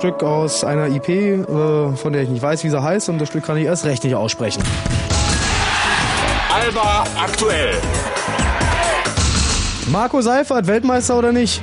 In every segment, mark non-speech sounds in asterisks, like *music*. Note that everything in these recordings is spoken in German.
Stück aus einer IP, äh, von der ich nicht weiß, wie sie heißt, und das Stück kann ich erst recht nicht aussprechen. Alba aktuell. Marco Seifert, Weltmeister oder nicht?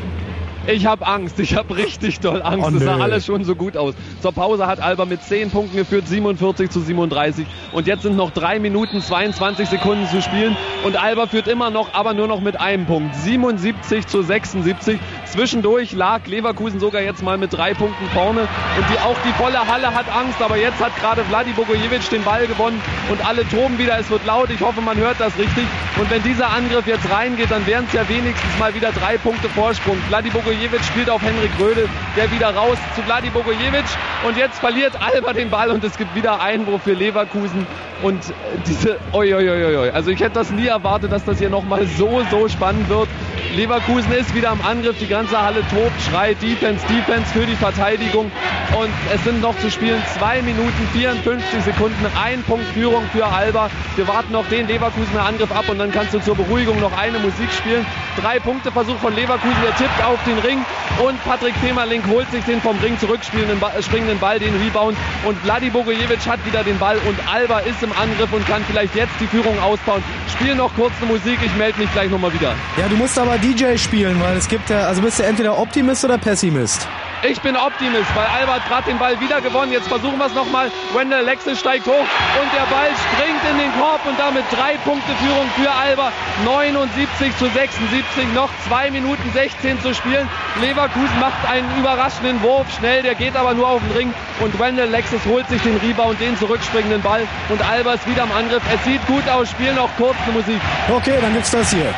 Ich habe Angst, ich habe richtig doll Angst. Oh, das sah nö. alles schon so gut aus. Zur Pause hat Alba mit 10 Punkten geführt, 47 zu 37. Und jetzt sind noch 3 Minuten 22 Sekunden zu spielen. Und Alba führt immer noch, aber nur noch mit einem Punkt. 77 zu 76. Zwischendurch lag Leverkusen sogar jetzt mal mit drei Punkten vorne. Und die, auch die volle Halle hat Angst. Aber jetzt hat gerade Vladi Bogojevic den Ball gewonnen. Und alle toben wieder. Es wird laut. Ich hoffe, man hört das richtig. Und wenn dieser Angriff jetzt reingeht, dann wären es ja wenigstens mal wieder drei Punkte Vorsprung. Vladi Bogojevic spielt auf Henrik Rödel. Der wieder raus zu Vladi Bogojevic. Und jetzt verliert Alba den Ball. Und es gibt wieder Einwurf für Leverkusen. Und diese, oi, oi, oi, oi. Also ich hätte das nie erwartet, dass das hier nochmal so, so spannend wird. Leverkusen ist wieder am Angriff, die ganze Halle tobt, schreit Defense, Defense für die Verteidigung und es sind noch zu spielen 2 Minuten 54 Sekunden, ein Punkt Führung für Alba. Wir warten noch den Leverkusener Angriff ab und dann kannst du zur Beruhigung noch eine Musik spielen. Drei Punkte Versuch von Leverkusen, der tippt auf den Ring und Patrick Femerlink holt sich den vom Ring zurückspringenden Ball, springenden Ball, den Rebound und Vladi Bogojevic hat wieder den Ball und Alba ist im Angriff und kann vielleicht jetzt die Führung ausbauen. Spiel noch kurz eine Musik, ich melde mich gleich nochmal wieder. Ja, du musst aber DJ spielen, weil es gibt ja, also bist du entweder Optimist oder Pessimist. Ich bin Optimist, weil Alba hat gerade den Ball wieder gewonnen. Jetzt versuchen wir es nochmal. Wendell Lexel steigt hoch und der Ball springt in den Korb und damit drei Punkte Führung für Alba. 79 zu 76, noch 2 Minuten 16 zu spielen. Leverkusen macht einen überraschenden Wurf, schnell, der geht aber nur auf den Ring und Wendell Lexus holt sich den Rebound, den zurückspringenden Ball und Alba ist wieder am Angriff. Es sieht gut aus, spielen kurz eine Musik. Okay, dann gibt's das hier.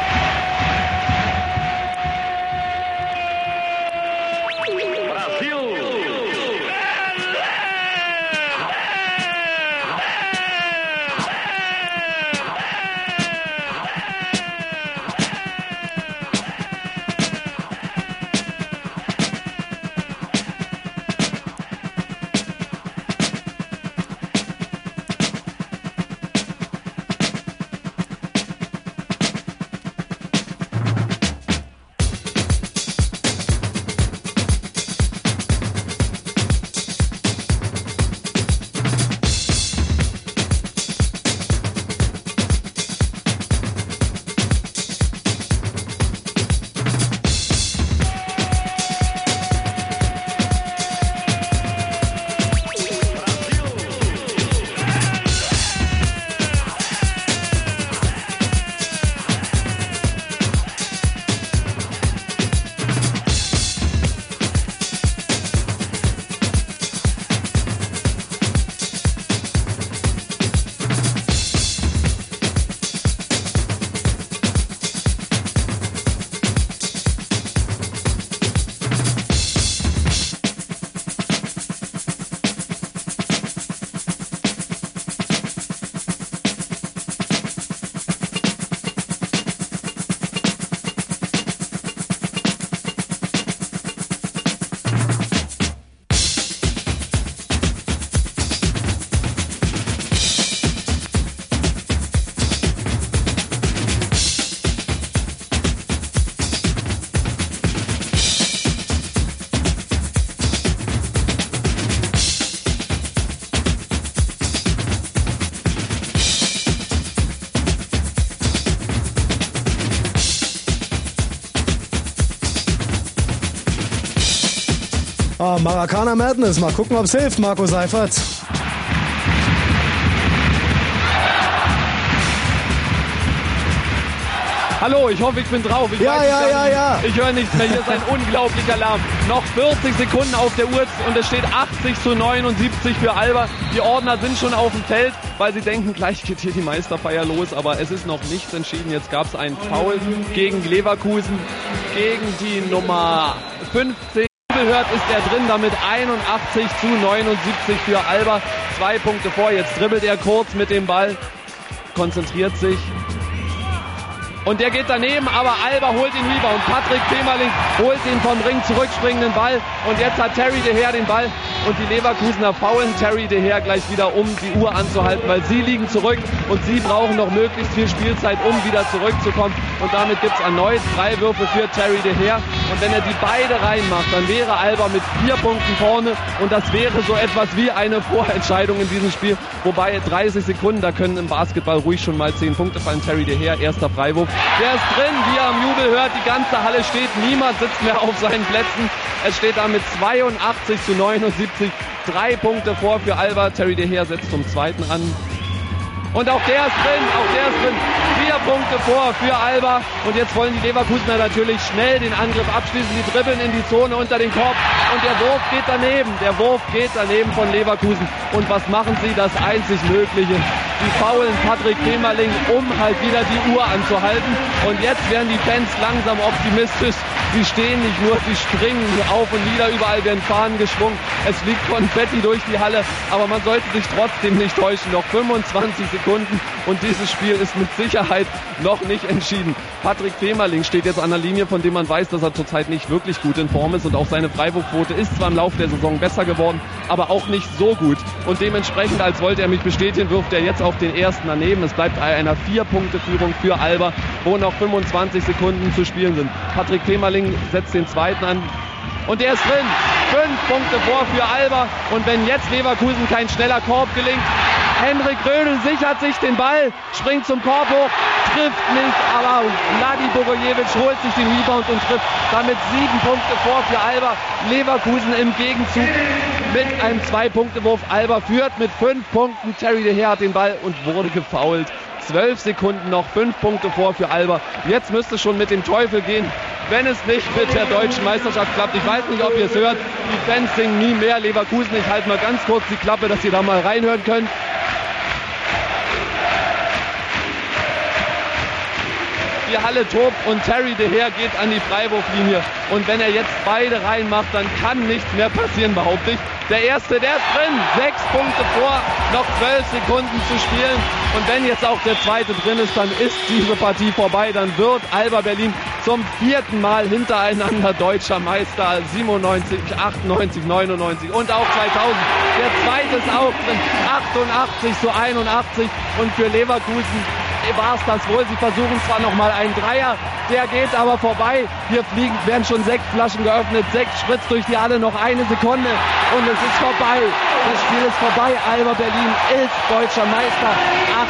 Maracana Madness. Mal gucken, ob's hilft, Marco Seifert. Hallo, ich hoffe, ich bin drauf. Ich Ja, es ja, ja, ja. Ich höre nichts mehr. Hier ist ein *laughs* unglaublicher Lärm. Noch 40 Sekunden auf der Uhr und es steht 80 zu 79 für Alba. Die Ordner sind schon auf dem Feld, weil sie denken, gleich geht hier die Meisterfeier los. Aber es ist noch nichts entschieden. Jetzt gab es einen Foul gegen Leverkusen, gegen die Nummer 15. Hört ist er drin, damit 81 zu 79 für Alba. Zwei Punkte vor. Jetzt dribbelt er kurz mit dem Ball, konzentriert sich, und der geht daneben, aber Alba holt den Rebound. Patrick Femerling holt den vom Ring zurückspringenden Ball. Und jetzt hat Terry De Gea den Ball. Und die Leverkusener faulen Terry De Gea gleich wieder, um die Uhr anzuhalten, weil sie liegen zurück und sie brauchen noch möglichst viel Spielzeit, um wieder zurückzukommen. Und damit gibt es erneut Freiwürfe für Terry De Gea. Und wenn er die beide reinmacht, dann wäre Alba mit vier Punkten vorne und das wäre so etwas wie eine Vorentscheidung in diesem Spiel. Wobei 30 Sekunden, da können im Basketball ruhig schon mal 10 Punkte fallen. Terry De Heer, erster Freiwurf. Der ist drin, wie er am Jubel hört. Die ganze Halle steht, niemand sitzt mehr auf seinen Plätzen. Es steht da mit 82 zu 79. Drei Punkte vor für Alba. Terry De Heer setzt zum zweiten an. Und auch der ist drin, auch der ist drin. Vier Punkte vor für Alba. Und jetzt wollen die Leverkusener natürlich schnell den Angriff abschließen. Die dribbeln in die Zone unter den Korb. Und der Wurf geht daneben. Der Wurf geht daneben von Leverkusen. Und was machen sie? Das einzig Mögliche. Die faulen Patrick Kemerling, um halt wieder die Uhr anzuhalten. Und jetzt werden die Fans langsam optimistisch. Sie stehen nicht nur, sie springen auf und nieder. Überall werden Fahnen geschwungen. Es fliegt Konfetti durch die Halle. Aber man sollte sich trotzdem nicht täuschen. Noch 25 Sekunden und dieses Spiel ist mit Sicherheit noch nicht entschieden. Patrick Femerling steht jetzt an der Linie, von dem man weiß, dass er zurzeit nicht wirklich gut in Form ist und auch seine Freiwurfquote ist zwar im Laufe der Saison besser geworden, aber auch nicht so gut und dementsprechend, als wollte er mich bestätigen, wirft er jetzt auf den ersten daneben. Es bleibt einer Vier-Punkte-Führung für Alba, wo noch 25 Sekunden zu spielen sind. Patrick Femerling setzt den zweiten an, und der ist drin. Fünf Punkte vor für Alba. Und wenn jetzt Leverkusen kein schneller Korb gelingt, Henrik Rödel sichert sich den Ball, springt zum Korb hoch, trifft nicht, aber Vladi Bogojevic holt sich den Rebound und trifft damit sieben Punkte vor für Alba. Leverkusen im Gegenzug mit einem Zwei-Punkte-Wurf. Alba führt mit fünf Punkten. Terry De Gea hat den Ball und wurde gefoult. Zwölf Sekunden noch, fünf Punkte vor für Alba. Jetzt müsste es schon mit dem Teufel gehen, wenn es nicht mit der deutschen Meisterschaft klappt. Ich weiß nicht, ob ihr es hört. Die Fans singen nie mehr Leverkusen. Ich halte mal ganz kurz die Klappe, dass ihr da mal reinhören könnt. Die Halle tobt und Terry De Gea geht an die Freiwurflinie. Und wenn er jetzt beide reinmacht, dann kann nichts mehr passieren, behaupte ich. Der erste, der ist drin. Sechs Punkte vor, noch zwölf Sekunden zu spielen. Und wenn jetzt auch der zweite drin ist, dann ist diese Partie vorbei. Dann wird Alba Berlin zum vierten Mal hintereinander deutscher Meister. 97, 98, 99 und auch 2000. Der zweite ist auch drin. 88 zu 81. Und für Leverkusen war es das wohl. Sie versuchen zwar noch mal einen Dreier, der geht aber vorbei. Hier fliegen, werden schon sechs Flaschen geöffnet, sechs spritzt durch die Halle, noch eine Sekunde und es ist vorbei. Das Spiel ist vorbei. Alba Berlin ist deutscher Meister.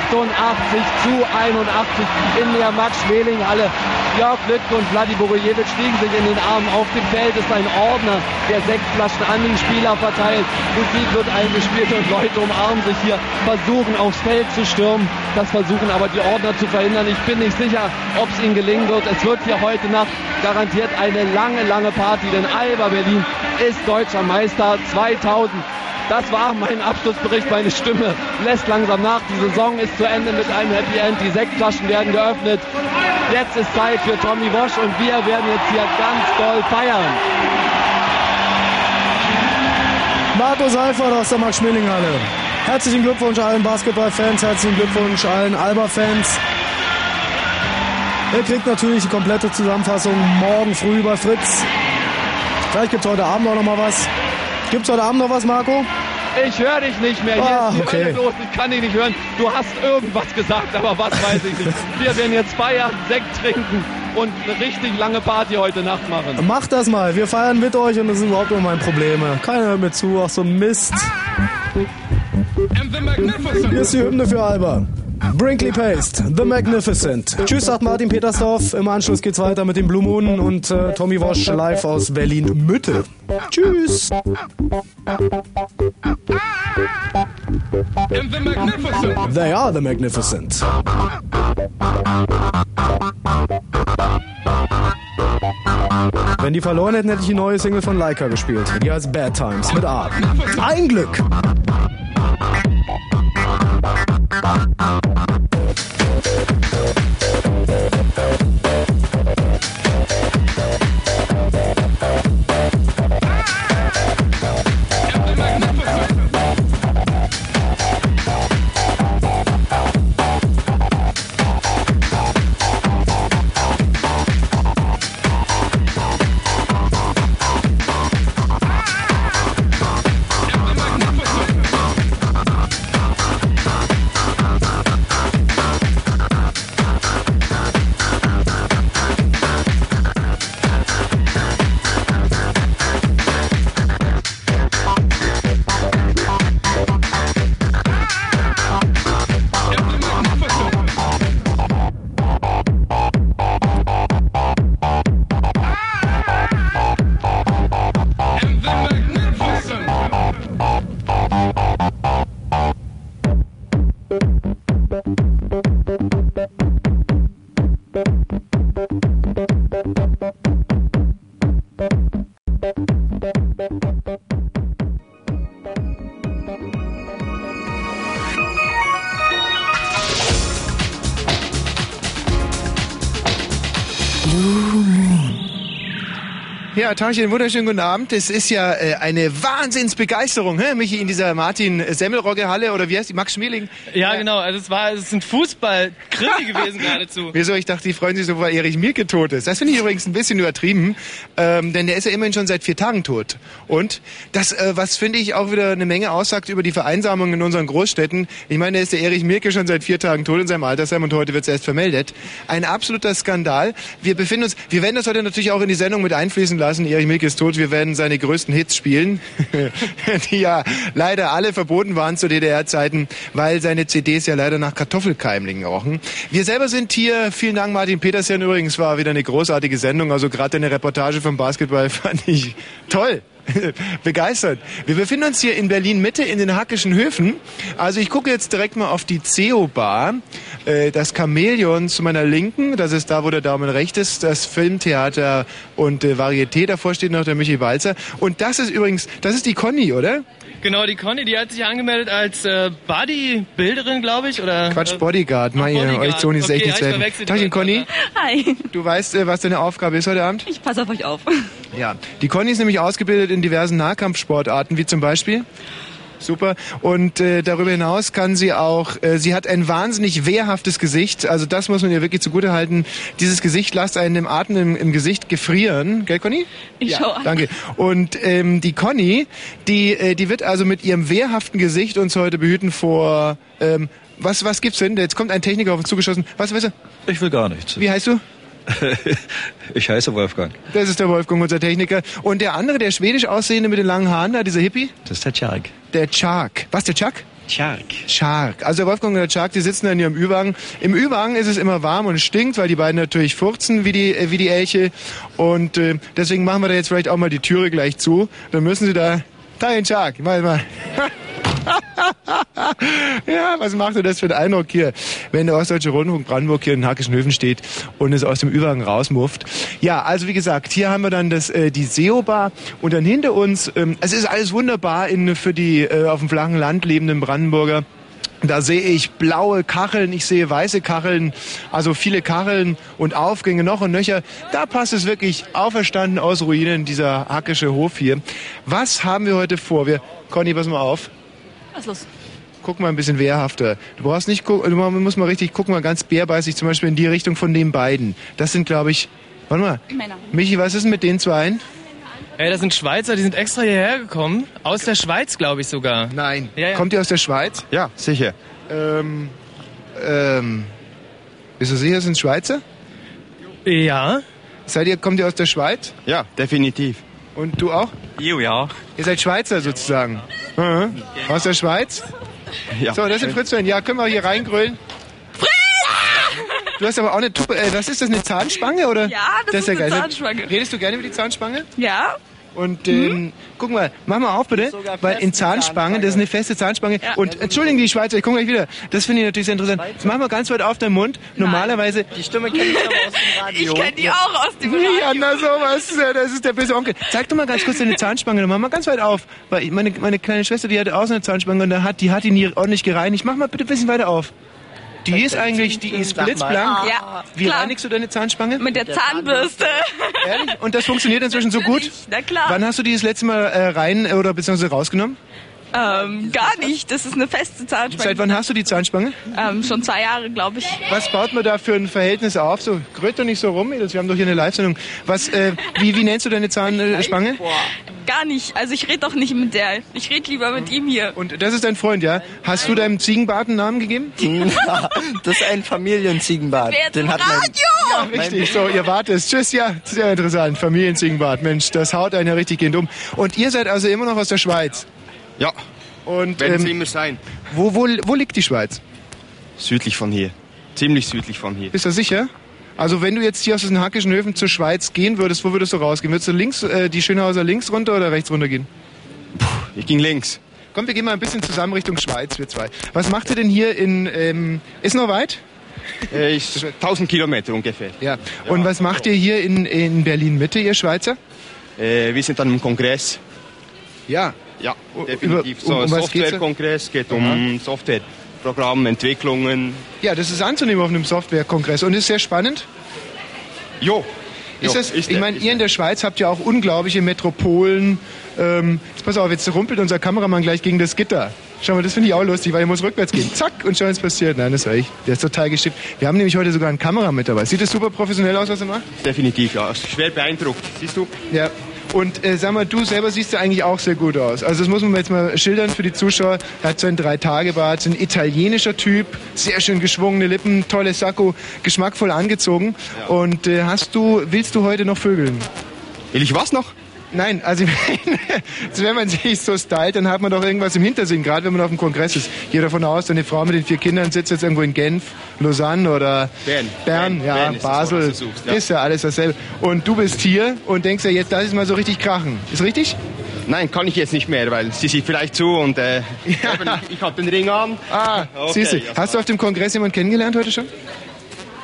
88 zu 81 in der Max-Schmeling-Halle. Jörg Lüttke und Vladi Borojevic liegen sich in den Armen. Auf dem Feld ist ein Ordner, der sechs Flaschen an die Spieler verteilt. Musik wird eingespielt und Leute umarmen sich hier, versuchen aufs Feld zu stürmen. Das versuchen aber die Ordner zu verhindern. Ich bin nicht sicher, ob es ihnen gelingen wird. Es wird hier heute Nacht garantiert eine lange, lange Party, denn Alba Berlin ist deutscher Meister 2000. Das war mein Abschlussbericht. Meine Stimme lässt langsam nach. Die Saison ist zu Ende mit einem Happy End. Die Sektflaschen werden geöffnet. Jetzt ist Zeit für Tommy Wosch und wir werden jetzt hier ganz doll feiern. Marco Seifert aus der Max-Schmeling-Halle. Herzlichen Glückwunsch allen Basketballfans, herzlichen Glückwunsch allen Alba-Fans. Ihr kriegt natürlich die komplette Zusammenfassung morgen früh bei Fritz. Vielleicht gibt es heute Abend auch noch mal was. Gibt es heute Abend noch was, Marco? Ich höre dich nicht mehr. Hier Ah, ist die okay. Hölle los. Ich kann dich nicht hören. Du hast irgendwas gesagt, aber was weiß ich nicht. Wir werden jetzt feiern, Sekt trinken und eine richtig lange Party heute Nacht machen. Macht das mal. Wir feiern mit euch und das sind überhaupt nur meine Probleme. Keiner hört mir zu. Ach so ein Mist. magnificent. Hier ist die Hymne für Alba. Brinkley Paste, The Magnificent. Tschüss, sagt Martin Petersdorf. Im Anschluss geht's weiter mit den Blue Moon und äh, Tommy Wosch live aus Berlin-Mitte. Tschüss. They are the Magnificent. Wenn die verloren hätten, hätte ich die neue Single von Leica gespielt. Die heißt Bad Times mit A. Ein Glück! Ja, Tagchen, wunderschönen guten Abend. Es ist ja äh, eine Wahnsinnsbegeisterung, hä, Michi, in dieser Martin-Semmelrogge-Halle oder wie heißt die, Max Schmeling? Ja, genau. Also es war, es sind Fußball-Krimi gewesen geradezu. Wieso? Ich dachte, die freuen sich so, weil Erich Mielke tot ist. Das finde ich übrigens ein bisschen übertrieben, ähm, denn der ist ja immerhin schon seit vier Tagen tot. Und das, äh, was finde ich auch wieder eine Menge aussagt über die Vereinsamung in unseren Großstädten. Ich meine, da ist der Erich Mielke schon seit vier Tagen tot in seinem Altersheim und heute wird es erst vermeldet. Ein absoluter Skandal. Wir befinden uns, wir werden das heute natürlich auch in die Sendung mit einfließen lassen. Erich Mielke ist tot. Wir werden seine größten Hits spielen, *laughs* die ja leider alle verboten waren zu DDR-Zeiten, weil seine CDs ja leider nach Kartoffelkeimlingen rochen. Wir selber sind hier. Vielen Dank, Martin Petersen übrigens. War wieder eine großartige Sendung. Also gerade eine Reportage vom Basketball *laughs* fand ich toll. *laughs* Begeistert. Wir befinden uns hier in Berlin Mitte in den Hackischen Höfen. Also ich gucke jetzt direkt mal auf die CO Bar, äh, das Chamäleon zu meiner Linken. Das ist da, wo der Daumen recht ist. Das Filmtheater und äh, Varieté. Davor steht noch der Michi Walzer. Und das ist übrigens, das ist die Conny, oder? Genau, die Conny, die hat sich angemeldet als äh, Bodybuilderin, glaube ich, oder? Quatsch, äh, Bodyguard. Meine, Bodyguard. euch Zoni ist echt nicht die Tagchen, Conny. Hi, Du weißt, äh, was deine Aufgabe ist heute Abend? ich passe auf euch auf. Ja, die Conny ist nämlich ausgebildet in diversen Nahkampfsportarten, wie zum Beispiel. Super. Und äh, darüber hinaus kann sie auch, äh, sie hat ein wahnsinnig wehrhaftes Gesicht. Also das muss man ihr wirklich zugutehalten. Dieses Gesicht lasst einen im Atem im, im Gesicht gefrieren. Gell, Conny? Ich schau an. Danke. Und ähm, die Conny, die, äh, die wird also mit ihrem wehrhaften Gesicht uns heute behüten vor... Ähm, was, was gibt's denn? Jetzt kommt ein Techniker auf uns zugeschossen. Was, weißt du? Ich will gar nichts. Wie heißt du? *laughs* Ich heiße Wolfgang. Das ist der Wolfgang, unser Techniker. Und der andere, der schwedisch aussehende mit den langen Haaren da, dieser Hippie? Das ist der Chark. Der Chark. Was, der Chuck? Chark. Chark. Also der Wolfgang und der Chark, die sitzen dann hier im Ü-Wagen. Im Ü-Wagen ist es immer warm und stinkt, weil die beiden natürlich furzen wie die, äh, wie die Elche. Und äh, deswegen machen wir da jetzt vielleicht auch mal die Türe gleich zu. Dann müssen sie da... Da den Chark, mal mal. *laughs* *laughs* ja, was macht denn das für einen Eindruck hier, wenn der Ostdeutsche Rundfunk Brandenburg hier in Hackischen steht und es aus dem Übergang rausmufft? Ja, also wie gesagt, hier haben wir dann das, äh, die SEO-Bar und dann hinter uns, ähm, es ist alles wunderbar in, für die äh, auf dem flachen Land lebenden Brandenburger. Da sehe ich blaue Kacheln, ich sehe weiße Kacheln, also viele Kacheln und Aufgänge noch und nöcher. Da passt es wirklich auferstanden aus Ruinen, dieser hackische Hof hier. Was haben wir heute vor? Wir, Conny, pass mal auf. Was ist los? Guck mal ein bisschen wehrhafter. Du brauchst nicht gucken, du musst mal richtig gucken, mal ganz bärbeißig, zum Beispiel in die Richtung von den beiden. Das sind, glaube ich, warte mal. Männer. Michi, was ist denn mit den zweien? Ey, das sind Schweizer, die sind extra hierher gekommen. Aus der Schweiz, glaube ich sogar. Nein. Ja, ja. Kommt ihr aus der Schweiz? Ja, sicher. Ähm, ähm, bist du sicher, sind Schweizer? Ja. Seid ihr, kommt ihr aus der Schweiz? Ja, definitiv. Und du auch? Jo, ja. Ihr seid Schweizer sozusagen. Mhm. Aus der Schweiz? ja. So, das sind Fritzchen. Ja, können wir hier reingrölen? Du hast aber auch eine Tuppe. Äh, was ist das, eine Zahnspange oder? Ja, das ist eine Zahnspange. Redest du gerne über die Zahnspange? Ja? Und ähm, guck mal, mach mal auf bitte, weil in Zahnspangen, das ist eine feste Zahnspange. Und entschuldigen die Schweizer, ich komme gleich wieder. Das finde ich natürlich sehr interessant. Jetzt mach mal ganz weit auf deinen Mund. Normalerweise. Die Stimme kenne ich aber aus dem Radio. Ich kenne die auch aus dem Ja, Radio. na sowas, äh, das ist der böse Onkel. Zeig doch mal ganz kurz deine Zahnspange, mach mal ganz weit auf. Weil meine, meine kleine Schwester, die hatte auch so eine Zahnspange und da hat, die hat die nie ordentlich gereinigt. Mach mal bitte ein bisschen weiter auf. Die ist eigentlich, die ist blitzblank. Ja, Wie klar. reinigst du deine Zahnspange? Mit der Zahnbürste. Ehrlich? Und das funktioniert inzwischen so gut? Na klar. Wann hast du die das letzte Mal äh, rein äh, oder beziehungsweise rausgenommen? Ähm, gar nicht. Das ist eine feste Zahnspange. Seit wann hast du die Zahnspange? Ähm, schon zwei Jahre, glaube ich. Was baut man da für ein Verhältnis auf? So, grölt doch nicht so rum, Mädels. Wir haben doch hier eine Live-Sendung. Was, äh, wie, wie nennst du deine Zahnspange? Gar nicht. Also ich rede doch nicht mit der. Ich rede lieber mit ihm hier. Und das ist dein Freund, ja? Hast du deinem Ziegenbart einen Namen gegeben? *laughs* das ist ein Familienziegenbart. Wer Den hat mein, Radio? Richtig, so, ihr wartet. Tschüss, ja, sehr interessant. Familienziegenbart, Mensch, das haut einen ja richtig gehend um. Und ihr seid also immer noch aus der Schweiz. Ja, Und werden sie ähm, immer sein. wo, wo, wo liegt die Schweiz? Südlich von hier. Ziemlich südlich von hier. Bist du sicher? Also wenn du jetzt hier aus den Hackischen Höfen zur Schweiz gehen würdest, wo würdest du rausgehen? Würdest du links, äh, die Schönhauser links runter oder rechts runter gehen? Ich ging links. Komm, wir gehen mal ein bisschen zusammen Richtung Schweiz, wir zwei. Was macht ihr denn hier in, ähm, ist noch weit? Äh, ich, 1000 Kilometer ungefähr. Ja. Und was macht ihr hier in, in Berlin-Mitte, ihr Schweizer? Äh, wir sind dann im Kongress. Ja. Ja, definitiv. um- so, um? Softwarekongress geht um Softwareprogramm, Entwicklungen. Ja, das ist anzunehmen auf einem Softwarekongress und ist sehr spannend. Jo, Ist Ja, das, ist ich meine, ihr in der Schweiz habt ja auch unglaubliche Metropolen. Ähm, jetzt pass auf, jetzt rumpelt unser Kameramann gleich gegen das Gitter. Schau mal, das finde ich auch lustig, weil er muss rückwärts gehen. Zack, und schau, was passiert. Nein, das war ich. Der ist total geschickt. Wir haben nämlich heute sogar einen Kamera mit dabei. Sieht das super professionell aus, was er macht? Definitiv, ja. Schwer beeindruckt. Siehst du? Ja. Und äh, sag mal, du selber siehst ja eigentlich auch sehr gut aus. Also das muss man jetzt mal schildern für die Zuschauer. Er hat so ein Drei-Tage-Bart, so ein italienischer Typ, sehr schön geschwungene Lippen, tolles Sakko, geschmackvoll angezogen. Und äh, hast du, willst du heute noch vögeln? Will ich was noch? Nein, also *laughs* also wenn man sich so stylt, dann hat man doch irgendwas im Hintersinn, gerade wenn man auf dem Kongress ist. Ich gehe davon aus, deine Frau mit den vier Kindern sitzt jetzt irgendwo in Genf, Lausanne oder Bern. Bern, Bern, ja, Bern ist Basel. Das suchst, ja. Ist ja alles dasselbe. Und du bist hier und denkst ja jetzt, das ist mal so richtig krachen. Ist richtig? Nein, kann ich jetzt nicht mehr, weil sie sieht vielleicht zu und äh, eben, *laughs* ich habe den Ring an. Ah, Okay, siehst du. ja, Hast du auf dem Kongress jemanden kennengelernt heute schon?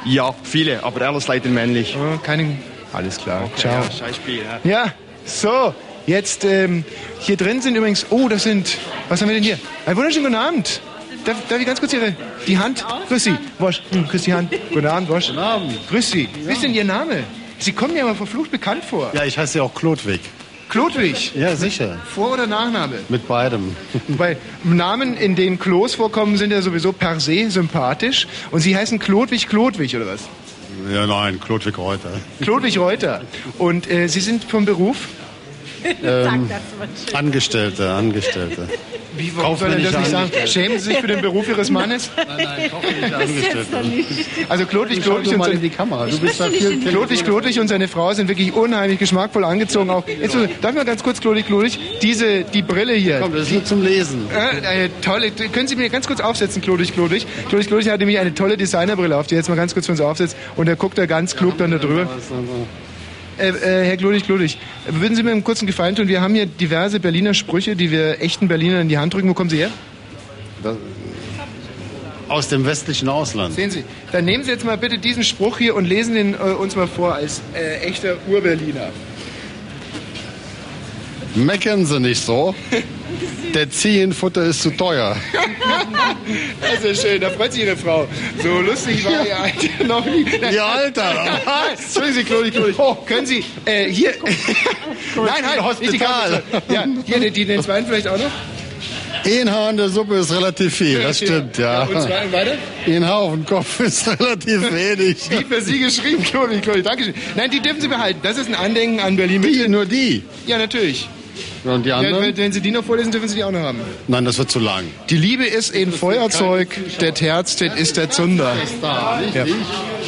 Ja, viele, aber alles leider männlich. Oh, keine. Alles klar. Ciao. Ja, scheiß Spiel. Ja. Ja, so. Jetzt ähm, hier drin sind übrigens. Oh, das sind. Was haben wir denn hier? Einen wunderschönen guten Abend. Darf, darf ich ganz kurz Ihre die Hand? Grüß Sie. Wosch. Hm, grüß die Hand. *laughs* Guten Abend, Wosch. Guten Abend. Grüß Sie. Wie ist denn Ihr Name? Sie kommen mir aber verflucht bekannt vor. Ja, ich heiße ja auch Klodwig. Klodwig. Ja, sicher. Vor- oder Nachname? Mit beidem. *laughs* Weil Namen, in denen Klos vorkommen, sind ja sowieso per se sympathisch. Und Sie heißen Klodwig Klodwig, oder was? Ja, nein, Klodwig Reuter. Klodwig Reuter. Und äh, Sie sind vom Beruf? Ähm, Angestellte, Angestellte. Wie, soll er das nicht sagen? Schämen Sie sich für den Beruf Ihres Mannes? Nein, nein, kaufmännische Angestellte. Also Klodwig doch und, mal in sein, die Kamera. Du bist da viel Klodwig Klodwig und seine Frau sind wirklich unheimlich geschmackvoll angezogen. Auch, jetzt, darf ich mal ganz kurz, Klodwig Klodwig, diese, die Brille hier. Komm, das ist nur zum Lesen. Äh, eine tolle, können Sie mir ganz kurz aufsetzen, Klodwig Klodwig? Klodwig Klodwig hat nämlich eine tolle Designerbrille auf, die jetzt mal ganz kurz für uns aufsetzt und er guckt da ganz klug dann da drüber. Äh, äh, Herr Klodwig Klodwig, würden Sie mir einen kurzen Gefallen tun? Wir haben hier diverse Berliner Sprüche, die wir echten Berlinern in die Hand drücken. Wo kommen Sie her? Das- Aus dem westlichen Ausland. Sehen Sie, dann nehmen Sie jetzt mal bitte diesen Spruch hier und lesen den äh, uns mal vor als äh, echter Urberliner. Meckern Sie nicht so. *laughs* Der Ziehenfutter ist zu teuer. *laughs* Das ist schön, da freut sich Ihre Frau. So lustig war Ihr Alter noch nie. Ihr Alter. *laughs* Entschuldigen Sie, Klodi, Klodi. Können Sie, äh, hier. *laughs* Nein, halt, Hospital. Ja, hier, die, die, den zweiten vielleicht auch noch? Ein Haar in der Suppe ist relativ viel, das stimmt, ja. Und zwei, weiter? Ein Haar auf dem Kopf ist relativ wenig. Wie für Sie geschrieben, Klodi, Klodi. Dankeschön. Nein, die dürfen Sie behalten. Das ist ein Andenken an Berlin. Die, nur die. Ja, natürlich. Und die Ja, anderen? wenn, wenn Sie die noch vorlesen, dürfen Sie die auch noch haben. Nein, das wird zu lang. Die Liebe ist ein Feuerzeug, der Terz, das ist der Zunder. Ja.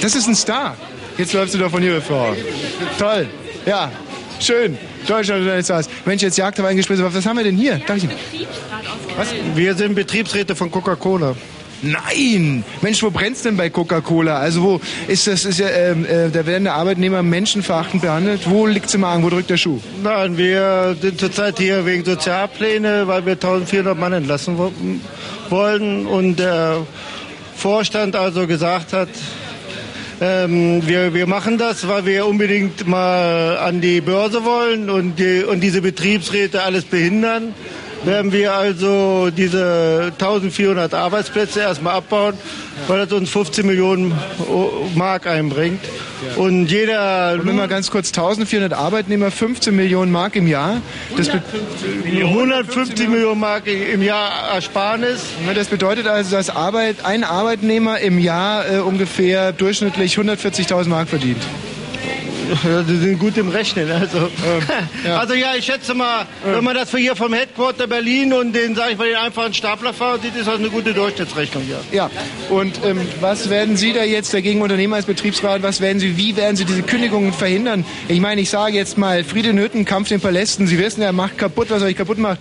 Das ist ein Star. Jetzt läufst du doch von Ihrer Frau. Toll. Ja, schön. Deutschland oder Stars. Mensch, jetzt Jagd auf eingespritzt. Was haben wir denn hier? Darf ich Was? Wir sind Betriebsräte von Coca-Cola. Nein! Mensch, wo brennt's denn bei Coca-Cola? Also wo ist das, ist ja, ähm, äh, da werden der Arbeitnehmer menschenverachtend behandelt. Wo liegt's im Argen? Wo drückt der Schuh? Nein, wir sind zurzeit hier wegen Sozialpläne, weil wir 1400 Mann entlassen wo- wollen und der Vorstand also gesagt hat, ähm, wir, wir machen das, weil wir unbedingt mal an die Börse wollen und, die, und diese Betriebsräte alles behindern. Werden wir also diese 1400 Arbeitsplätze erstmal abbauen, weil das uns 15 Millionen Mark einbringt. Und jeder Und wenn mal ganz kurz 1400 Arbeitnehmer, 15 Millionen Mark im Jahr. Das, be 150 Millionen Mark im Jahr Ersparnis. das bedeutet also, dass Arbeit, ein Arbeitnehmer im Jahr äh, ungefähr durchschnittlich 140.000 Mark verdient. Ja, Sie sind gut im Rechnen. Also, *laughs* also ja, ich schätze mal, wenn man das für hier vom Headquarter Berlin und den, sage ich mal, den einfachen Staplerfahrer sieht, ist das eine gute Durchschnittsrechnung hier. Ja, und ähm, was werden Sie da jetzt dagegen unternehmen als Betriebsrat? Was werden Sie, wie werden Sie diese Kündigungen verhindern? Ich meine, ich sage jetzt mal, Friede Nöten, Kampf den Palästen. Sie wissen, er macht kaputt, was er euch kaputt macht.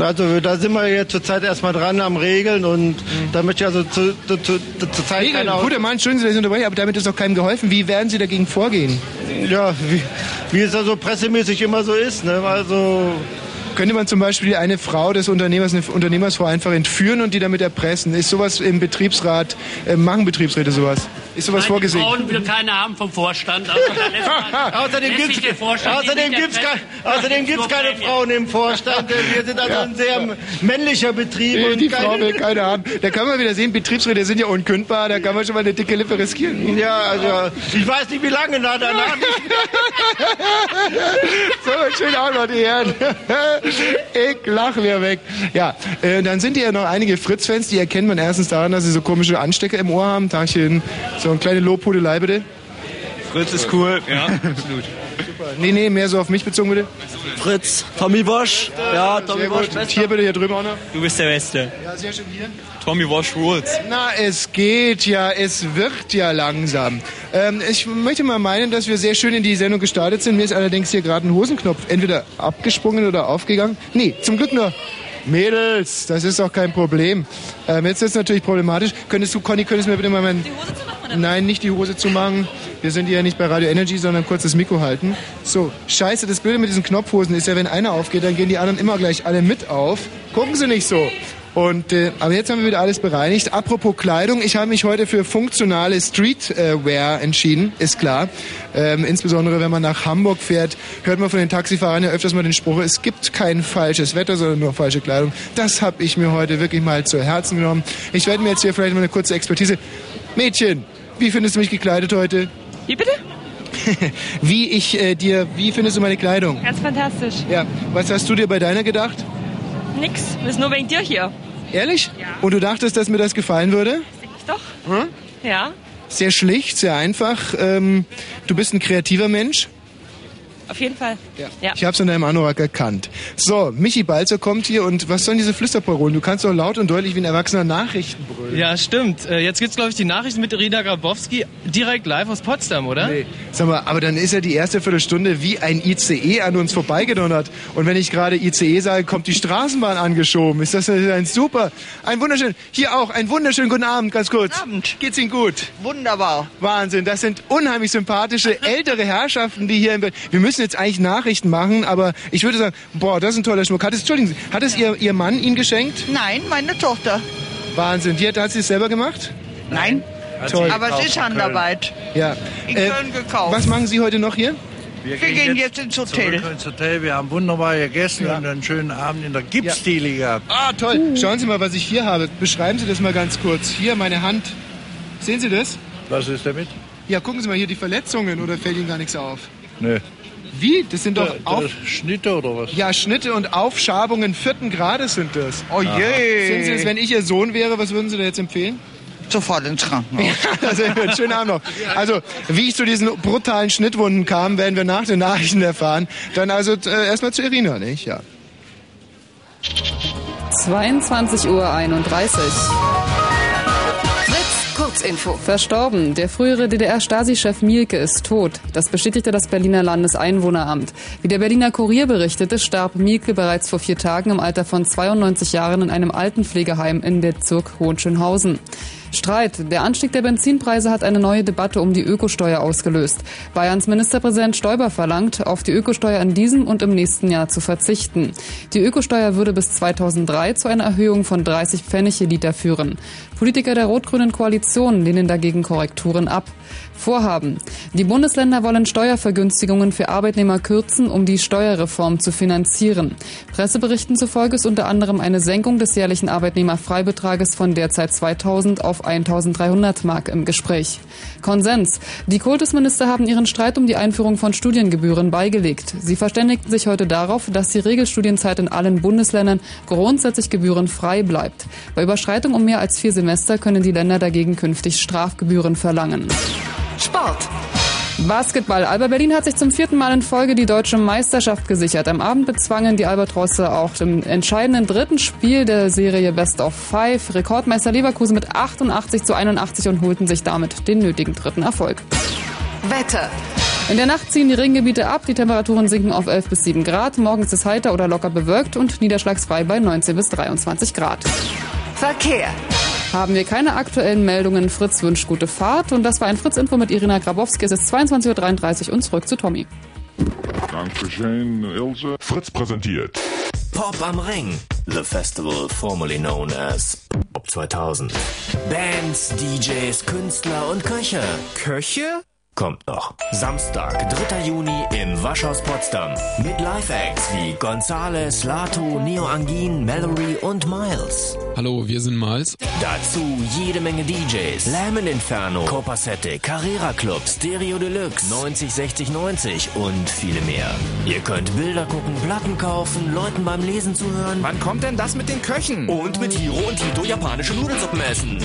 Also da sind wir jetzt zurzeit erstmal dran am Regeln und da möchte ich also zu, zu, zu, zur Zeit Regeln, guter Mann, schön, dass ich unterbreche, aber damit ist doch keinem geholfen. Wie werden Sie dagegen vorgehen? Ja, wie, wie es also pressemäßig immer so ist. Ne? Also Könnte man zum Beispiel eine Frau des Unternehmers, eine Unternehmersfrau einfach entführen und die damit erpressen? Ist sowas im Betriebsrat, äh, machen Betriebsräte sowas? Ist sowas Nein, vorgesehen? Die Frauen will keine haben vom Vorstand. Also *laughs* Außerdem der Vorstand außerdem gibt's außerdem keine. Frauen im Vorstand. Wir sind also ein sehr männlicher Betrieb. Nee, und die keine- Frau will keine haben. Da kann man wieder sehen, Betriebsräte sind ja unkündbar, da kann man schon mal eine dicke Lippe riskieren. Ja, also ich weiß nicht, wie lange na, danach. *laughs* So, schönen Abend, meine Herren. Ich lach mir weg. Ja, äh, dann sind hier noch einige Fritz-Fans, die erkennt man erstens daran, dass sie so komische Anstecker im Ohr haben. Tagchen, so eine kleine Lobhudelei bitte. Fritz ist cool, ja, absolut. Nee, nee, mehr so auf mich bezogen bitte. Fritz, Tommy Wash, ja, Tommy bester. Hier bitte, hier drüben auch noch. Du bist der Beste. Ja, sehr schön hier. Tommy Wash rules. Na, es geht ja, es wird ja langsam. Ähm, ich möchte mal meinen, dass wir sehr schön in die Sendung gestartet sind. Mir ist allerdings hier gerade ein Hosenknopf entweder abgesprungen oder aufgegangen. Nee, zum Glück nur. Mädels, das ist doch kein Problem. Ähm, jetzt ist es natürlich problematisch. Könntest du, Conny, könntest du mir bitte mal meinen... Nein, nicht die Hose zu machen. Wir sind hier nicht bei Radio Energy, sondern kurz das Mikro halten. So, scheiße, das Blöde mit diesen Knopfhosen ist ja, wenn einer aufgeht, dann gehen die anderen immer gleich alle mit auf. Gucken Sie nicht so. Und, äh, aber jetzt haben wir wieder alles bereinigt. Apropos Kleidung, ich habe mich heute für funktionale Streetwear entschieden, ist klar. Ähm, insbesondere wenn man nach Hamburg fährt, hört man von den Taxifahrern ja öfters mal den Spruch, es gibt kein falsches Wetter, sondern nur falsche Kleidung. Das habe ich mir heute wirklich mal zu Herzen genommen. Ich werde mir jetzt hier vielleicht mal eine kurze Expertise... Mädchen, wie findest du mich gekleidet heute? Wie bitte? *laughs* wie ich äh, dir, wie findest du meine Kleidung? Ganz fantastisch. Ja, was hast du dir bei deiner gedacht? Nix. Wir sind nur wegen dir hier. Ehrlich? Und du dachtest, dass mir das gefallen würde? Ich doch. Hm? Ja. Sehr schlicht, sehr einfach. Ähm, du bist ein kreativer Mensch. Auf jeden Fall. Ja. Ich habe es in deinem Anorak erkannt. So, Michi Balzer kommt hier und was sollen diese Flüsterparolen? Du kannst doch laut und deutlich wie ein Erwachsener Nachrichten brüllen. Ja, stimmt. Äh, Jetzt gibt's, glaube ich, die Nachrichten mit Rina Grabowski direkt live aus Potsdam, oder? Nee. Sag mal, aber dann ist ja die erste Viertelstunde wie ein ICE an uns vorbeigedonnert. Und wenn ich gerade ICE sage, kommt die Straßenbahn angeschoben. Ist das ein super, ein wunderschön, hier auch, ein wunderschönen guten Abend, ganz kurz. Guten Abend. Geht's Ihnen gut? Wunderbar. Wahnsinn, das sind unheimlich sympathische *laughs* ältere Herrschaften, die hier in Berlin. Wir müssen jetzt eigentlich Nachrichten machen, aber ich würde sagen, boah, das ist ein toller Schmuck. Hat es, Entschuldigen Sie, hat es Ihr, Ihr Mann Ihnen geschenkt? Nein, meine Tochter. Wahnsinn. Die hat, hat sie es selber gemacht? Nein. Toll. Aber es ist Handarbeit. Ja. In Äh, Köln gekauft. Was machen Sie heute noch hier? Wir gehen jetzt ins Hotel. Ins Hotel. Wir haben wunderbar gegessen und einen schönen Abend in der Gipsdiele gehabt. Ah, toll. Schauen Sie mal, was ich hier habe. Beschreiben Sie das mal ganz kurz. Hier, meine Hand. Sehen Sie das? Was ist damit? Ja, gucken Sie mal hier die Verletzungen oder fällt Ihnen gar nichts auf? Nö. Wie? Das sind doch Da- da auf... Schnitte oder was? Ja, Schnitte und Aufschabungen vierten Grades sind das. Oh je. Sehen Sie das, wenn ich Ihr Sohn wäre, was würden Sie da jetzt empfehlen? Sofort ins Krankenhaus. Also, *laughs* schönen Abend noch. Also, wie ich zu diesen brutalen Schnittwunden kam, werden wir nach den Nachrichten erfahren. Dann also äh, erstmal zu Irina, nicht? Ja. 22.31 Uhr. Kurzinfo. Verstorben. Der frühere DDR-Stasi-Chef Mielke ist tot. Das bestätigte das Berliner Landeseinwohneramt. Wie der Berliner Kurier berichtete, starb Mielke bereits vor vier Tagen im Alter von 92 Jahren in einem Altenpflegeheim in Bezirk Hohenschönhausen. Streit. Der Anstieg der Benzinpreise hat eine neue Debatte um die Ökosteuer ausgelöst. Bayerns Ministerpräsident Stoiber verlangt, auf die Ökosteuer in diesem und im nächsten Jahr zu verzichten. Die Ökosteuer würde bis 2003 zu einer Erhöhung von 30 Pfennig je Liter führen. Politiker der rot-grünen Koalition lehnen dagegen Korrekturen ab. Vorhaben. Die Bundesländer wollen Steuervergünstigungen für Arbeitnehmer kürzen, um die Steuerreform zu finanzieren. Presseberichten zufolge ist unter anderem eine Senkung des jährlichen Arbeitnehmerfreibetrages von derzeit 2000 auf 1300 Mark im Gespräch. Konsens. Die Kultusminister haben ihren Streit um die Einführung von Studiengebühren beigelegt. Sie verständigten sich heute darauf, dass die Regelstudienzeit in allen Bundesländern grundsätzlich gebührenfrei bleibt. Bei Überschreitung um mehr als vier Semester können die Länder dagegen künftig Strafgebühren verlangen. Sport. Basketball. Alba Berlin hat sich zum vierten Mal in Folge die deutsche Meisterschaft gesichert. Am Abend bezwangen die Albatrosse auch im entscheidenden dritten Spiel der Serie Best of Five Rekordmeister Leverkusen mit 88 zu 81 und holten sich damit den nötigen dritten Erfolg. Wetter. In der Nacht ziehen die Regengebiete ab, die Temperaturen sinken auf 11 bis 7 Grad. Morgens ist es heiter oder locker bewölkt und niederschlagsfrei bei 19 bis 23 Grad. Verkehr. Haben wir keine aktuellen Meldungen. Fritz wünscht gute Fahrt. Und das war ein Fritz-Info mit Irina Grabowski. Es ist 22.33 Uhr und zurück zu Tommy. Dankeschön, Ilse. Fritz präsentiert Pop am Ring. The festival formerly known as Pop 2000. Bands, DJs, Künstler und Köche. Köche? Kommt noch. Samstag, 3. Juni im Waschhaus Potsdam. Mit Live-Acts wie Gonzales, Lato, Neo Angin, Mallory und Miles. Hallo, wir sind Miles. Dazu jede Menge DJs. Lamon Inferno, Copacette, Carrera Club, Stereo Deluxe, 90 60 90 und viele mehr. Ihr könnt Bilder gucken, Platten kaufen, Leuten beim Lesen zuhören. Wann kommt denn das mit den Köchen? Und mit Hiro und Tito japanische Nudelsuppen essen.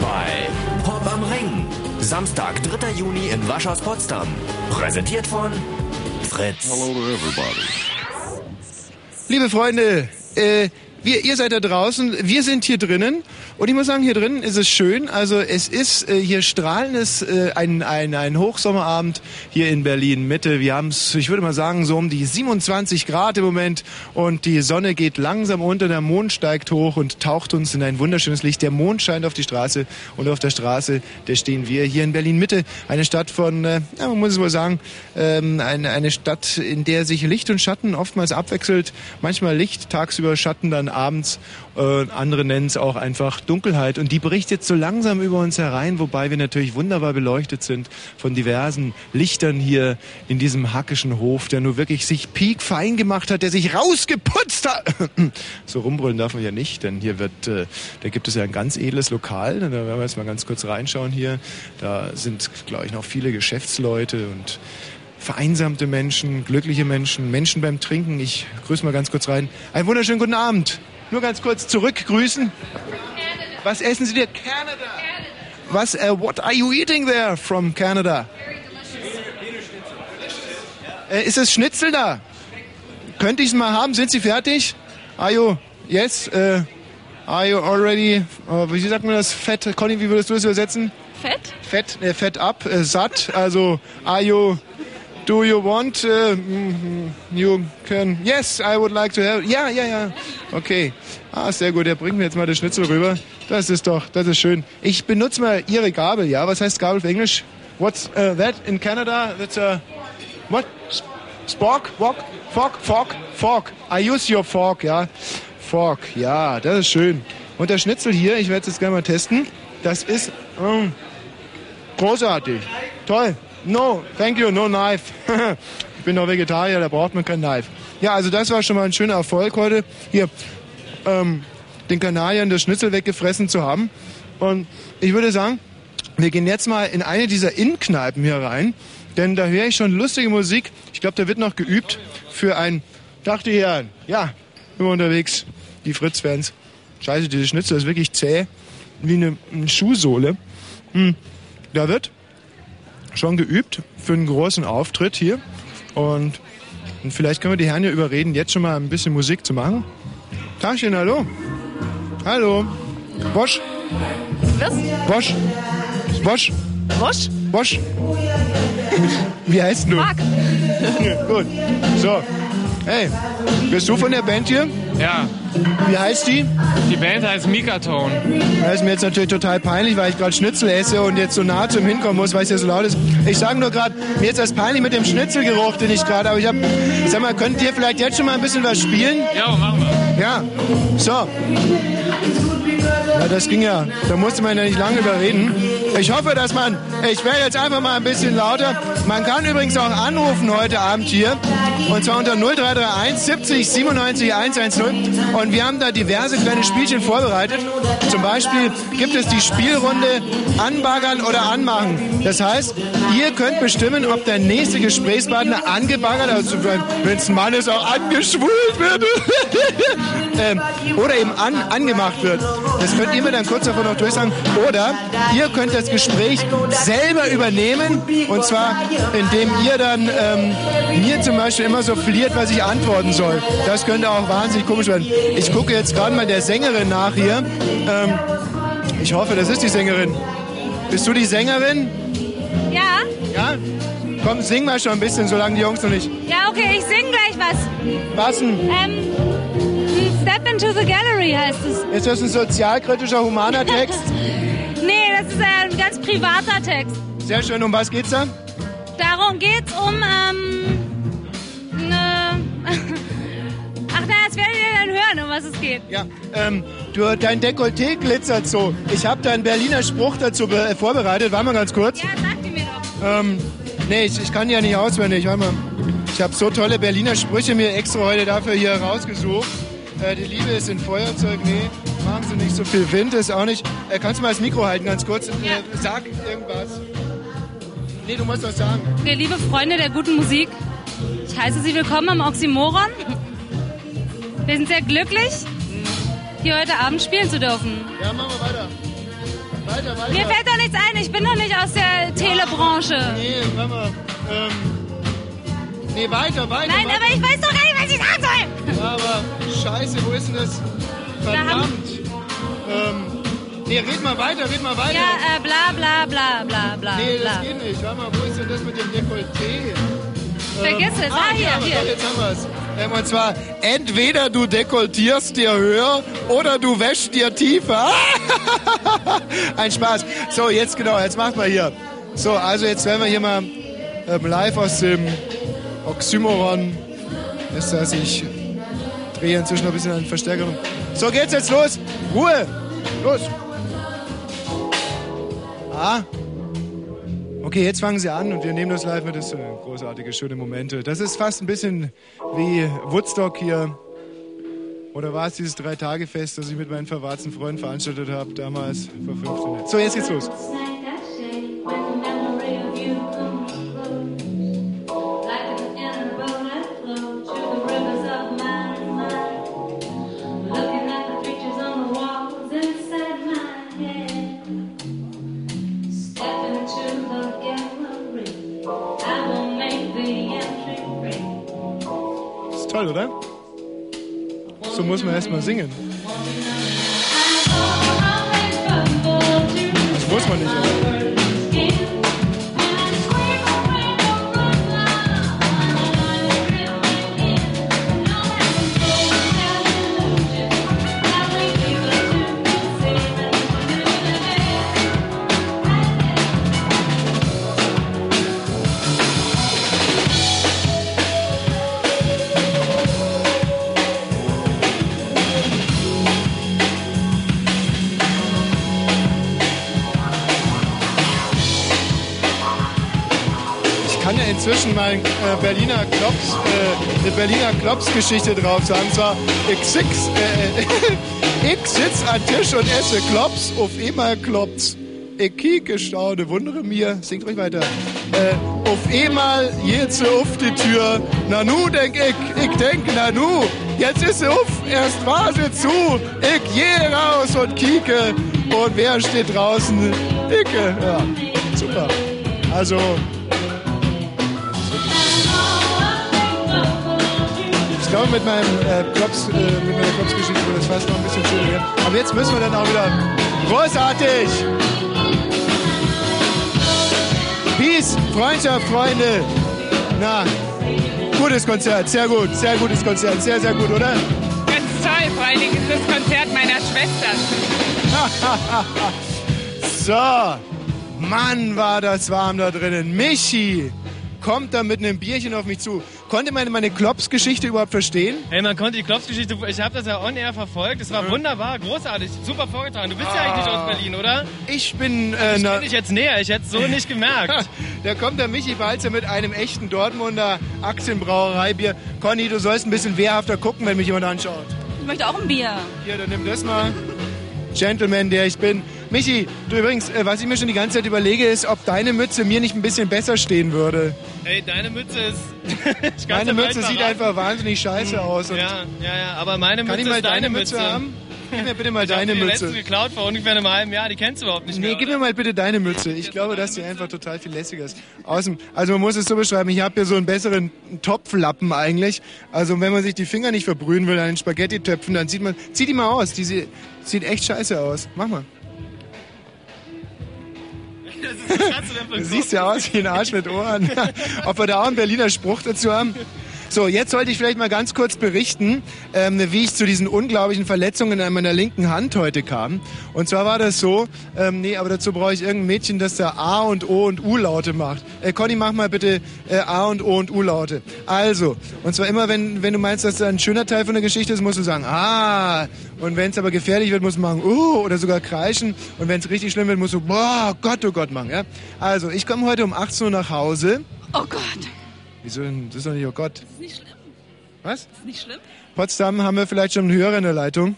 Bei Pop am Ring. Samstag, 3. Juni im Waschhaus Potsdam. Präsentiert von Fritz. Hello to everybody. Liebe Freunde, äh, wir, ihr seid da draußen, wir sind hier drinnen und ich muss sagen, hier drinnen ist es schön. Also es ist äh, hier strahlendes, äh, ein, ein, ein Hochsommerabend hier in Berlin Mitte. Wir haben es, ich würde mal sagen, so um die 27 Grad im Moment und die Sonne geht langsam unter, der Mond steigt hoch und taucht uns in ein wunderschönes Licht. Der Mond scheint auf die Straße und auf der Straße, da stehen wir hier in Berlin Mitte, eine Stadt von, äh, ja, man muss es mal sagen, ähm, eine, eine Stadt, in der sich Licht und Schatten oftmals abwechselt. Manchmal Licht, tagsüber Schatten dann abends. Äh, andere nennen es auch einfach Dunkelheit. Und die bricht jetzt so langsam über uns herein, wobei wir natürlich wunderbar beleuchtet sind von diversen Lichtern hier in diesem hackischen Hof, der nur wirklich sich piekfein gemacht hat, der sich rausgeputzt hat. *clears throat* so rumbrüllen darf man ja nicht, denn hier wird, äh, da gibt es ja ein ganz edles Lokal. Da werden wir jetzt mal ganz kurz reinschauen hier. Da sind, glaube ich, noch viele Geschäftsleute und vereinsamte Menschen, glückliche Menschen, Menschen beim Trinken. Ich grüße mal ganz kurz rein. Einen wunderschönen guten Abend. Nur ganz kurz zurückgrüßen. Was essen Sie dir? Canada. Was, uh, what are you eating there from Canada? Äh, ist es Schnitzel da? Könnte ich es mal haben? Sind Sie fertig? Are you, yes, äh, are you already, wie sagt man das, fett? Conny, wie würdest du das übersetzen? Fett? Fett, äh, fett ab, äh, satt, also are you, do you want, äh, mm, you can, yes, I would like to have, ja, ja, ja, okay. Ah, sehr gut, der bringt mir jetzt mal das Schnitzel rüber. Das ist doch, das ist schön. Ich benutze mal Ihre Gabel, ja, was heißt Gabel auf Englisch? What's uh, that in Canada? That's a, what? Spork? Wok? Fork? Fork? Fork. I use your fork, ja. Fork, ja, das ist schön. Und der Schnitzel hier, ich werde es jetzt gerne mal testen. Das ist mm, großartig. Toll. No, thank you, no knife. *laughs* ich bin doch Vegetarier, da braucht man kein Knife. Ja, also das war schon mal ein schöner Erfolg heute, hier ähm, den Kanadiern das Schnitzel weggefressen zu haben. Und ich würde sagen, wir gehen jetzt mal in eine dieser Innenkneipen hier rein, denn da höre ich schon lustige Musik. Ich glaube, da wird noch geübt für ein Dachte Herren. Ja, immer unterwegs, die Fritz-Fans. Scheiße, diese Schnitzel ist wirklich zäh, wie eine, eine Schuhsohle. Hm. Da wird schon geübt für einen großen Auftritt hier. Und, und vielleicht können wir die Herren ja überreden, jetzt schon mal ein bisschen Musik zu machen. Tagchen, hallo. Hallo. Bosch. Was? Bosch. Bosch. Bosch? Bosch. *laughs* Wie heißt du? Marc. *laughs* Gut. So. Hey, bist du von der Band hier? Ja. Wie heißt die? Die Band heißt Mikatone. Das ist mir jetzt natürlich total peinlich, weil ich gerade Schnitzel esse und jetzt so nah zum Hinkommen muss, weil es ja so laut ist. Ich sage nur gerade, mir ist das peinlich mit dem Schnitzelgeruch, den ich gerade habe. Ich hab, sag mal, könnt ihr vielleicht jetzt schon mal ein bisschen was spielen? Ja, machen wir. Ja. So. Ja, das ging ja. Da musste man ja nicht lange überreden. Ich hoffe, dass man, ich werde jetzt einfach mal ein bisschen lauter. Man kann übrigens auch anrufen heute Abend hier. Und zwar unter 0331 70 97 110. Und wir haben da diverse kleine Spielchen vorbereitet. Zum Beispiel gibt es die Spielrunde Anbaggern oder Anmachen. Das heißt, ihr könnt bestimmen, ob der nächste Gesprächspartner angebaggert, also wenn es ein Mann ist, auch angeschwult wird. *laughs* ähm, oder eben an, angemacht wird. Das könnt ihr mir dann kurz davon noch durchsagen. Oder ihr könnt das Gespräch selber übernehmen. Und zwar, indem ihr dann ähm, mir zum Beispiel immer so verliert, was ich antworten soll. Das könnte auch wahnsinnig komisch werden. Ich gucke jetzt gerade mal der Sängerin nach hier. Ähm, ich hoffe, das ist die Sängerin. Bist du die Sängerin? Ja? Ja? Komm, sing mal schon ein bisschen, solange die Jungs noch nicht. Ja, okay, ich sing gleich was. Was denn? Ähm, Step into the Gallery heißt es. Ist das ein sozialkritischer, humaner Text? *laughs* das ein ganz privater Text. Sehr schön. Um was geht's da? Darum geht's um, ähm, ne, *laughs* was es geht. Ja, ähm, du, dein Dekolleté glitzert so. Ich habe da einen Berliner Spruch dazu äh, vorbereitet. Warte mal ganz kurz. Ja, sag die mir doch. Ähm, nee, ich, ich kann die ja nicht auswendig. Warte mal. Ich habe so tolle Berliner Sprüche mir extra heute dafür hier rausgesucht. Äh, die Liebe ist ein Feuerzeug. Nee, machen sie nicht so viel Wind, ist auch nicht. Äh, kannst du mal das Mikro halten, ganz kurz? Äh, sag irgendwas. Nee, du musst was sagen. Okay, liebe Freunde der guten Musik, ich heiße Sie willkommen am Oxymoron. Wir sind sehr glücklich, hier heute Abend spielen zu dürfen. Ja, machen wir weiter. Weiter, weiter. Mir fällt doch nichts ein, ich bin doch nicht aus der Telebranche. Nee, warte mal. Ähm, nee, weiter, weiter. Nein, weiter. aber ich weiß doch gar nicht, was ich sagen soll. Ja, aber scheiße, wo ist denn das? Verdammt. Ähm, nee, red mal weiter, red mal weiter. Ja, äh, bla bla bla bla bla nee, bla. das geht nicht. Warte mal, wo ist denn das mit dem Dekolleté? Vergiss es. Ah, hier, aber hier. Jetzt haben wir's. Ähm, und zwar, entweder du dekoltierst dir höher oder du wäschst dir tiefer. *laughs* Ein Spaß. So, jetzt genau, jetzt macht mal hier. So, also jetzt werden wir hier mal ähm, live aus dem Oxymoron. Ist das, ich drehe inzwischen ein bisschen an den Verstärker. So, geht's jetzt los. Ruhe. Los. Ah. Okay, jetzt fangen sie an und wir nehmen das live mit. Das sind großartige, schöne Momente. Das ist fast ein bisschen wie Woodstock hier. Oder war es dieses Drei-Tage-Fest, das ich mit meinen verwahrten Freunden veranstaltet habe, damals vor 15 Jahren. So, jetzt geht's los. Toll, oder? So muss man erst mal singen. Das muss man nicht, aber. Inzwischen mal äh, Berliner Klops, äh, eine Berliner Klops-Geschichte drauf sagen. Und zwar, ich, sitz, äh, *laughs* ich sitz an Tisch und esse Klops, auf einmal klopft's. Ich kieke, staune, wundere mir, singt ruhig weiter. Äh, auf einmal geht sie auf die Tür. Nanu, denk ich, ich denk, Nanu, jetzt ist sie auf, erst war sie zu. Ich gehe raus und kieke. Und wer steht draußen? Icke. Ja, super. Also, glaube, mit meinem äh, Klops, äh, mit meiner Klopsgeschichte wird das fast noch ein bisschen schöner werden. Aber jetzt müssen wir dann auch wieder. Großartig! Peace, Freundschaft, Freunde. Na, gutes Konzert, sehr gut, sehr gutes Konzert, sehr, sehr gut, oder? Ganz toll, vor allen Dingen ist das Konzert meiner Schwester. *laughs* so, Mann, war das warm da drinnen. Michi kommt da mit einem Bierchen auf mich zu. Konnte meine, meine Klops-Geschichte überhaupt verstehen? Hey, man konnte die Klopfgeschichte, ich habe das ja on air verfolgt. Es war wunderbar, großartig, super vorgetragen. Du bist ja eigentlich nicht aus Berlin, oder? Ich bin. Äh, ich kenn dich jetzt näher, ich hätte es so *laughs* nicht gemerkt. Da kommt der Michi Balzer mit einem echten Dortmunder Aktienbrauereibier. Conny, du sollst ein bisschen wehrhafter gucken, wenn mich jemand anschaut. Ich möchte auch ein Bier. Hier, dann nimm das mal. Gentleman, der ich bin. Michi, du übrigens, äh, was ich mir schon die ganze Zeit überlege, ist, ob deine Mütze mir nicht ein bisschen besser stehen würde. Hey, deine Mütze ist. *laughs* ich dir Mütze sieht verraten. einfach wahnsinnig scheiße aus. Und Ja, ja, ja, aber meine Kann Mütze ich mal ist deine deine Mütze haben? Gib mir bitte *laughs* mal ich deine die Mütze. letzte geklaut vor ungefähr einem halben Jahr, die kennst du überhaupt nicht Nee, mehr. gib mir mal bitte deine Mütze. Ich *laughs* glaube, dass die einfach total viel lässiger ist. Außen, also man muss es so beschreiben, ich habe hier so einen besseren Topflappen eigentlich. Also wenn man sich die Finger nicht verbrühen will an den Spaghetti-Töpfen, dann sieht man, zieh die mal aus. Die sie- sieht echt scheiße aus. Mach mal. Du siehst ja aus wie ein Arsch mit Ohren. *laughs* Ob wir da auch einen Berliner Spruch dazu haben? So, jetzt sollte ich vielleicht mal ganz kurz berichten, ähm, wie ich zu diesen unglaublichen Verletzungen an meiner linken Hand heute kam. Und zwar war das so, ähm, nee, aber dazu brauche ich irgendein Mädchen, das da A und O und U-Laute macht. Äh, Conny, mach mal bitte äh, A und O und U-Laute. Also, und zwar immer, wenn, wenn du meinst, dass da ein schöner Teil von der Geschichte ist, musst du sagen, ah. Und wenn es aber gefährlich wird, musst du machen, uh, oder sogar kreischen. Und wenn es richtig schlimm wird, musst du, boah, Gott, oh Gott machen. Ja? Also, ich komme heute um 18 Uhr nach Hause. Oh Gott. Wieso denn? Das ist doch nicht, oh Gott. Das ist nicht schlimm. Was? Das ist nicht schlimm. Potsdam haben wir vielleicht schon einen Hörer in der Leitung.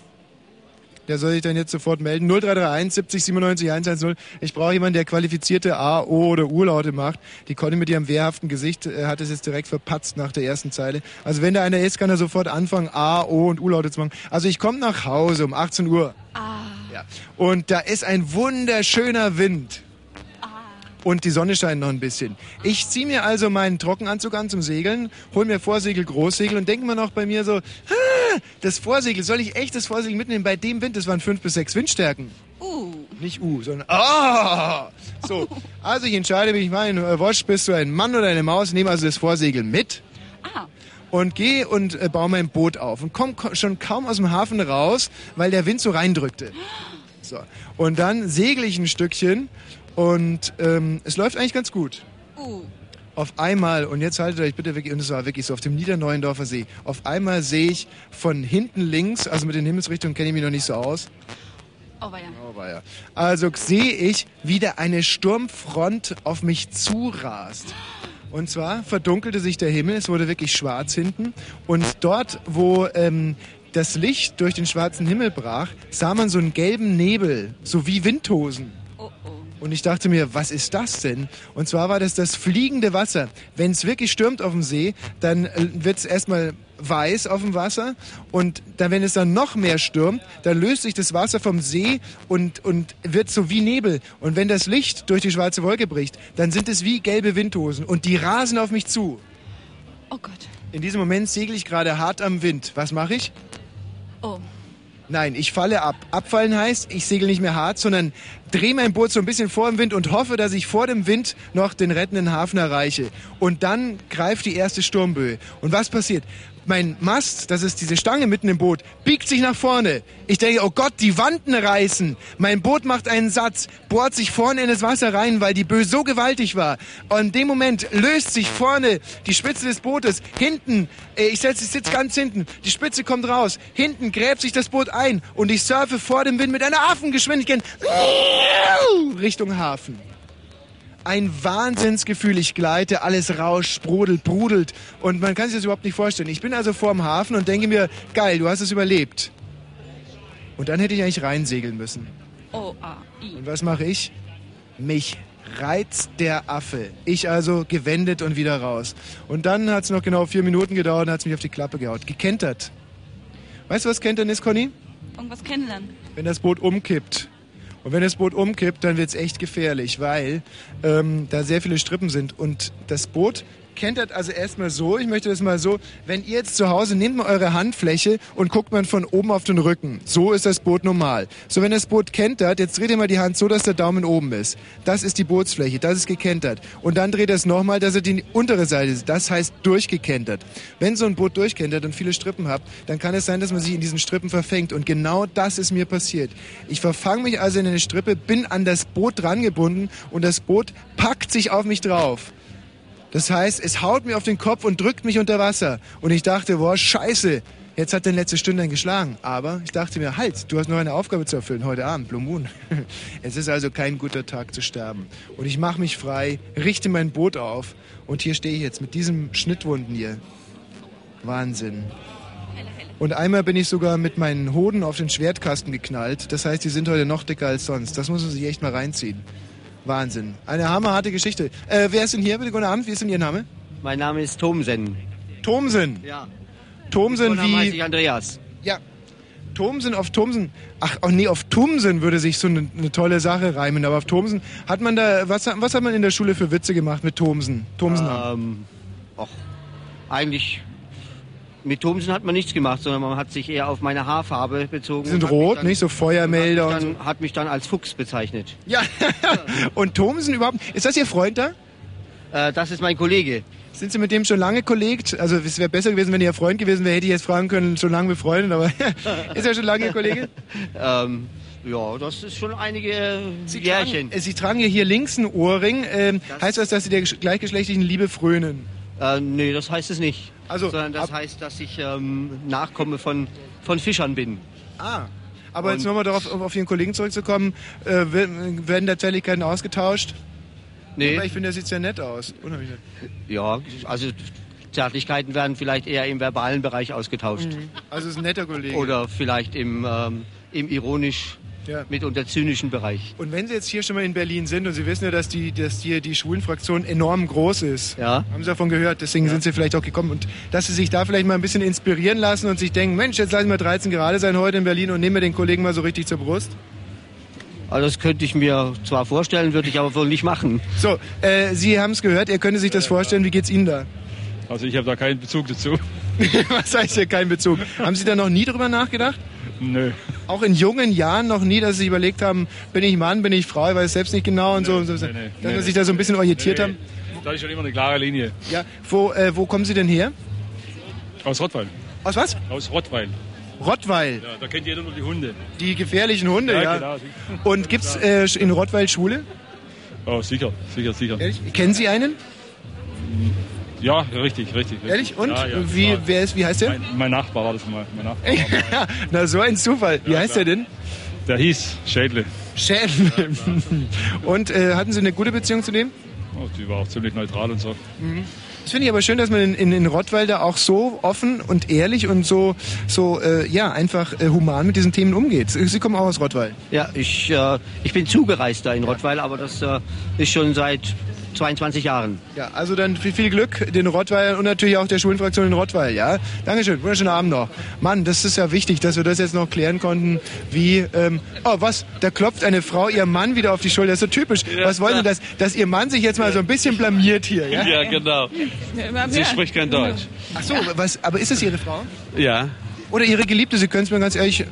Der soll sich dann jetzt sofort melden. 0331 70 97 110. Ich brauche jemanden, der qualifizierte A, O oder U-Laute macht. Die Conny mit ihrem wehrhaften Gesicht äh, hat es jetzt direkt verpatzt nach der ersten Zeile. Also wenn da einer ist, kann er sofort anfangen, A, O und U-Laute zu machen. Also ich komme nach Hause um 18 Uhr. Ja. Und da ist ein wunderschöner Wind. Und die Sonne scheint noch ein bisschen. Ich ziehe mir also meinen Trockenanzug an zum Segeln, hol mir Vorsegel, Großsegel und denke mir noch bei mir so, "Ah, das Vorsegel, soll ich echt das Vorsegel mitnehmen? Bei dem Wind, das waren fünf bis sechs Windstärken. Uh. Nicht U, sondern Ah! So, *laughs* also ich entscheide mich mal, äh, Wosch, bist du ein Mann oder eine Maus? Nehme also das Vorsegel mit Ah. und gehe und äh, baue mein Boot auf und komme ko schon kaum aus dem Hafen raus, weil der Wind so reindrückte. *gasps* So. Und dann segle ich ein Stückchen und ähm, es läuft eigentlich ganz gut. Uh. Auf einmal, und jetzt haltet euch bitte wirklich, und es war wirklich so, auf dem Niederneuendorfer See, auf einmal sehe ich von hinten links, also mit den Himmelsrichtungen kenne ich mich noch nicht so aus, Oh, weia. Oh, weia. Also sehe ich, wie da eine Sturmfront auf mich zurast. Und zwar verdunkelte sich der Himmel, es wurde wirklich schwarz hinten. Und dort, wo ähm, das Licht durch den schwarzen Himmel brach, sah man so einen gelben Nebel, so wie Windhosen. Und ich dachte mir, was ist das denn? Und zwar war das das fliegende Wasser. Wenn es wirklich stürmt auf dem See, dann wird es erstmal weiß auf dem Wasser und dann, wenn es dann noch mehr stürmt, dann löst sich das Wasser vom See und, und wird so wie Nebel. Und wenn das Licht durch die schwarze Wolke bricht, dann sind es wie gelbe Windhosen und die rasen auf mich zu. Oh Gott. In diesem Moment segle ich gerade hart am Wind. Was mache ich? Oh. Nein, ich falle ab. Abfallen heißt, ich segel nicht mehr hart, sondern drehe mein Boot so ein bisschen vor dem Wind und hoffe, dass ich vor dem Wind noch den rettenden Hafen erreiche. Und dann greift die erste Sturmböe. Und was passiert? Mein Mast, das ist diese Stange mitten im Boot, biegt sich nach vorne. Ich denke, oh Gott, die Wanden reißen. Mein Boot macht einen Satz, bohrt sich vorne in das Wasser rein, weil die Böe so gewaltig war. Und in dem Moment löst sich vorne die Spitze des Bootes. Hinten, äh, ich sitze sitz ganz hinten, die Spitze kommt raus. Hinten gräbt sich das Boot ein und ich surfe vor dem Wind mit einer Affengeschwindigkeit Richtung Hafen. Ein Wahnsinnsgefühl. Ich gleite, alles rauscht, sprudelt, brudelt. Und man kann sich das überhaupt nicht vorstellen. Ich bin also vorm Hafen und denke mir, geil, du hast es überlebt. Und dann hätte ich eigentlich reinsegeln müssen. Und was mache ich? Mich reizt der Affe. Ich also gewendet und wieder raus. Und dann hat es noch genau vier Minuten gedauert und hat es mich auf die Klappe gehaut. Gekentert. Weißt du, was Kentern ist, Conny? Irgendwas kennenlernen. wenn das Boot umkippt. Und wenn das Boot umkippt, dann wird's echt gefährlich, weil ähm, da sehr viele Strippen sind. Und das Boot kentert also erstmal so, ich möchte das mal so, wenn ihr jetzt zu Hause, nehmt mal eure Handfläche und guckt mal von oben auf den Rücken. So ist das Boot normal. So, wenn das Boot kentert, jetzt dreht ihr mal die Hand so, dass der Daumen oben ist. Das ist die Bootsfläche, das ist gekentert. Und dann dreht ihr es nochmal, dass er die untere Seite ist. Das heißt durchgekentert. Wenn so ein Boot durchkentert und viele Strippen habt, dann kann es sein, dass man sich in diesen Strippen verfängt. Und genau das ist mir passiert. Ich verfange mich also in eine Strippe, bin an das Boot dran gebunden und das Boot packt sich auf mich drauf. Das heißt, es haut mir auf den Kopf und drückt mich unter Wasser. Und ich dachte, boah, scheiße, jetzt hat dein letzte Stündlein geschlagen. Aber ich dachte mir, halt, du hast noch eine Aufgabe zu erfüllen heute Abend, Blue Moon. *laughs* Es ist also kein guter Tag zu sterben. Und ich mache mich frei, richte mein Boot auf. Und hier stehe ich jetzt mit diesem Schnittwunden hier. Wahnsinn. Und einmal bin ich sogar mit meinen Hoden auf den Schwertkasten geknallt. Das heißt, die sind heute noch dicker als sonst. Das muss man sich echt mal reinziehen. Wahnsinn. Eine hammerharte Geschichte. Äh, wer ist denn hier? Bitte, guten Abend. Wie ist denn Ihr Name? Mein Name ist Thomsen. Thomsen. Ja. Thomsen Vorname heiße wie... ich Andreas. Ja. Thomsen auf Thomsen. Ach, oh nee, auf Thomsen würde sich so eine, eine tolle Sache reimen. Aber auf Thomsen hat man da... Was, was hat man in der Schule für Witze gemacht mit Thomsen? Thomsen. Ähm, ach, eigentlich mit Thomsen hat man nichts gemacht, sondern man hat sich eher auf meine Haarfarbe bezogen. Die sind rot, dann- nicht? So Feuermelder hat und mich, dann, hat mich dann als Fuchs bezeichnet. Ja. *laughs* und Thomsen überhaupt... Ist das Ihr Freund da? Äh, das ist mein Kollege. Sind Sie mit dem schon lange kollegt? Also es wäre besser gewesen, wenn Ihr Freund gewesen wäre, hätte ich jetzt fragen können, schon lange befreundet, aber *laughs* ist er schon lange Ihr Kollege? *laughs* ähm, ja, das ist schon einige äh, Jährchen. Äh, Sie tragen ja hier links einen Ohrring. Ähm, heißt das, dass Sie der gesch- gleichgeschlechtlichen Liebe frönen? Äh, nee, das heißt es nicht. Also, Sondern das heißt, dass ich ähm, Nachkomme von, von Fischern bin. Ah. Aber jetzt Und- nochmal darauf, auf Ihren Kollegen zurückzukommen, äh, werden da Zärtlichkeiten ausgetauscht? Nee. Aber ich finde, der sieht sehr nett aus. Unheimlich nett. Ja, also Zärtlichkeiten werden vielleicht eher im verbalen Bereich ausgetauscht. Also ist ein netter Kollege. Oder vielleicht im, ähm, im ironisch, Ja. mitunter zynischen Bereich. Und wenn Sie jetzt hier schon mal in Berlin sind und Sie wissen ja, dass die, dass hier die Schwulenfraktion enorm groß ist, Ja. haben Sie davon gehört, deswegen sind Sie vielleicht auch gekommen und dass Sie sich da vielleicht mal ein bisschen inspirieren lassen und sich denken, Mensch, jetzt lassen wir 13 gerade sein heute in Berlin und nehmen wir den Kollegen mal so richtig zur Brust. Also das könnte ich mir zwar vorstellen, würde ich aber wohl nicht machen. So, äh, Sie haben es gehört, er könnte sich das vorstellen, wie geht's Ihnen da? Also ich habe da keinen Bezug dazu. *laughs* Was heißt hier kein Bezug? haben Sie da noch nie drüber nachgedacht? Nö. Auch in jungen Jahren noch nie, dass Sie sich überlegt haben, bin ich Mann, bin ich Frau, ich weiß selbst nicht genau und so, und so dass nee, Sie nee. sich da so ein bisschen orientiert haben. Da ist schon immer eine klare Linie. Ja, wo, äh, wo kommen Sie denn her? Aus Rottweil. Aus was? Aus Rottweil. Rottweil. Ja, da kennt jeder nur die Hunde. Die gefährlichen Hunde, ja. Ja, genau. Und gibt's äh, in Rottweil Schwule? Oh, sicher, sicher, sicher. Ehrlich? Kennen Sie einen? Ja, richtig, richtig. richtig. Ehrlich? Und? Ja, ja, wie, klar. wer ist, wie heißt der? Mein, mein Nachbar war das mal. Mein Nachbar. *laughs* Na, so ein Zufall. Wie Ja, heißt klar. der denn? Der hieß Schädle. Schäden. *laughs* Und äh, hatten Sie eine gute Beziehung zu dem? Oh, die war auch ziemlich neutral und so. Das finde ich aber schön, dass man in, in, in Rottweil da auch so offen und ehrlich und so, so äh, ja, einfach äh, human mit diesen Themen umgeht. Sie kommen auch aus Rottweil. Ja, ich, äh, ich bin zugereist da in Rottweil, aber das äh, ist schon seit 22 Jahren. Ja, also dann viel, viel Glück den Rottweilern und natürlich auch der Schwulenfraktion in Rottweil, ja? Dankeschön, wunderschönen Abend noch. Mann, das ist ja wichtig, dass wir das jetzt noch klären konnten, wie, ähm, oh was, da klopft eine Frau ihrem Mann wieder auf die Schulter, das ist so typisch. was wollen Sie, dass, dass Ihr Mann sich jetzt mal so ein bisschen blamiert hier, ja? Ja, genau. Sie spricht kein Deutsch. Ach so, was, aber ist es Ihre Frau? Ja. Oder Ihre Geliebte, Sie können es mir ganz ehrlich,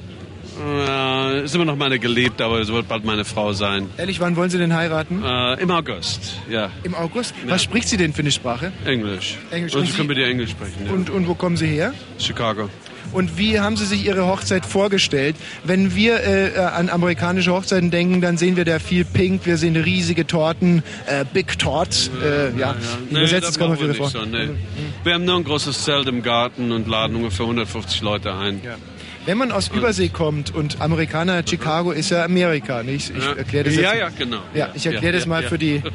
Äh, ist immer noch meine Geliebte, aber es wird bald meine Frau sein. ehrlich, wann wollen Sie denn heiraten? Äh, Im August, ja. Im August? Was spricht sie denn für eine Sprache? Englisch. Englisch. Und Und sie Sie- können mit ihr Englisch sprechen. Ja. Und, und wo kommen Sie her? Chicago. Und wie haben Sie sich Ihre Hochzeit vorgestellt? Wenn wir äh, äh, an amerikanische Hochzeiten denken, dann sehen wir da viel Pink, wir sehen riesige Torten, äh, Big Torts. Äh, ja, ich Nee, übersetze das es für wir Ihre Frau. so, nee. Wir haben nur ein großes Zelt im Garten und laden ungefähr 150 Leute ein. Wenn man aus Übersee kommt und Amerikaner, Chicago ist ja Amerika, nicht? Ich erkläre das jetzt. Ja, ja, genau. Ja, ich erkläre Ja, das mal ja. für die. *laughs*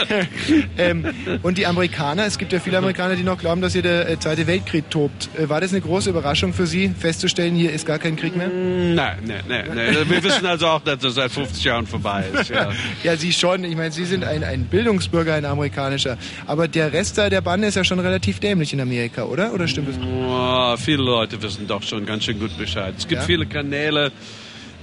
*laughs* ähm, und die Amerikaner, es gibt ja viele Amerikaner, die noch glauben, dass hier der äh, Zweite Weltkrieg tobt. Äh, war das eine große Überraschung für Sie, festzustellen, hier ist gar kein Krieg mehr? Nein, nein, nein, nein. Wir wissen also auch, dass das seit 50 Jahren vorbei ist. Ja. *laughs* Ja, Sie schon. Ich meine, Sie sind ein, ein Bildungsbürger, ein amerikanischer. Aber der Rest da der Bande ist ja schon relativ dämlich in Amerika, oder? Oder stimmt das? Oh, viele Leute wissen doch schon ganz schön gut Bescheid. Es gibt Ja? viele Kanäle,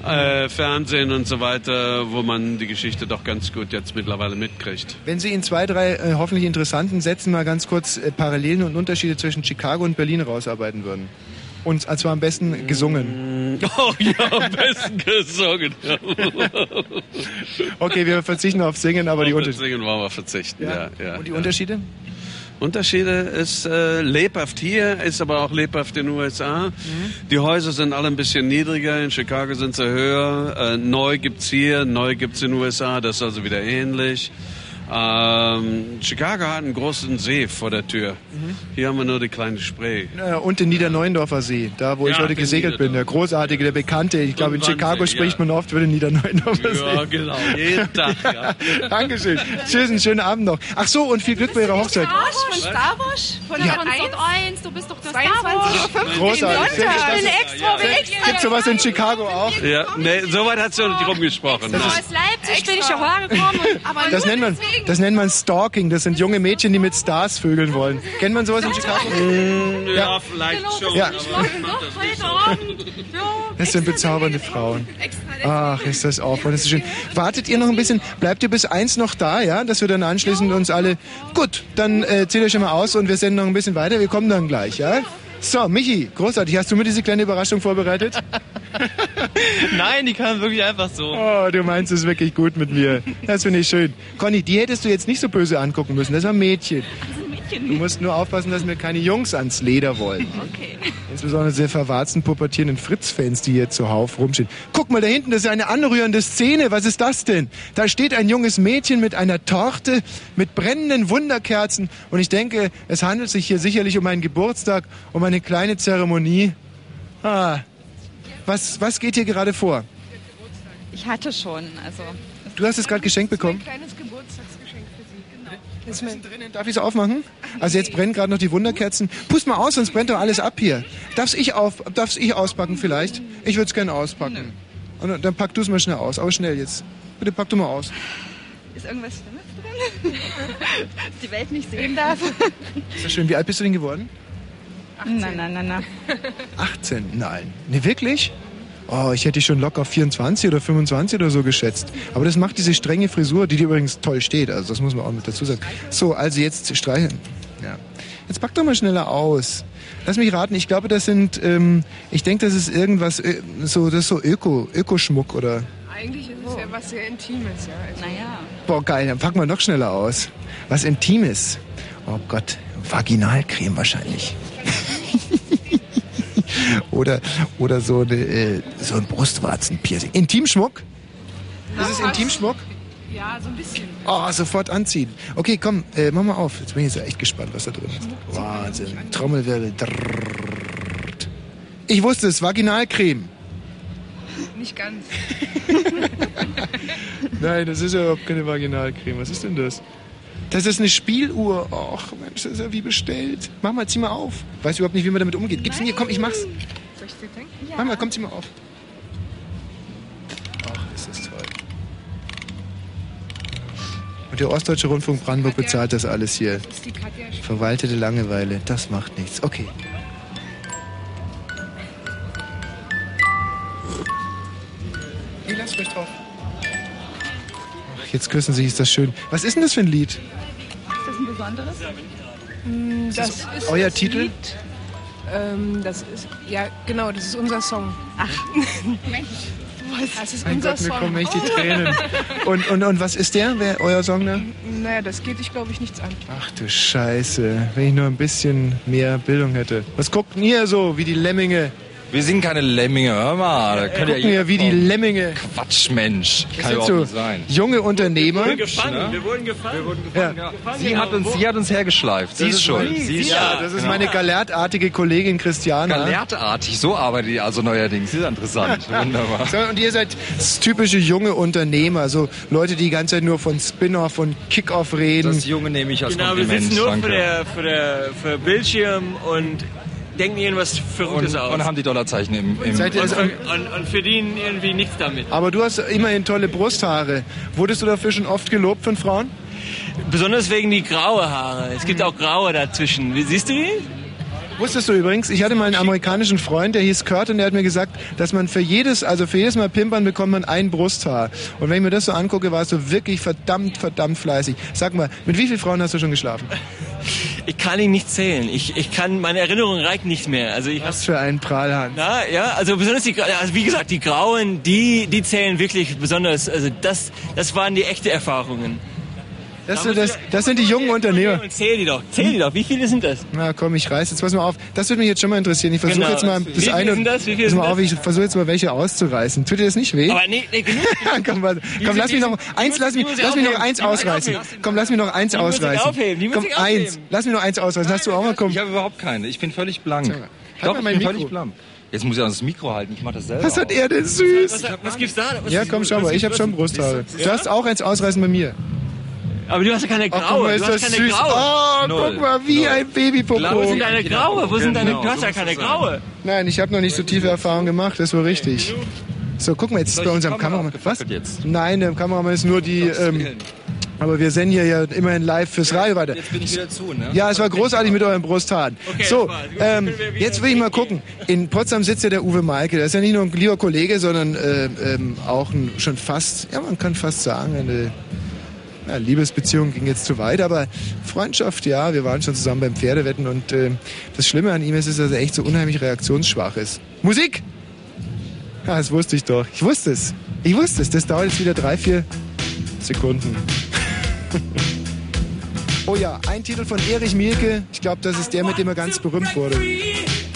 äh, Fernsehen und so weiter, wo man die Geschichte doch ganz gut jetzt mittlerweile mitkriegt. Wenn Sie in zwei, drei äh, hoffentlich interessanten Sätzen mal ganz kurz äh, Parallelen und Unterschiede zwischen Chicago und Berlin rausarbeiten würden. Und zwar am besten gesungen. *laughs* Oh ja, am besten *laughs* gesungen. Okay, wir verzichten auf Singen, aber die Auf Unterschiede. Singen wollen wir verzichten, ja. ja, Und die ja. Unterschiede? Unterschiede ist äh, lebhaft hier, ist aber auch lebhaft in den USA. Die Häuser sind alle ein bisschen niedriger, in Chicago sind sie höher. Äh, neu gibt's hier, neu gibt's in den USA, das ist also wieder ähnlich. Ähm, Chicago hat einen großen See vor der Tür. Hier haben wir nur die kleine Spree. Ja, und den Niederneuendorfer See, da wo ich Ja, heute den gesegelt bin. Der großartige, der bekannte. Ich glaube, in Chicago Wannsee, spricht ja. man oft über den Niederneuendorfer See. Ja, genau, jeden *laughs* Tag, ja. Dankeschön. Tschüss, einen schönen Abend noch. Ach so, und viel Glück bei Ihrer Hochzeit. Von Star Wars? Von Ja. ja. Sat 1, du bist doch der 22.15 Star Wars. Großartig. Ich bin extra, extra. Gibt sowas in Chicago auch? Ja, nee, so weit hat sie noch nicht rumgesprochen. So Nein. aus Leipzig bin ich hierher gekommen. Aber Das nennt man. Das nennt man Stalking. Das sind junge Mädchen, die mit Stars vögeln wollen. Kennt man sowas in Chicago? Mm, Ja, vielleicht schon. Ja. das. Ja, sind bezaubernde Frauen. Ach, ist das aufwand, das ist schön. Wartet ihr noch ein bisschen? Bleibt ihr bis eins noch da, ja? Dass wir dann anschließend uns alle... Gut, dann äh, zählt euch schon mal aus und wir senden noch ein bisschen weiter. Wir kommen dann gleich, ja? So, Michi, großartig. Hast du mir diese kleine Überraschung vorbereitet? *laughs* Nein, die kam wirklich einfach so. Oh, du meinst es wirklich gut mit mir. Das finde ich schön. Conny, die hättest du jetzt nicht so böse angucken müssen. Das war ein Mädchen. Du musst nur aufpassen, dass mir keine Jungs ans Leder wollen. Okay. Insbesondere diese verwarzten, pubertierenden Fritz-Fans, die hier zuhauf rumstehen. Guck mal, da hinten, das ist eine anrührende Szene. Was ist das denn? Da steht ein junges Mädchen mit einer Torte, mit brennenden Wunderkerzen. Und ich denke, es handelt sich hier sicherlich um einen Geburtstag, um eine kleine Zeremonie. Ah, was, was geht hier gerade vor? Ich hatte schon, also. Du hast es gerade geschenkt bekommen. kleines Geburtstagsgeschenk für Sie, genau. Was ist drinnen? Darf ich es aufmachen? Also jetzt brennen gerade noch die Wunderkerzen. Pust mal aus, sonst brennt doch alles ab hier. Darf's ich, auf, darf's ich auspacken vielleicht? Ich würde es gerne auspacken. Und dann pack du es mal schnell aus. Aber schnell jetzt. Bitte pack du mal aus. Ist irgendwas Schlimmes drin? Dass *laughs* die Welt nicht sehen darf? Ist das schön. Wie alt bist du denn geworden? Nein, nein, nein, nein. 18? Nein. Nee, wirklich? Oh, ich hätte dich schon locker auf 24 oder 25 oder so geschätzt. Aber das macht diese strenge Frisur, die dir übrigens toll steht. Also das muss man auch mit dazu sagen. So, also jetzt streicheln. Ja. Jetzt pack doch mal schneller aus. Lass mich raten, ich glaube, das sind, ähm, ich denke, das ist irgendwas, äh, so, das ist so Öko, Ökoschmuck oder. Eigentlich ist es ja was sehr Intimes, ja. Also naja. Boah, geil, dann pack mal noch schneller aus. Was Intimes. Oh Gott, Vaginalcreme wahrscheinlich. Oder, oder so, eine, äh, so ein Brustwarzenpiercing. Intimschmuck? Ist es Intimschmuck? Ja, so ein bisschen. Oh, sofort anziehen. Okay, komm, äh, mach mal auf. Jetzt bin ich jetzt echt gespannt, was da drin ist. Wahnsinn. Trommelwirbel. Ich wusste es, Vaginalcreme. Nicht ganz. *laughs* Nein, das ist ja überhaupt keine Vaginalcreme. Was ist denn das? Das ist eine Spieluhr. Och, Mensch, das ist ja wie bestellt. Mach mal, zieh mal auf. Weiß überhaupt nicht, wie man damit umgeht. Gib's mir, komm, ich mach's. Soll ich dir denken? Mach mal, komm, zieh mal auf. Ach, ist das toll. Und der Ostdeutsche Rundfunk Brandenburg bezahlt das alles hier. Verwaltete Langeweile, das macht nichts. Okay. Jetzt küssen sich, ist das schön. Was ist denn das für ein Lied? Ist das ein besonderes? Mm, Das ist euer das Titel? Lied, ähm, das ist, ja, genau, das ist unser Song. Ach, Mensch. Das ist Mein unser Gott, mir Song. kommen echt die Tränen. Und, und, und was ist der, wer, euer Song da? Naja, das geht dich, glaube ich, nichts an. Ach du Scheiße, wenn ich nur ein bisschen mehr Bildung hätte. Was guckt denn ihr so, wie die Lemminge? Wir sind keine Lemminge, hör mal. Da Wir könnt ihr gucken ja wie die Lemminge. Quatsch, Mensch. Das Kann so nicht sein. junge Unternehmer. Wir wurden gefangen, wir wurden gefangen. Ja. Sie hat uns, sie hat uns hergeschleift. Sie ist schuld. Sie ist ja, schuld. das ist Genau. meine galertartige Kollegin Christiana. Galertartig, so arbeitet ihr also neuerdings. Das ist interessant. *laughs* Wunderbar. So, und ihr seid das typische junge Unternehmer, so Leute, die die ganze Zeit nur von Spin-off und Kick-off reden. Das Junge nehme ich als Genau, wir Kompliment. sitzen nur danke. für, der, für, der, für Bildschirm und denken irgendwas Verrücktes und, aus. und haben die Dollarzeichen im, im Seid ihr und, und, und, und verdienen irgendwie nichts damit. Aber du hast immerhin tolle Brusthaare. Wurdest du dafür schon oft gelobt von Frauen? Besonders wegen die graue Haare. Es gibt auch graue dazwischen. Wie- Siehst du die? Wusstest du übrigens, ich hatte mal einen amerikanischen Freund, der hieß Kurt und der hat mir gesagt, dass man für jedes, also für jedes Mal Pimpern bekommt man ein Brusthaar. Und wenn ich mir das so angucke, warst du wirklich verdammt, verdammt fleißig. Sag mal, mit wie vielen Frauen hast du schon geschlafen? Ich kann ihn nicht zählen. Ich, ich kann, meine Erinnerung reicht nicht mehr. Also ich Was für ein Prahlhans. Na, ja, also besonders die, also wie gesagt, die Grauen, die, die zählen wirklich besonders. Also das, das waren die echte Erfahrungen. Das, das, das sind die jungen Unternehmer. Und zähl die doch, zähl die doch. Wie viele sind das? Na komm, ich reiß jetzt pass mal auf. Das würde mich jetzt schon mal interessieren. Ich versuche Genau. jetzt mal Wie das viele eine. sind das? Wie viele pass mal sind auf, ich versuche jetzt mal welche auszureißen. Tut dir das nicht weh? Aber nee, nee genug. *laughs* komm, warte. komm, lass mich sind- noch eins, lass mich, lass mich noch eins ausreißen. Komm, lass mich noch eins Die muss ich ausreißen. aufheben. Die muss Komm, eins. Lass mich noch eins ausreißen. Hast du auch mal komm. Ich habe überhaupt keine. Ich bin völlig blank. mal Doch, ich mein bin Mikro. völlig blank. Jetzt muss ich auch das Mikro halten. Ich mache das selber. Was hat er denn süß? Was, was gibt's da? Was, Ja, komm, schau mal, ich habe schon Brusthaare. Du hast auch eins ausreißen bei mir. Aber du hast ja keine Ach, graue. mal, du ist hast das keine süß. graue. Oh, Null. guck mal, wie Null. ein Babypopo. Wo sind deine graue? Wo sind deine, Genau, du hast ja keine graue. Nein, ich habe noch nicht so tiefe Erfahrungen gemacht, das war richtig. So, guck mal, jetzt ist bei unserem Kamera Kameramann. Was? jetzt? Nein, der Kameramann ist nur die. Ähm, aber wir senden hier ja immerhin live fürs Radio weiter. Jetzt bin ich wieder zu, ne? Ja, es war großartig mit euren Brusthaaren. Okay, so, das ähm, jetzt will ich mal gucken. In Potsdam sitzt ja der Uwe Maike. Der ist ja nicht nur ein lieber Kollege, sondern äh, ähm, auch ein, schon fast, ja, man kann fast sagen, eine ja, Liebesbeziehung ging jetzt zu weit, aber Freundschaft, ja, wir waren schon zusammen beim Pferdewetten und äh, das Schlimme an ihm ist, dass er echt so unheimlich reaktionsschwach ist. Musik! Ah, das wusste ich doch. Ich wusste es. Ich wusste es. Das dauert jetzt wieder drei, vier Sekunden. *laughs* oh ja, ein Titel von Erich Mielke. Ich glaube, das ist der, mit dem er ganz berühmt wurde.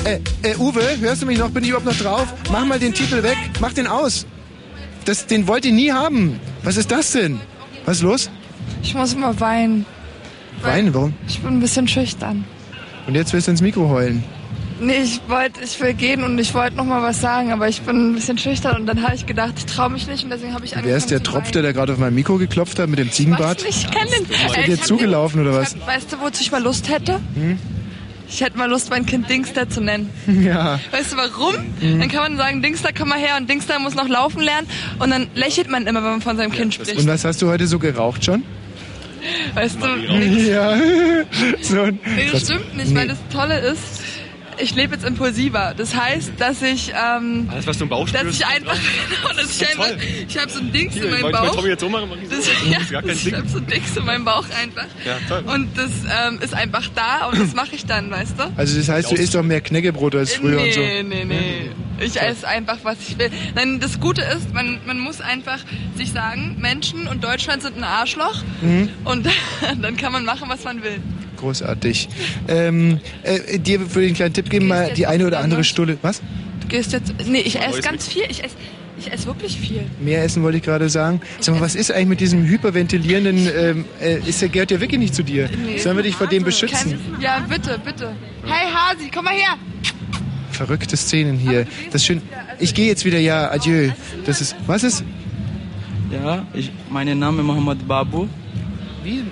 Äh, äh, Uwe, hörst du mich noch? Bin ich überhaupt noch drauf? Mach mal den Titel weg. Mach den aus. Das, den wollt ihr nie haben. Was ist das denn? Was ist los? Ich muss immer weinen. Weinen, warum? Ich bin ein bisschen schüchtern. Und jetzt willst du ins Mikro heulen. Nee, ich wollte, ich will gehen und ich wollte noch mal was sagen, aber ich bin ein bisschen schüchtern und dann habe ich gedacht, ich traue mich nicht und deswegen habe ich angefangen Wer ist der Tropf, der da gerade auf mein Mikro geklopft hat mit dem Ziegenbart? weinen. Ich kann den. Ist der ich dir zugelaufen oder den, was? Ich hab, weißt du, wozu ich mal Lust hätte? Hm? Ich hätte mal Lust, mein Kind Dingster zu nennen. *laughs* Ja. Weißt du warum? Mhm. Dann kann man sagen, Dingster, komm mal her und Dingster muss noch laufen lernen und dann lächelt man immer, wenn man von seinem Kind spricht. Und was hast du heute so geraucht schon? Weißt du. Ja. *laughs* so das stimmt nicht, weil das Tolle ist, ich lebe jetzt impulsiver. Das heißt, dass ich, ähm, Alles, was du im Bauch dass spürst. ich einfach, genau, *laughs* dass ich einfach, ich habe so ein Dings Hier, in meinem Bauch. mein Tommy jetzt ummachen? Mach ich so. Das, *laughs* Das *laughs* ja, ist gar kein ich Ding. habe so ein Dings in meinem Bauch einfach. Ja, toll. Und das ähm, ist einfach da und das mache ich dann, weißt du? Also das heißt, du isst doch mehr Knäckebrot als früher nee, und so. nee, nee. Ich esse einfach, was ich will. Nein, das Gute ist, man, man muss einfach sich sagen, Menschen und Deutschland sind ein Arschloch. Mhm. Und dann kann man machen, was man will. Großartig. Ähm, äh, dir würde ich einen kleinen Tipp geben, mal die eine oder andere Stulle. Was? Du gehst jetzt. Nee, ich esse ganz viel. Ich esse, ich esse wirklich viel. Mehr essen wollte ich gerade sagen. Sag mal, was ist eigentlich mit diesem hyperventilierenden, ähm, äh, ist der gehört ja wirklich nicht zu dir. Sollen wir dich vor dem beschützen? Kein, ja, bitte, bitte. Hey Hasi, komm mal her. Verrückte Szenen hier. Das ist schön. Ich gehe jetzt wieder, ja, adieu. Das ist, was ist? Ja, ich, mein Name ist Mohammed Babu. Wie?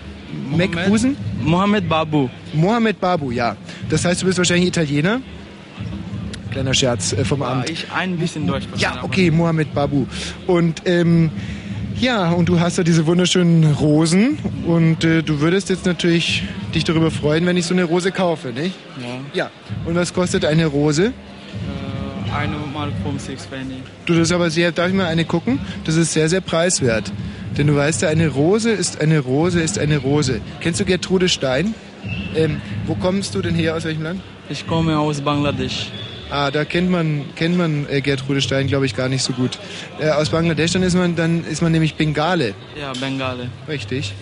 Mekbusen? Mohammed Babu. Mohammed Babu, ja. Das heißt, du bist wahrscheinlich Italiener? Kleiner Scherz äh, vom Ja, Amt. ich ein bisschen Deutsch Ja, okay, Mohammed Babu. Und ähm, ja, und du hast ja diese wunderschönen Rosen und äh, du würdest jetzt natürlich dich darüber freuen, wenn ich so eine Rose kaufe, nicht? Ja. Ja. Und was kostet eine Rose? Äh, eine Mark 50 Penny. Du, das ist aber sehr, darf ich mal eine gucken? Das ist sehr, sehr preiswert. Denn du weißt ja, eine Rose ist eine Rose ist eine Rose. Kennst du Gertrude Stein? Ähm, wo kommst du denn her, aus welchem Land? Ich komme aus Bangladesch. Ah, da kennt man, kennt man äh, Gertrude Stein, glaube ich, gar nicht so gut. Äh, aus Bangladesch, dann ist man, dann ist man nämlich Bengale. Ja, Bengale. Richtig.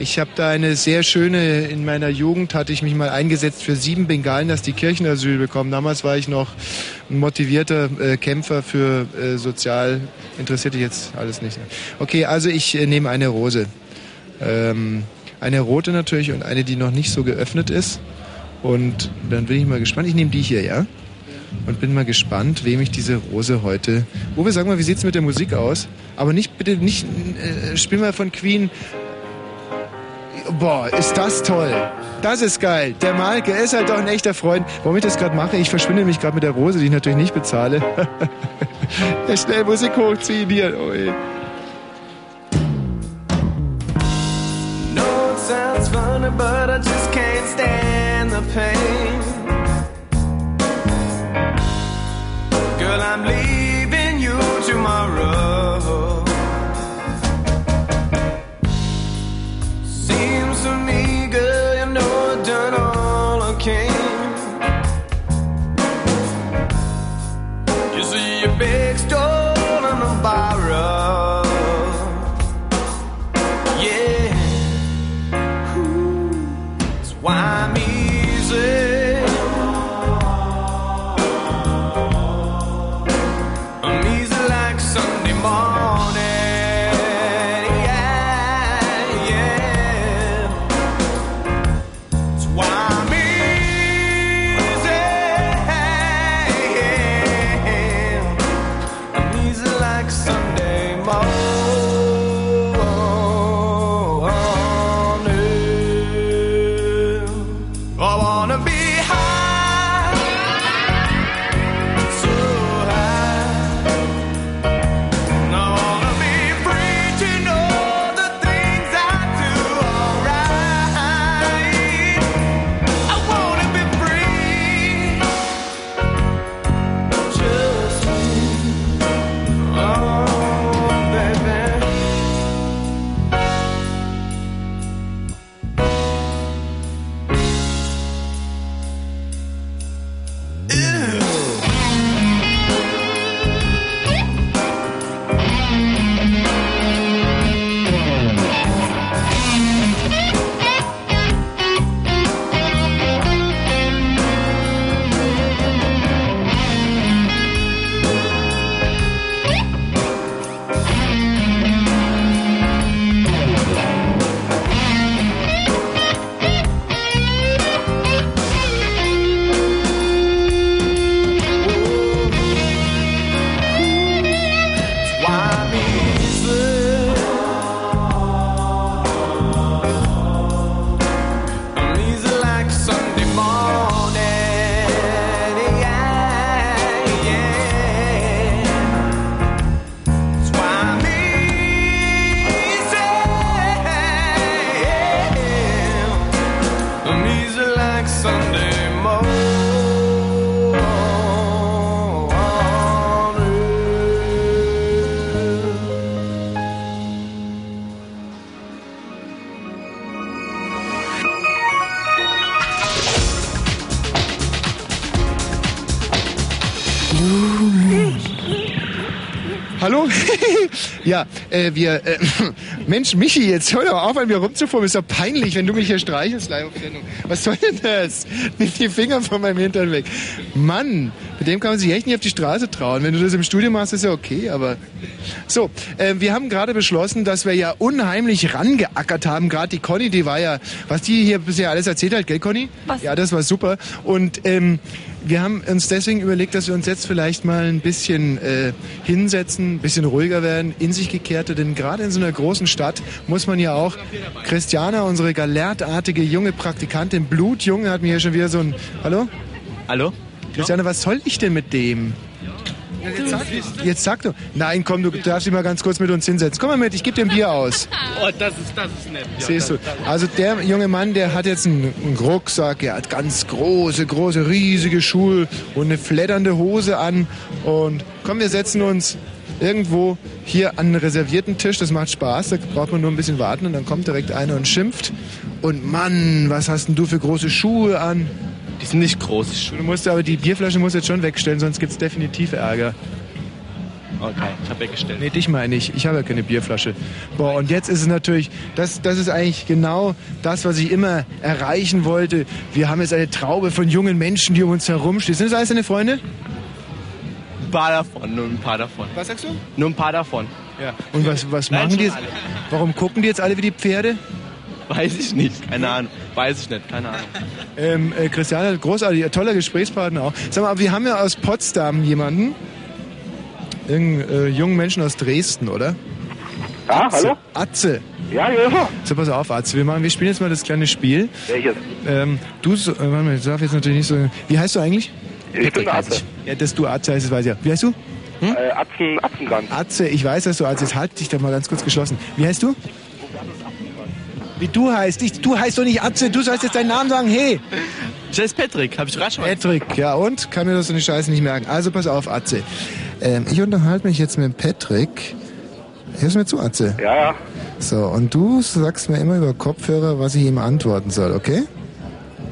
Ich habe da eine sehr schöne, in meiner Jugend hatte ich mich mal eingesetzt für sieben Bengalen, dass die Kirchenasyl bekommen. Damals war ich noch ein motivierter äh, Kämpfer für äh, sozial, interessiert dich jetzt alles nicht. ne? Okay, also ich äh, nehme eine Rose. Ähm, eine rote natürlich und eine, die noch nicht so geöffnet ist. Und dann bin ich mal gespannt. Ich nehme die hier, ja? Und bin mal gespannt, wem ich diese Rose heute. Uwe, sag mal, wie sieht's mit der Musik aus? Aber nicht bitte nicht äh, spiel mal von Queen. Boah, ist das toll. Das ist geil. Der Malke ist halt doch ein echter Freund. Warum ich das gerade mache, ich verschwinde mich gerade mit der Rose, die ich natürlich nicht bezahle. *laughs* schnell Musik hochziehen hier. Oh, ey. Sounds funny, but I just can't stand the pain. Girl, I'm leaving *laughs* ja, äh, wir, äh, *laughs* Mensch, Michi, jetzt hör doch auf, an mir rumzufuhren. Ist doch peinlich, wenn du mich hier streichelst live auf Sendung. Was soll denn das? Nimm die Finger von meinem Hintern weg. Mann, mit dem kann man sich echt nicht auf die Straße trauen. Wenn du das im Studio machst, ist ja okay, aber... So, äh, wir haben gerade beschlossen, dass wir ja unheimlich rangeackert haben. Gerade die Conny, die war ja, was die hier bisher alles erzählt hat, gell Conny? Was? Ja, das war super. Und ähm, wir haben uns deswegen überlegt, dass wir uns jetzt vielleicht mal ein bisschen äh, hinsetzen, ein bisschen ruhiger werden, in sich gekehrter, denn gerade in so einer großen Stadt muss man ja auch, Christiana, unsere galertartige junge Praktikantin, Blutjunge, hat mir hier schon wieder so ein, hallo? Hallo? Christiane, was soll ich denn mit dem? Jetzt sag, jetzt sag doch. Nein, komm, du darfst dich mal ganz kurz mit uns hinsetzen. Komm mal mit, ich gebe dir ein Bier aus. Oh, das ist, das ist nett. Ja, Siehst du. Also der junge Mann, der hat jetzt einen, einen Rucksack, er hat ganz große, große, riesige Schuhe und eine fleddernde Hose an. Und komm, wir setzen uns irgendwo hier an einen reservierten Tisch. Das macht Spaß, da braucht man nur ein bisschen warten und dann kommt direkt einer und schimpft. Und Mann, was hast denn du für große Schuhe an? Die sind nicht groß. Du musst aber die Bierflasche musst jetzt schon wegstellen, sonst gibt's definitiv Ärger. Okay, ich habe weggestellt. Nee, dich meine ich. Ich habe ja keine Bierflasche. Boah, und jetzt ist es natürlich, das, das ist eigentlich genau das, was ich immer erreichen wollte. Wir haben jetzt eine Traube von jungen Menschen, die um uns herumstehen. Sind das alles deine Freunde? Ein paar davon, nur ein paar davon. Was sagst du? Nur ein paar davon. Ja. Und was, was Nein, machen die jetzt? alle. Warum gucken die jetzt alle wie die Pferde? *laughs* Weiß ich nicht, keine Ahnung. Weiß ich nicht, keine Ahnung. Ähm, äh, Christiane, großartig, toller Gesprächspartner auch. Sag mal, wir haben ja aus Potsdam jemanden, irgendeinen äh, jungen Menschen aus Dresden, oder? Ja, hallo? Atze. Ja, hier ist er. So, pass auf, Atze, wir, machen, wir spielen jetzt mal das kleine Spiel. Welches? Ähm, du, so, äh, warte mal, ich darf jetzt natürlich nicht so. Wie heißt du eigentlich? Ich bin der Atze. Ja, dass du Atze heißt, das weiß ich ja. Wie heißt du? Äh, Atzen, Atzengrand. Atze, ich weiß, dass du Atze ist. Halt dich doch mal ganz kurz geschlossen. Wie heißt du? Wie du heißt. Ich, du heißt doch nicht Atze, du sollst jetzt deinen Namen sagen. Hey! Ich heiße Patrick, habe ich mal Patrick, ja und? Kann mir das so eine Scheiße nicht merken. Also pass auf, Atze. Ähm, ich unterhalte mich jetzt mit Patrick. Hörst du mir zu, Atze? Ja, ja. So, und du sagst mir immer über Kopfhörer, was ich ihm antworten soll, okay?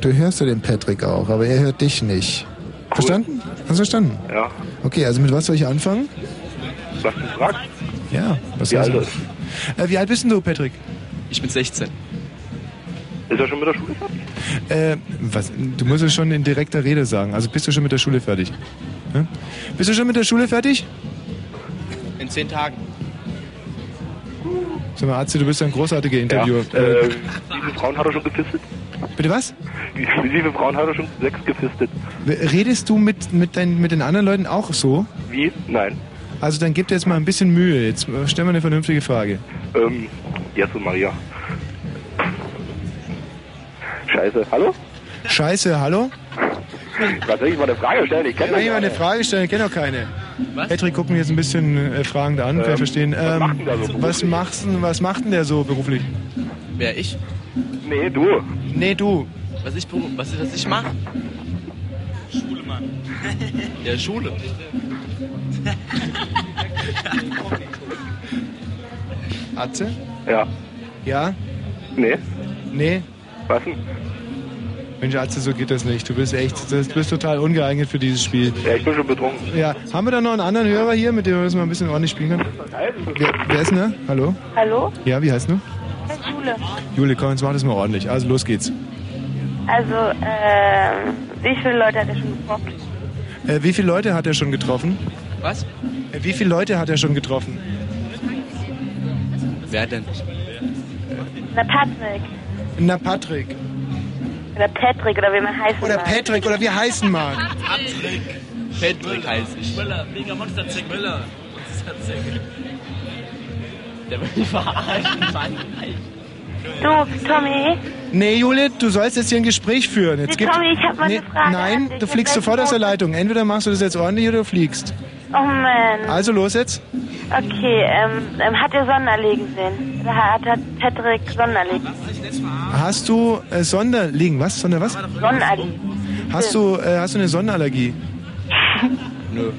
Du hörst ja den Patrick auch, aber er hört dich nicht. Verstanden? Hast du verstanden? Ja. Okay, also mit was soll ich anfangen? Was du fragst? Ja, was Wie alt Äh, wie alt bist denn du, Patrick? Ich bin 16. Ist er schon mit der Schule fertig? Äh, was, du musst es schon in direkter Rede sagen. Also bist du schon mit der Schule fertig? Ja? Bist du schon mit der Schule fertig? In zehn Tagen. Sag mal, Atze, du bist ein großartiger Interviewer. Ja. Äh, wie viele Frauen hat er schon gefistet? Bitte was? Wie, wie viele Frauen hat er schon? Sechs gefistet. Redest du mit, mit, dein, mit den anderen Leuten auch so? Wie? Nein. Also dann gib dir jetzt mal ein bisschen Mühe. Jetzt äh, stell mal eine vernünftige Frage. Ähm, Jesus Maria. Scheiße. Hallo? Scheiße, hallo? Was soll ich mal eine Frage stellen? Ich kenne Kann ich mal eine Frage stellen? Ich kenne doch keine. Patrick guckt mich jetzt ein bisschen äh, fragend an, Ähm, verstehen. was macht denn der so was, beruflich? machst, denn- was macht denn der so beruflich? Wer ich? Nee, du. Nee, du. Was ich, was, was ich mache? Schule, Mann. Ja, Schule. *laughs* Atze? Ja. Ja? Nee. Nee? Was denn? Mensch, Atze, so geht das nicht. Du bist echt, du bist total ungeeignet für dieses Spiel. Ja, ich bin schon betrunken. Ja, haben wir da noch einen anderen Hörer hier, mit dem wir das mal ein bisschen ordentlich spielen können? Wer, wer ist denn da? Hallo? Hallo? Ja, wie heißt du? Schule. Juli, komm, jetzt mach das mal ordentlich. Also los geht's. Also, ähm, wie viele Leute hat er schon getroffen? Äh, wie viele Leute hat er schon getroffen? Was? Äh, wie viele Leute hat er schon getroffen? Wer denn? Na, Patrick. Na, Patrick. Oder Patrick, oder wie man heißt. Oder Patrick, oder wie heißen mag. Patrick. Patrick heißt ich. Müller, mega Monsterzeck. Müller. Monsterzeck. Der will mich verarschen. Du, Tommy. Nee, Juli, du sollst jetzt hier ein Gespräch führen. Jetzt Nee, Tommy, ich hab mal eine Frage Nein, an dich. du fliegst sofort aus der Leitung. Entweder machst du das jetzt ordentlich oder du fliegst. Oh Mann. Also los jetzt. Okay, ähm, ähm, hat er Sonderlegen gesehen? Oder hat, hat Patrick Sonderlegen? Hast du äh, Sonderling? Was? Sonder was? Sonnenallergie. Hast du, äh, hast du eine Sonnenallergie? *laughs* Nö.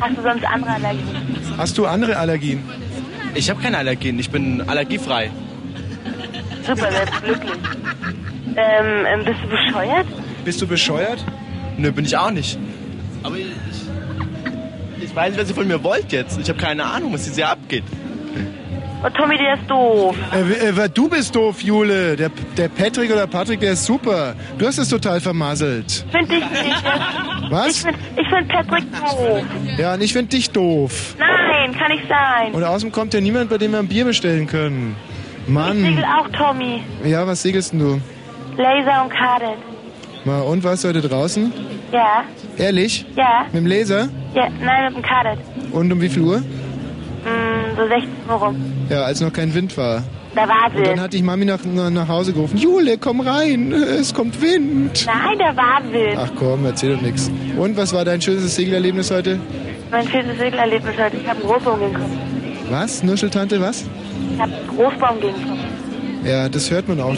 Hast du sonst andere Allergien? Hast du andere Allergien? Ich habe keine Allergien, ich bin allergiefrei. Super, selbst glücklich. Ähm, ähm, bist du bescheuert? Bist du bescheuert? Nö, bin ich auch nicht. Aber ich, weiß nicht, was ihr von mir wollt jetzt. Ich habe keine Ahnung, was hier abgeht. Oh, Tommy, der ist doof. Äh, äh, du bist doof, Jule. Der, der Patrick oder Patrick, der ist super. Du hast es total vermasselt. Find ich nicht. Was? Ich find, ich find Patrick doof. Ja, und ich finde dich doof. Nein, kann nicht sein. Und außerdem kommt ja niemand, bei dem wir ein Bier bestellen können. Ich segel Mann. auch Tommy. Ja, was segelst denn du? Laser und Cadet. Mal, und warst du heute draußen? Ja, Ehrlich? ja, Mit dem Laser? ja, nein, mit dem Cadet. Und um wie viel Uhr? Mm, so 16 Uhr rum. Ja, als noch kein Wind war. Da war Und dann Wind. hat dich Mami nach, nach Hause gerufen. Jule, komm rein, es kommt Wind. Nein, da war Wind. Ach komm, erzähl doch nichts. Und was war dein schönstes Segelerlebnis heute? Mein schönstes Segelerlebnis heute. Ich habe einen Großbaum Kopf. Was? Nuscheltante, was? Ich habe einen Großbaum Kopf. Ja, das hört man auch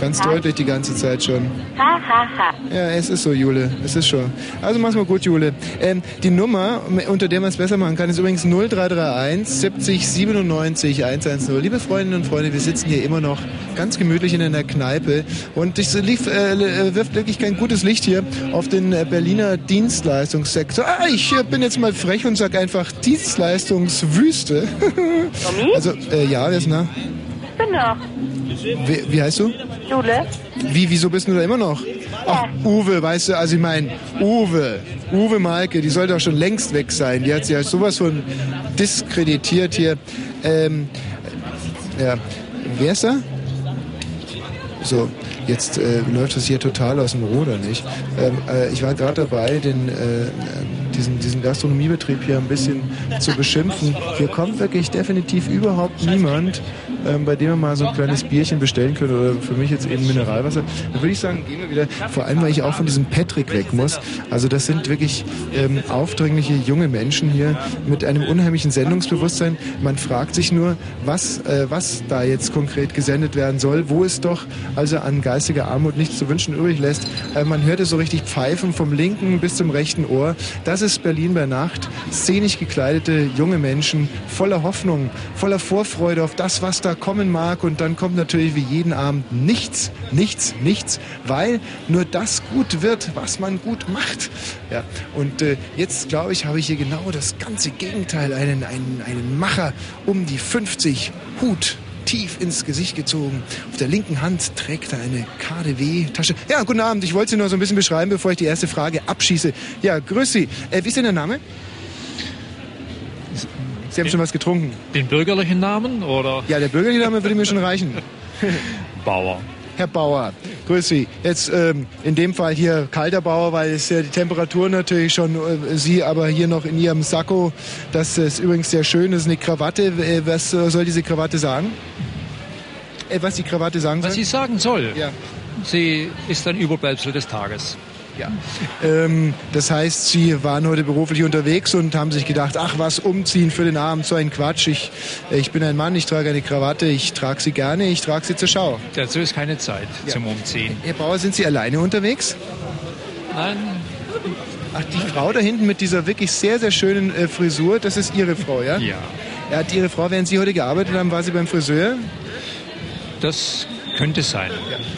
ganz deutlich die ganze Zeit schon. Ha, ha, ha. Ja, es ist so, Jule. Es ist schon. Also mach's mal gut, Jule. Ähm, die Nummer, unter der man es besser machen kann, ist übrigens 0331 70 97 110. Liebe Freundinnen und Freunde, wir sitzen hier immer noch ganz gemütlich in einer Kneipe und es lief, äh, wirft wirklich kein gutes Licht hier auf den äh, Berliner Dienstleistungssektor. Ah, ich äh, bin jetzt mal frech und sag einfach Dienstleistungswüste. *laughs* also, äh, ja, wer ist nah? Ich bin noch. Wie, wie heißt du? Jule. Wie, wieso bist du da immer noch? Ach, Uwe, weißt du, also ich meine, Uwe, Uwe Malke, die sollte auch schon längst weg sein. Die hat sich ja sowas von diskreditiert hier. Ähm, ja, wer ist da? So, jetzt äh, läuft das hier total aus dem Ruder, nicht? Ähm, äh, ich war gerade dabei, den, äh, diesen, diesen Gastronomiebetrieb hier ein bisschen zu beschimpfen. Hier kommt wirklich definitiv überhaupt niemand, ähm, bei dem man mal so ein kleines Bierchen bestellen könnte oder für mich jetzt eben Mineralwasser. Dann würde ich sagen, gehen wir wieder, vor allem, weil ich auch von diesem Patrick weg muss. Also das sind wirklich ähm, aufdringliche junge Menschen hier mit einem unheimlichen Sendungsbewusstsein. Man fragt sich nur, was, äh, was da jetzt konkret gesendet werden soll, wo es doch also an geistiger Armut nichts zu wünschen übrig lässt. Äh, man hört es so richtig pfeifen vom linken bis zum rechten Ohr. Das ist Berlin bei Nacht. Szenisch gekleidete junge Menschen voller Hoffnung, voller Vorfreude auf das, was da kommen mag. Und dann kommt natürlich wie jeden Abend nichts, nichts, nichts, weil nur das gut wird, was man gut macht. Ja, und äh, jetzt glaube ich, habe ich hier genau das ganze Gegenteil, einen, einen, einen Macher um die 50 Hut tief ins Gesicht gezogen. Auf der linken Hand trägt er eine KDW-Tasche. Ja, guten Abend. Ich wollte Sie nur so ein bisschen beschreiben, bevor ich die erste Frage abschieße. Ja, grüß Sie. Äh, wie ist denn der Name? Sie haben schon was getrunken. Den bürgerlichen Namen oder? Ja, der bürgerliche Name würde mir schon reichen. *laughs* Bauer. Herr Bauer, grüß Sie. Jetzt ähm, in dem Fall hier kalter Bauer, weil es ja die Temperatur natürlich schon, äh, Sie aber hier noch in Ihrem Sakko, das ist übrigens sehr schön, das ist eine Krawatte. Äh, was soll diese Krawatte sagen? Äh, was die Krawatte sagen soll? Was sie sagen soll? Ja. Sie ist ein Überbleibsel des Tages. Ja. Ähm, das heißt, Sie waren heute beruflich unterwegs und haben sich gedacht, ach was, umziehen für den Abend, so ein Quatsch. Ich, ich bin ein Mann, ich trage eine Krawatte, ich trage sie gerne, ich trage sie zur Schau. Dazu ist keine Zeit zum Umziehen. Herr Bauer, sind Sie alleine unterwegs? Nein. Ach, die Frau da hinten mit dieser wirklich sehr, sehr schönen äh, Frisur, das ist Ihre Frau, ja? Ja. Ja, hat Ihre Frau, während Sie heute gearbeitet haben, war sie beim Friseur? Das könnte sein.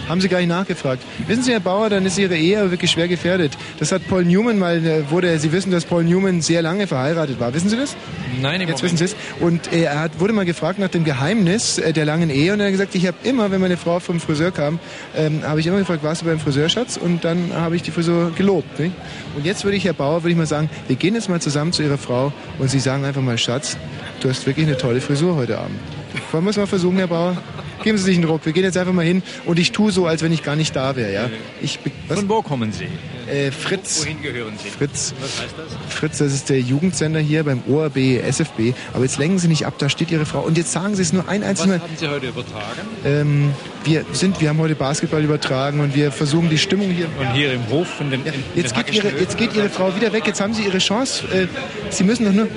Haben Sie gar nicht nachgefragt. Wissen Sie, Herr Bauer, dann ist Ihre Ehe aber wirklich schwer gefährdet. Das hat Paul Newman mal, äh, wurde, Sie wissen, dass Paul Newman sehr lange verheiratet war. Wissen Sie das? Nein, im Jetzt Moment. wissen Sie es. Und äh, er hat, wurde mal gefragt nach dem Geheimnis äh, der langen Ehe und er hat gesagt, ich habe immer, wenn meine Frau vom Friseur kam, ähm, habe ich immer gefragt, warst du beim Friseur, Schatz? Und dann habe ich die Frisur gelobt. Nicht? Und jetzt würde ich, Herr Bauer, würde ich mal sagen, wir gehen jetzt mal zusammen zu Ihrer Frau und Sie sagen einfach mal, Schatz, du hast wirklich eine tolle Frisur heute Abend. Wollen wir es mal versuchen, Herr Bauer? Geben Sie sich einen Druck. Wir gehen jetzt einfach mal hin und ich tue so, als wenn ich gar nicht da wäre. Ja? Ich, was? Von wo kommen Sie? Äh, Fritz. Wohin gehören Sie? Fritz. Was heißt das? Fritz, das ist der Jugendsender hier beim ORB, SFB. Aber jetzt lenken Sie nicht ab, da steht Ihre Frau. Und jetzt sagen Sie es nur ein Was einziges Mal. haben Sie heute übertragen? Ähm, wir sind, wir haben heute Basketball übertragen und wir versuchen die Stimmung hier. Und hier im Hof in den, in Jetzt geht, ihre, jetzt geht Ihre Frau wieder weg. Jetzt haben Sie Ihre Chance. Äh, Sie müssen doch nur.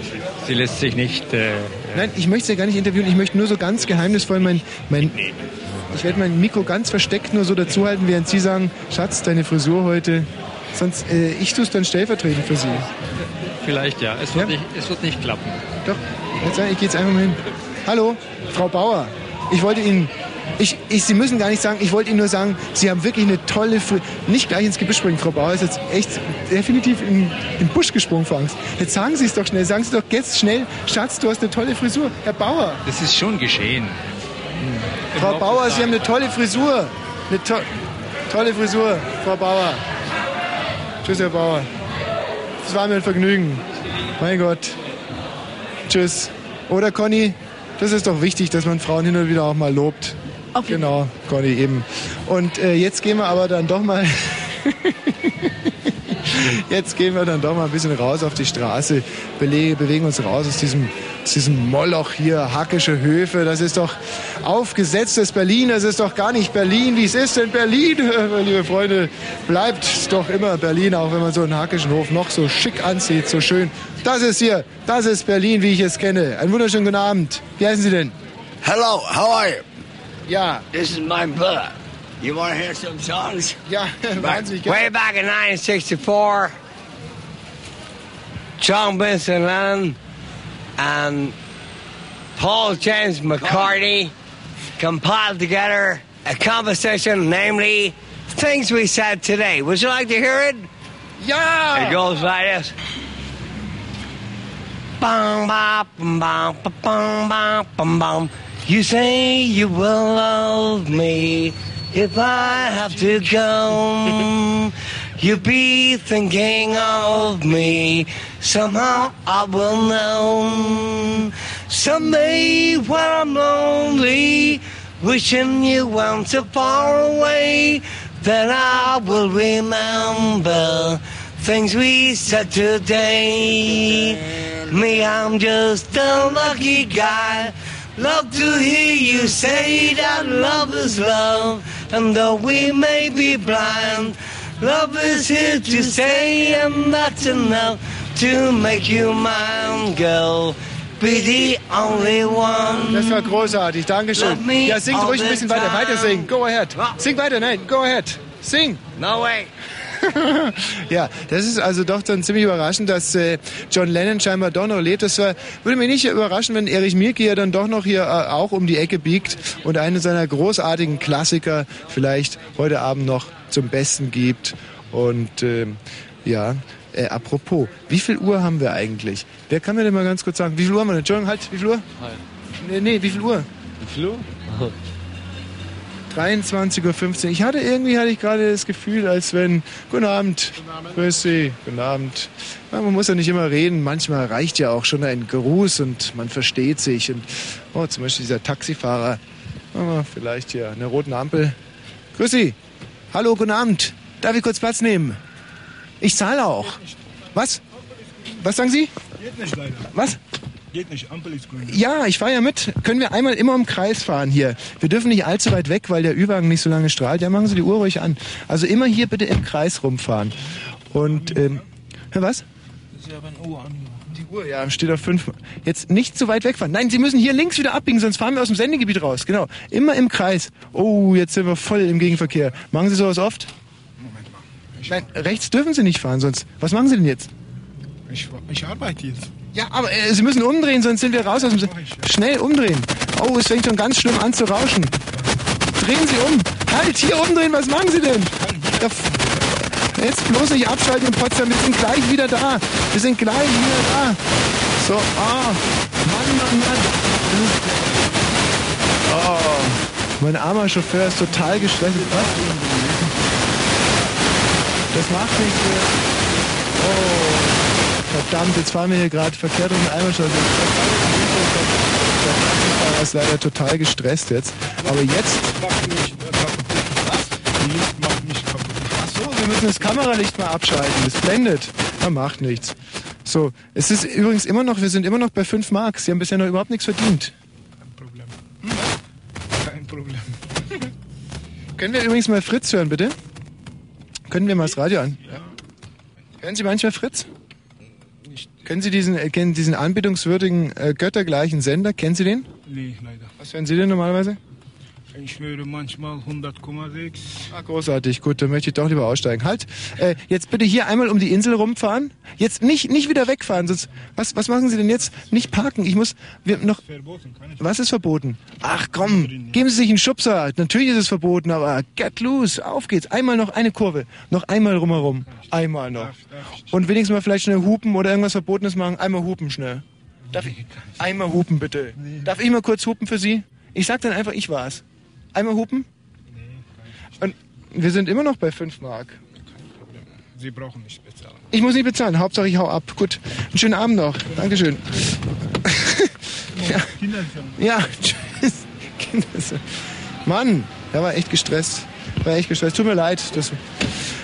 Sie lässt sich nicht. Äh, Nein, ich möchte Sie ja gar nicht interviewen. Ich möchte nur so ganz geheimnisvoll mein, mein ich werde mein Mikro ganz versteckt nur so dazuhalten, während Sie sagen, Schatz, deine Frisur heute. Sonst, äh, ich tue es dann stellvertretend für Sie. vielleicht ja. Es wird, Nicht, es wird nicht klappen. Doch, jetzt, ich gehe jetzt einfach mal hin. Hallo, Frau Bauer. Ich wollte Ihnen, Ich, ich, Sie müssen gar nicht sagen, ich wollte Ihnen nur sagen, Sie haben wirklich eine tolle Frisur. Nicht gleich ins Gebüsch springen, Frau Bauer ist jetzt echt definitiv in den Busch gesprungen vor Angst. Jetzt sagen Sie es doch schnell, sagen Sie doch jetzt schnell, Schatz, du hast eine tolle Frisur. Herr Bauer. Das ist schon geschehen. Frau Bauer, Sie haben eine tolle Frisur. Eine to tolle Frisur, Frau Bauer. Tschüss, Herr Bauer. Es war mir ein Vergnügen. Mein Gott. Tschüss. Oder Conny? Das ist doch wichtig, dass man Frauen hin und wieder auch mal lobt. genau, Conny eben. Und äh, jetzt gehen wir aber dann doch mal. *laughs* Jetzt gehen wir dann doch mal ein bisschen raus auf die Straße, bewegen uns raus aus diesem, aus diesem Moloch hier, hackische Höfe. Das ist doch aufgesetztes Berlin, das ist doch gar nicht Berlin. Wie es ist denn Berlin, *laughs* liebe Freunde? Bleibt doch immer Berlin, auch wenn man so einen hackischen Hof noch so schick anzieht, so schön. Das ist hier, das ist Berlin, wie ich es kenne. Einen wunderschönen guten Abend. Wie heißen Sie denn? Hello, how are you? Ja. This is my brother. You want to hear some songs? *laughs* Yeah, *laughs* Way back in 1964, John Benson Lennon and Paul James McCartney compiled together a composition, namely Things We Said Today. Would you like to hear it? Yeah! It goes like this. Bum, ba, bum, bum, bum, bum, bum. You say you will love me if I have to go. you'll be thinking of me. Somehow I will know. Someday when I'm lonely, wishing you weren't so far away, then I will remember things we said today. Me, I'm just a lucky guy. Love to hear you say that love is love, and though we may be blind, love is here to stay, and that's enough to make you mine, girl. Be the only one. Das war großartig, Dankeschön. Ja, singt ruhig ein bisschen weiter, weiter singen. Go ahead. Sing weiter, nein, go ahead. Sing. No way. *laughs* ja, das ist also doch dann ziemlich überraschend, dass äh, John Lennon scheinbar doch noch lebt. Das war, würde mich nicht überraschen, wenn Erich Mielke ja dann doch noch hier äh, auch um die Ecke biegt und einen seiner großartigen Klassiker vielleicht heute Abend noch zum Besten gibt. Und ähm, ja, äh, apropos, wie viel Uhr haben wir eigentlich? Wer kann mir denn mal ganz kurz sagen, wie viel Uhr haben wir denn? Entschuldigung, halt, wie viel Uhr? Nee, nee, wie viel Uhr? Wie viel Uhr? 23.15 Uhr. Ich hatte irgendwie hatte ich gerade das Gefühl, als wenn Guten Abend, grüß Sie, guten Abend. Man muss ja nicht immer reden. Manchmal reicht ja auch schon ein Gruß und man versteht sich. Und oh, zum Beispiel dieser Taxifahrer, oh, vielleicht hier eine rote Ampel. Grüß Sie. Hallo, guten Abend. Darf ich kurz Platz nehmen? Ich zahle auch. Was? Was sagen Sie? Geht nicht leider. Was? Geht nicht, Ampel ist grün. Ja, ich fahre ja mit. Können wir einmal immer im Kreis fahren hier? Wir dürfen nicht allzu weit weg, weil der Ü-Wagen nicht so lange strahlt. Ja, machen Sie die Uhr ruhig an. Also immer hier bitte im Kreis rumfahren. Und, ähm, hör was? Das ist ja ein Uhr an. Die Uhr, ja, steht auf fünf. Jetzt nicht zu weit wegfahren. Nein, Sie müssen hier links wieder abbiegen, sonst fahren wir aus dem Sendegebiet raus. Genau. Immer im Kreis. Oh, jetzt sind wir voll im Gegenverkehr. Machen Sie sowas oft? Nein, rechts dürfen Sie nicht fahren, sonst. Was machen Sie denn jetzt? Ich, ich arbeite jetzt. Ja, aber äh, Sie müssen umdrehen, sonst sind wir raus aus dem... Schnell umdrehen. Oh, es fängt schon ganz schlimm an zu rauschen. Drehen Sie um. Halt, hier umdrehen, was machen Sie denn? Da jetzt bloß nicht abschalten in Potsdam, wir sind gleich wieder da. Wir sind gleich wieder da. So, ah, Mann, Mann, Mann. Oh, mein armer Chauffeur ist total gestresst. Das macht nichts. äh, Oh, verdammt, jetzt fahren wir hier gerade verkehrt um den Eimerstraße. Der Taxifahrer ist leider total gestresst jetzt. Aber jetzt... Ach so, wir müssen das Kameralicht mal abschalten. Das blendet. Er macht nichts. So, es ist übrigens immer noch, wir sind immer noch bei 5 Mark. Sie haben bisher noch überhaupt nichts verdient. Kein Problem. *laughs* Können wir übrigens mal Fritz hören, bitte? Können wir mal das Radio an? Hören Sie manchmal Fritz? Kennen Sie diesen, äh, kennen diesen anbetungswürdigen, äh, göttergleichen Sender? Kennen Sie den? Nee, leider. Was hören Sie denn normalerweise? Ich höre manchmal 100,6. Ah, großartig. Gut, dann möchte ich doch lieber aussteigen. Halt, äh, jetzt bitte hier einmal um die Insel rumfahren. Jetzt nicht, nicht wieder wegfahren, sonst, was, was machen Sie denn jetzt? Nicht parken. Ich muss, wir noch, was ist verboten? Ach komm, geben Sie sich einen Schubser. Natürlich ist es verboten, aber get loose. Auf geht's. Einmal noch eine Kurve. Noch einmal rumherum. Einmal noch. Und wenigstens mal vielleicht schnell hupen oder irgendwas Verbotenes machen. Einmal hupen schnell. Darf ich, einmal hupen bitte. Darf ich mal kurz hupen für Sie? Ich sag dann einfach, ich war's. Einmal hupen? Und wir sind immer noch bei 5 Mark. Sie brauchen nicht bezahlen. Ich muss nicht bezahlen, Hauptsache ich hau ab. Gut, einen schönen Abend noch. Dankeschön. *laughs* ja. ja, tschüss. Mann, der war echt gestresst. War echt gestresst. Tut mir leid. Das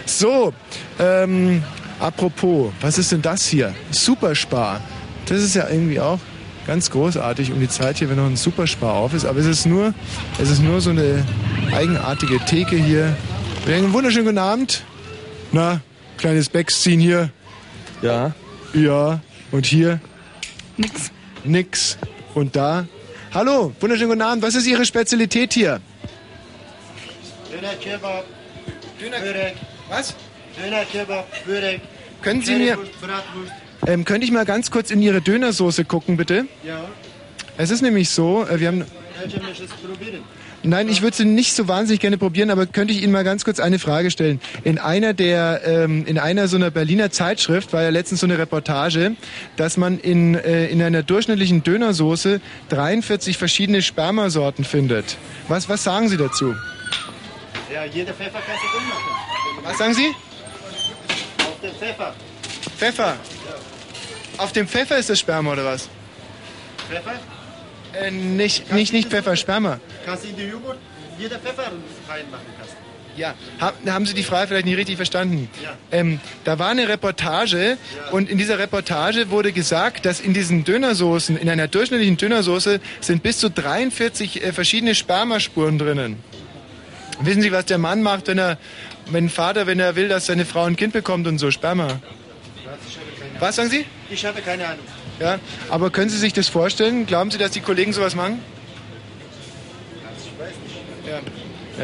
so, ähm, apropos, was ist denn das hier? Superspar. Das ist ja irgendwie auch ganz großartig um die Zeit hier, wenn noch ein Superspar auf ist. Aber es ist nur, es ist nur so eine eigenartige Theke hier. Einen wunderschönen guten Abend. Na, kleines Backziehen hier. Ja. Ja. Und hier? Nix. Nix. Und da? Hallo, wunderschönen guten Abend. Was ist Ihre Spezialität hier? Döner Kebab. Döner Börek. Was? Döner Kebab, Börek. Können Sie mir, Bratwurst. Ähm, könnte ich mal ganz kurz in Ihre Dönersoße gucken, bitte? Ja. Es ist nämlich so, äh, wir haben, nein, ich würde sie nicht so wahnsinnig gerne probieren, aber könnte ich Ihnen mal ganz kurz eine Frage stellen? In einer der, ähm, in einer so einer Berliner Zeitschrift war ja letztens so eine Reportage, dass man in, äh, in einer durchschnittlichen Dönersoße 43 verschiedene Spermasorten findet. Was, was sagen Sie dazu? Ja, jede Pfeffer kannst du ummachen. Was sagen Sie? Auf den Pfeffer. Pfeffer. Auf dem Pfeffer ist das Sperma oder was? Pfeffer? Äh, nicht, nicht, nicht Pfeffer, Sperma. Kannst du in die Joghurt jeder Pfeffer reinmachen. Kannst. Ja, ha- haben Sie die Frage vielleicht nicht richtig verstanden? Ja. Ähm, da war eine Reportage und in dieser Reportage wurde gesagt, dass in diesen Dönersoßen, in einer durchschnittlichen Dönersoße sind bis zu 43 äh, verschiedene Spermaspuren drinnen. Wissen Sie, was der Mann macht, wenn er, wenn ein Vater, wenn er will, dass seine Frau ein Kind bekommt und so Sperma? Was sagen Sie? Ich habe keine Ahnung. Ja, aber können Sie sich das vorstellen? Glauben Sie, dass die Kollegen sowas machen? Ich weiß nicht. Ja.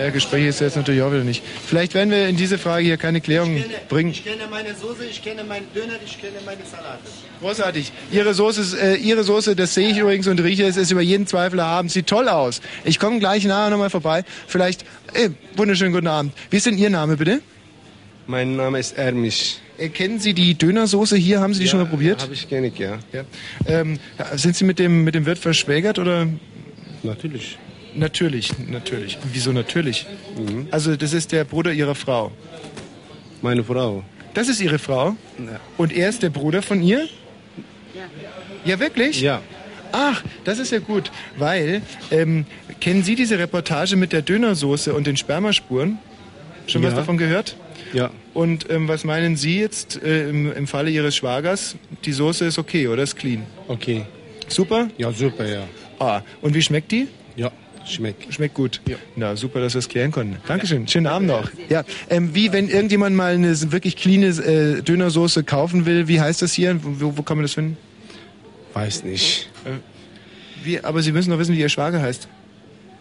Ja, Gespräch ist jetzt natürlich auch wieder nicht. Vielleicht werden wir in diese Frage hier keine Klärung Ich kenne, bringen. ich kenne meine Soße, ich kenne meinen Döner, ich kenne meine Salate. Großartig. Ihre Soße, äh, Ihre Soße, das sehe ich übrigens und rieche es, ist über jeden Zweifel erhaben. Sieht toll aus. Ich komme gleich nachher nochmal vorbei. Vielleicht, äh, wunderschönen guten Abend. Wie ist denn Ihr Name bitte? Mein Name ist Ermisch. Äh, kennen Sie die Dönersoße hier? Haben Sie die schon mal probiert? Habe ich gerne, ja. Ja. Ähm, ja, sind Sie mit dem, mit dem Wirt verschwägert oder? Natürlich. Natürlich, natürlich. Wieso natürlich? Mhm. Also das ist der Bruder Ihrer Frau. Meine Frau. Das ist Ihre Frau? Ja. Und er ist der Bruder von ihr? Ja, wirklich? Ja. Ach, das ist ja gut, weil ähm, kennen Sie diese Reportage mit der Dönersoße und den Spermaspuren? Schon was Ja. davon gehört? Ja. Und ähm, was meinen Sie jetzt äh, im, im Falle Ihres Schwagers? Die Soße ist okay, oder? Ist clean. Okay. Super? Ja, super, ja. Ah, und wie schmeckt die? Ja, schmeckt. Schmeckt gut. Ja. Na, super, dass wir es klären konnten. Dankeschön. Schönen Abend noch. Ja, ähm, wie, wenn irgendjemand mal eine wirklich cleane äh, Dönersoße kaufen will, wie heißt das hier? Wo, wo kann man das finden? Weiß nicht. Äh, wie, aber Sie müssen doch wissen, wie Ihr Schwager heißt.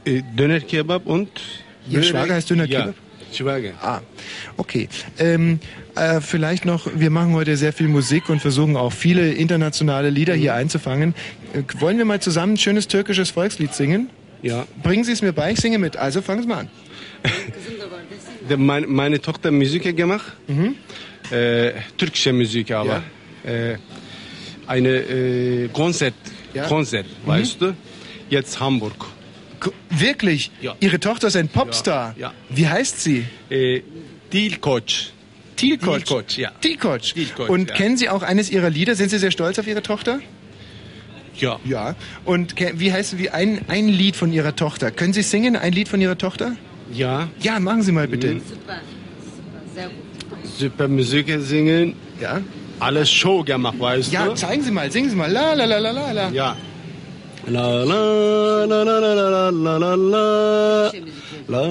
Äh, Döner Kebab und? Ihr Schwager heißt Döner ja. Schwager. Ah, okay. Ähm, äh, vielleicht noch, wir machen heute sehr viel Musik und versuchen auch viele internationale Lieder hier einzufangen. Äh, wollen wir mal zusammen ein schönes türkisches Volkslied singen? Ja. Bringen Sie es mir bei, ich singe mit. Also fangen Sie mal an. Meine, meine Tochter Musik gemacht. Mhm. Äh, türkische Musik aber. Äh, eine äh, Konzert. Ja. Konzert, Mhm. weißt du? Jetzt Hamburg. Wirklich? Ja. Ihre Tochter ist ein Popstar? Ja. Wie heißt sie? Äh, Dilkoç. Tilkoc. Ja. Tilkoc. Und ja. kennen Sie auch eines Ihrer Lieder? Sind Sie sehr stolz auf Ihre Tochter? Ja. Ja. Und wie heißt wie ein, ein Lied von Ihrer Tochter? Können Sie singen, ein Lied von Ihrer Tochter? Ja. Ja, machen Sie mal bitte. Mhm. Super Musik singen. Ja. Alles Show gemacht, weißt Ja, du? zeigen Sie mal, singen Sie mal. La la la la la la. Ja. La la la la la la la la la la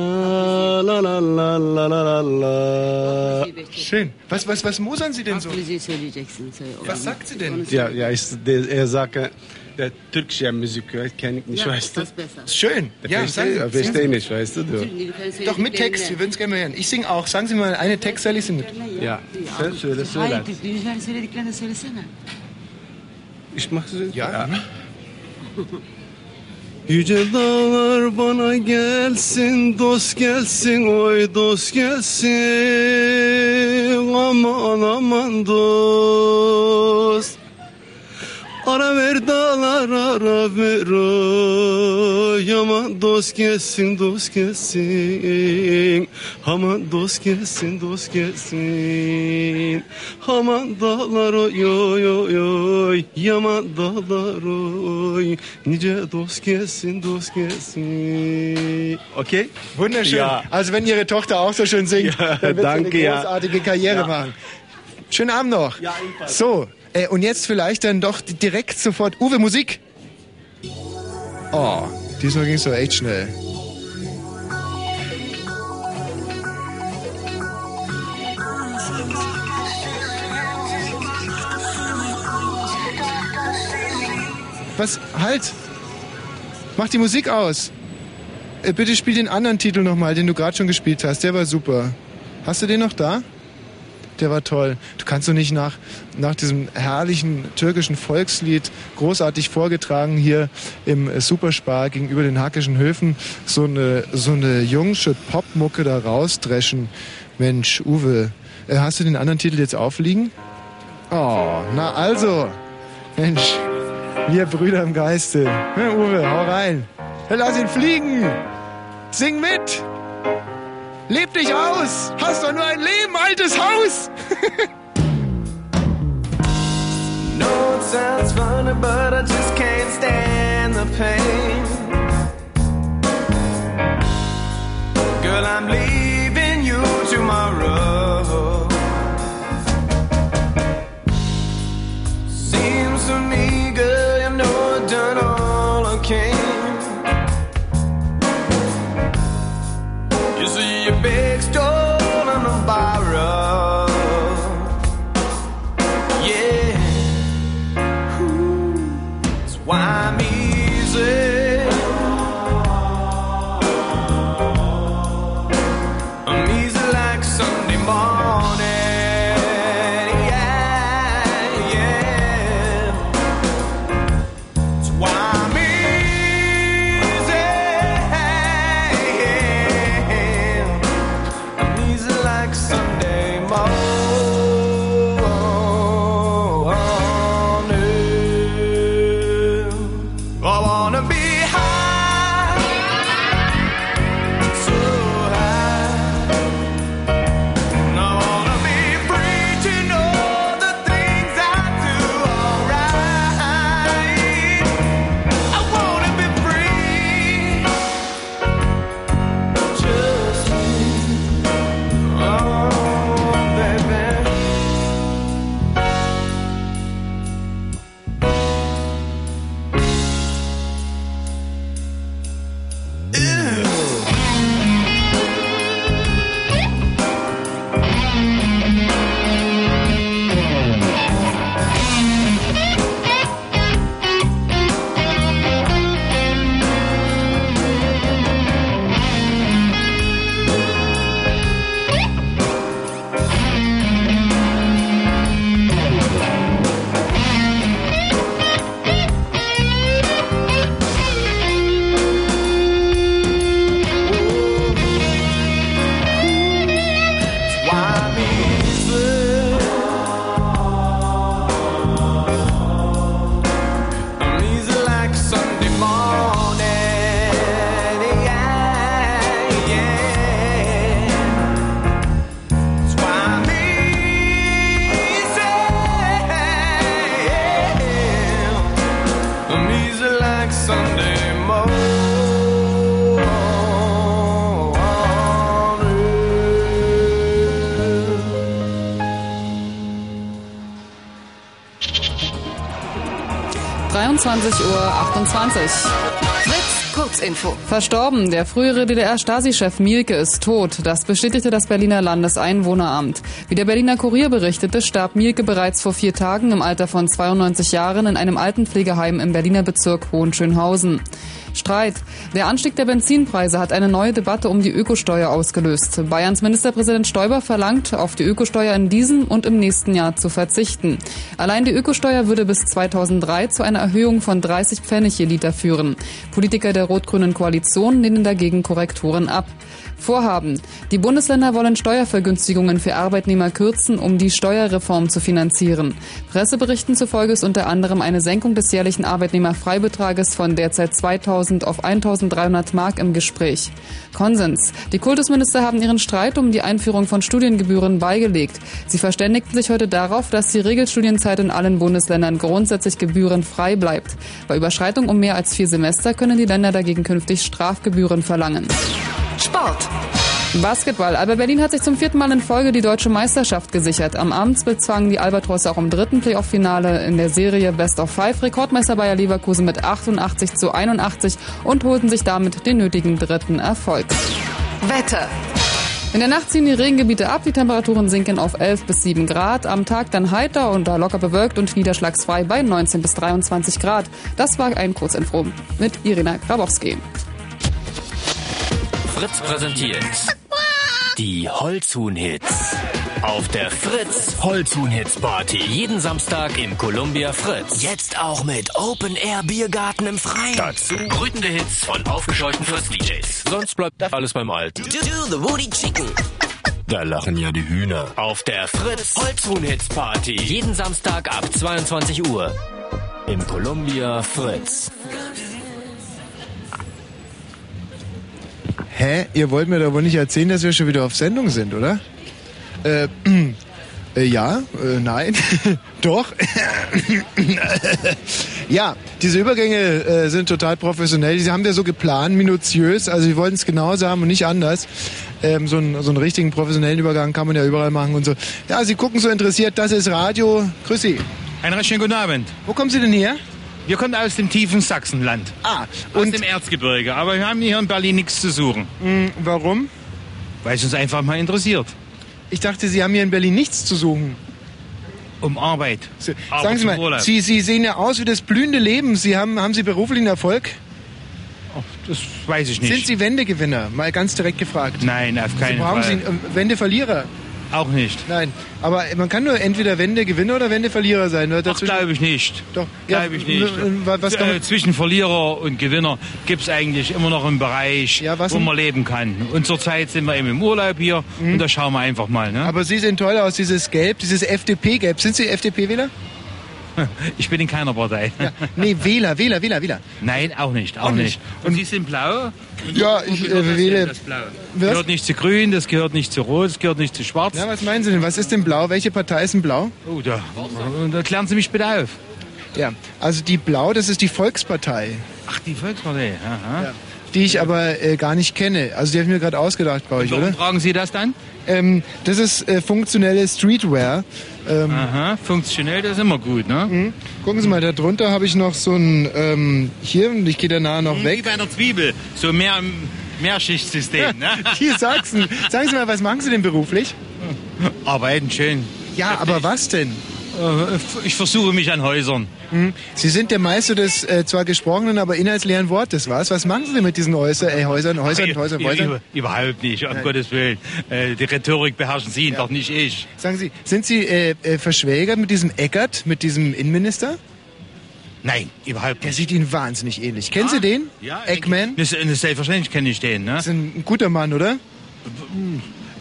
la la la la la la Schön. Was, was, was musern Sie denn so? Was sagt sie denn? Ja, ja, ist, der, er sagt, äh, Der türkische Musik kenne ich nicht, Ja, weißt du? Schön. Der Ja, verstehe ich Sie. nicht, weißt du? du. Doch mit Text, wir würden es gerne mal hören. Ich singe auch. Sagen Sie mal eine Text, Sally singt. Ja, sen söyle söyle. Hayır, söylediklerini söylesene. Ich mache so. Ja. *laughs* Yüce dağlar bana gelsin, dost gelsin, oy dost gelsin. Aman aman dost. Ara ver dağlar ara ver oy Aman dost gelsin dost gelsin Aman dost gelsin dost gelsin Aman dağlar oy oy oy oy Yaman dağlar oy Nice dost gelsin dost gelsin Okay? Wunderschön. Ja. Also wenn Ihre Tochter auch so schön singt, Ja, dann wird danke, sie eine ja. großartige Karriere Ja. machen. Schönen Abend noch. Ja, ebenfalls. So, äh, und jetzt vielleicht dann doch direkt sofort Uwe Musik. Oh, diesmal ging es doch echt schnell. Was? Halt! Mach die Musik aus! Äh, bitte spiel den anderen Titel nochmal, den du gerade schon gespielt hast. Der war super. Hast du den noch da? Der war toll. Du kannst doch nicht nach, nach diesem herrlichen türkischen Volkslied, großartig vorgetragen hier im äh, Superspar gegenüber den Hackischen Höfen, so eine, so eine jungsche Popmucke da rausdreschen. Mensch, Uwe, äh, hast du den anderen Titel jetzt aufliegen? Oh, na also. Mensch, wir Brüder im Geiste. Uwe, hau rein. Lass ihn fliegen. Sing mit. Leb dich aus. Hast doch nur ein Leben, altes Haus. *laughs* No, it sounds funny, but I just can't stand the pain. Girl, I'm leaving Uhr 28. Fritz. Kurzinfo. Verstorben. Der frühere DDR-Stasi-Chef Mielke ist tot. Das bestätigte das Berliner Landeseinwohneramt. Wie der Berliner Kurier berichtete, starb Mielke bereits vor vier Tagen im Alter von 92 Jahren in einem Altenpflegeheim im Berliner Bezirk Hohenschönhausen. Streit. Der Anstieg der Benzinpreise hat eine neue Debatte um die Ökosteuer ausgelöst. Bayerns Ministerpräsident Stoiber verlangt, auf die Ökosteuer in diesem und im nächsten Jahr zu verzichten. Allein die Ökosteuer würde bis 2003 zu einer Erhöhung von 30 Pfennig je Liter führen. Politiker der rot-grünen Koalition lehnen dagegen Korrekturen ab. Vorhaben. Die Bundesländer wollen Steuervergünstigungen für Arbeitnehmer kürzen, um die Steuerreform zu finanzieren. Presseberichten zufolge ist unter anderem eine Senkung des jährlichen Arbeitnehmerfreibetrages von derzeit 2000 auf 1300 Mark im Gespräch. Konsens. Die Kultusminister haben ihren Streit um die Einführung von Studiengebühren beigelegt. Sie verständigten sich heute darauf, dass die Regelstudienzeit in allen Bundesländern grundsätzlich gebührenfrei bleibt. Bei Überschreitung um mehr als vier Semester können die Länder dagegen künftig Strafgebühren verlangen. Sport. Basketball. Alba Berlin hat sich zum vierten Mal in Folge die deutsche Meisterschaft gesichert. Am Abend bezwangen die Albatrosse auch im dritten Playoff-Finale in der Serie Best of Five Rekordmeister Bayer Leverkusen mit 88 zu 81 und holten sich damit den nötigen dritten Erfolg. Wetter. In der Nacht ziehen die Regengebiete ab, die Temperaturen sinken auf 11 bis 7 Grad. Am Tag dann heiter und da locker bewölkt und niederschlagsfrei bei 19 bis 23 Grad. Das war ein Kurzinfo mit Irina Grabowski. Fritz präsentiert die Holzhuhn-Hits. Auf der Fritz Holzhuhn-Hits Party. Jeden Samstag im Columbia Fritz. Jetzt auch mit Open Air Biergarten im Freien. Dazu brütende Hits von aufgescheuchten Fritz-DJs. Sonst bleibt alles beim Alten. Do, do the Woody Chicken. Da lachen ja die Hühner. Auf der Fritz Holzhuhn-Hits Party. Jeden Samstag ab 22 Uhr. Im Columbia Fritz. Hä? Ihr wollt mir doch wohl nicht erzählen, dass wir schon wieder auf Sendung sind, oder? Äh, äh ja, äh, nein, *laughs* doch. *laughs* ja, diese Übergänge äh, sind total professionell. Die haben wir so geplant, minutiös. Also wir wollten es genauso haben und nicht anders. Ähm, so, einen, so einen richtigen professionellen Übergang kann man ja überall machen und so. Ja, Sie gucken so interessiert. Das ist Radio. Grüß Sie. Einen recht schönen guten Abend. Wo kommen Sie denn her? Wir kommen aus dem tiefen Sachsenland. Ah, aus dem Erzgebirge. Aber wir haben hier in Berlin nichts zu suchen. Hm, warum? Weil es uns einfach mal interessiert. Ich dachte, Sie haben hier in Berlin nichts zu suchen. Um Arbeit. Sie, Aber sagen Sie mal. Sie, Sie sehen ja aus wie das blühende Leben. Sie haben, haben Sie beruflichen Erfolg? das weiß ich nicht. Sind Sie Wendegewinner? Mal ganz direkt gefragt. Nein, auf keinen Sie brauchen Fall. Sie ähm, Wendeverlierer? Auch nicht. Nein, aber man kann nur entweder Wendegewinner oder Wendeverlierer sein. Oder Ach, glaube ich nicht. Doch. Glaube ich nicht. Was äh, zwischen Verlierer und Gewinner gibt es eigentlich immer noch einen Bereich, was wo man leben kann. Und zurzeit sind wir eben im Urlaub hier und da schauen wir einfach mal. Ne? Mhm. aber Sie sehen toll aus, dieses Gelb, dieses FDP-Gelb. Sind Sie FDP-Wähler? *laughs* Ich bin in keiner Partei. Nee, Wähler, Wähler, Wähler, Wähler. Nein, auch nicht. Auch, Auch nicht. nicht. Und Sie sind blau? Ja, ich äh, wähle. Das Blau. Was? gehört nicht zu grün, das gehört nicht zu rot, das gehört nicht zu schwarz. Ja, was meinen Sie denn? Was ist denn blau? Welche Partei ist denn blau? Oh, da, da klären Sie mich bitte auf. Ja, also die Blau, das ist die Volkspartei. Ach, die Volkspartei. Aha. Ja. Die ich aber äh, gar nicht kenne. Also die habe ich mir gerade ausgedacht bei euch, Warum oder? tragen Sie das dann? Ähm, das ist äh, funktionelle Streetwear. Ähm, Aha, funktionell, das ist immer gut, ne? Mhm. Gucken Sie mal, da drunter habe ich noch so ein, ähm, hier, und ich gehe danach noch Wie weg. bei einer Zwiebel. So mehr, Mehrschichtsystem, *laughs* ne? Hier, Sachsen. Sagen Sie mal, was machen Sie denn beruflich? Arbeiten schön. Ja, aber was denn? Äh, Ich versuche mich an Häusern. Mhm. Sie sind der Meister des äh, zwar gesprochenen, aber inhaltsleeren Wortes, was? Was machen Sie denn mit diesen Häuser, äh, Häusern, Häusern, Ach, Häusern, Häusern? über- Überhaupt nicht, um Nein. Gottes Willen. Äh, Die Rhetorik beherrschen Sie, doch nicht ich. Sagen Sie, sind Sie äh, äh, verschwägert mit diesem Eckert, mit diesem Innenminister? Nein, überhaupt Der nicht. sieht Ihnen wahnsinnig ähnlich. Kennen Sie den? Ja, Eggman? Das, das selbstverständlich kenne ich den. Ne? Das ist ein guter Mann, oder?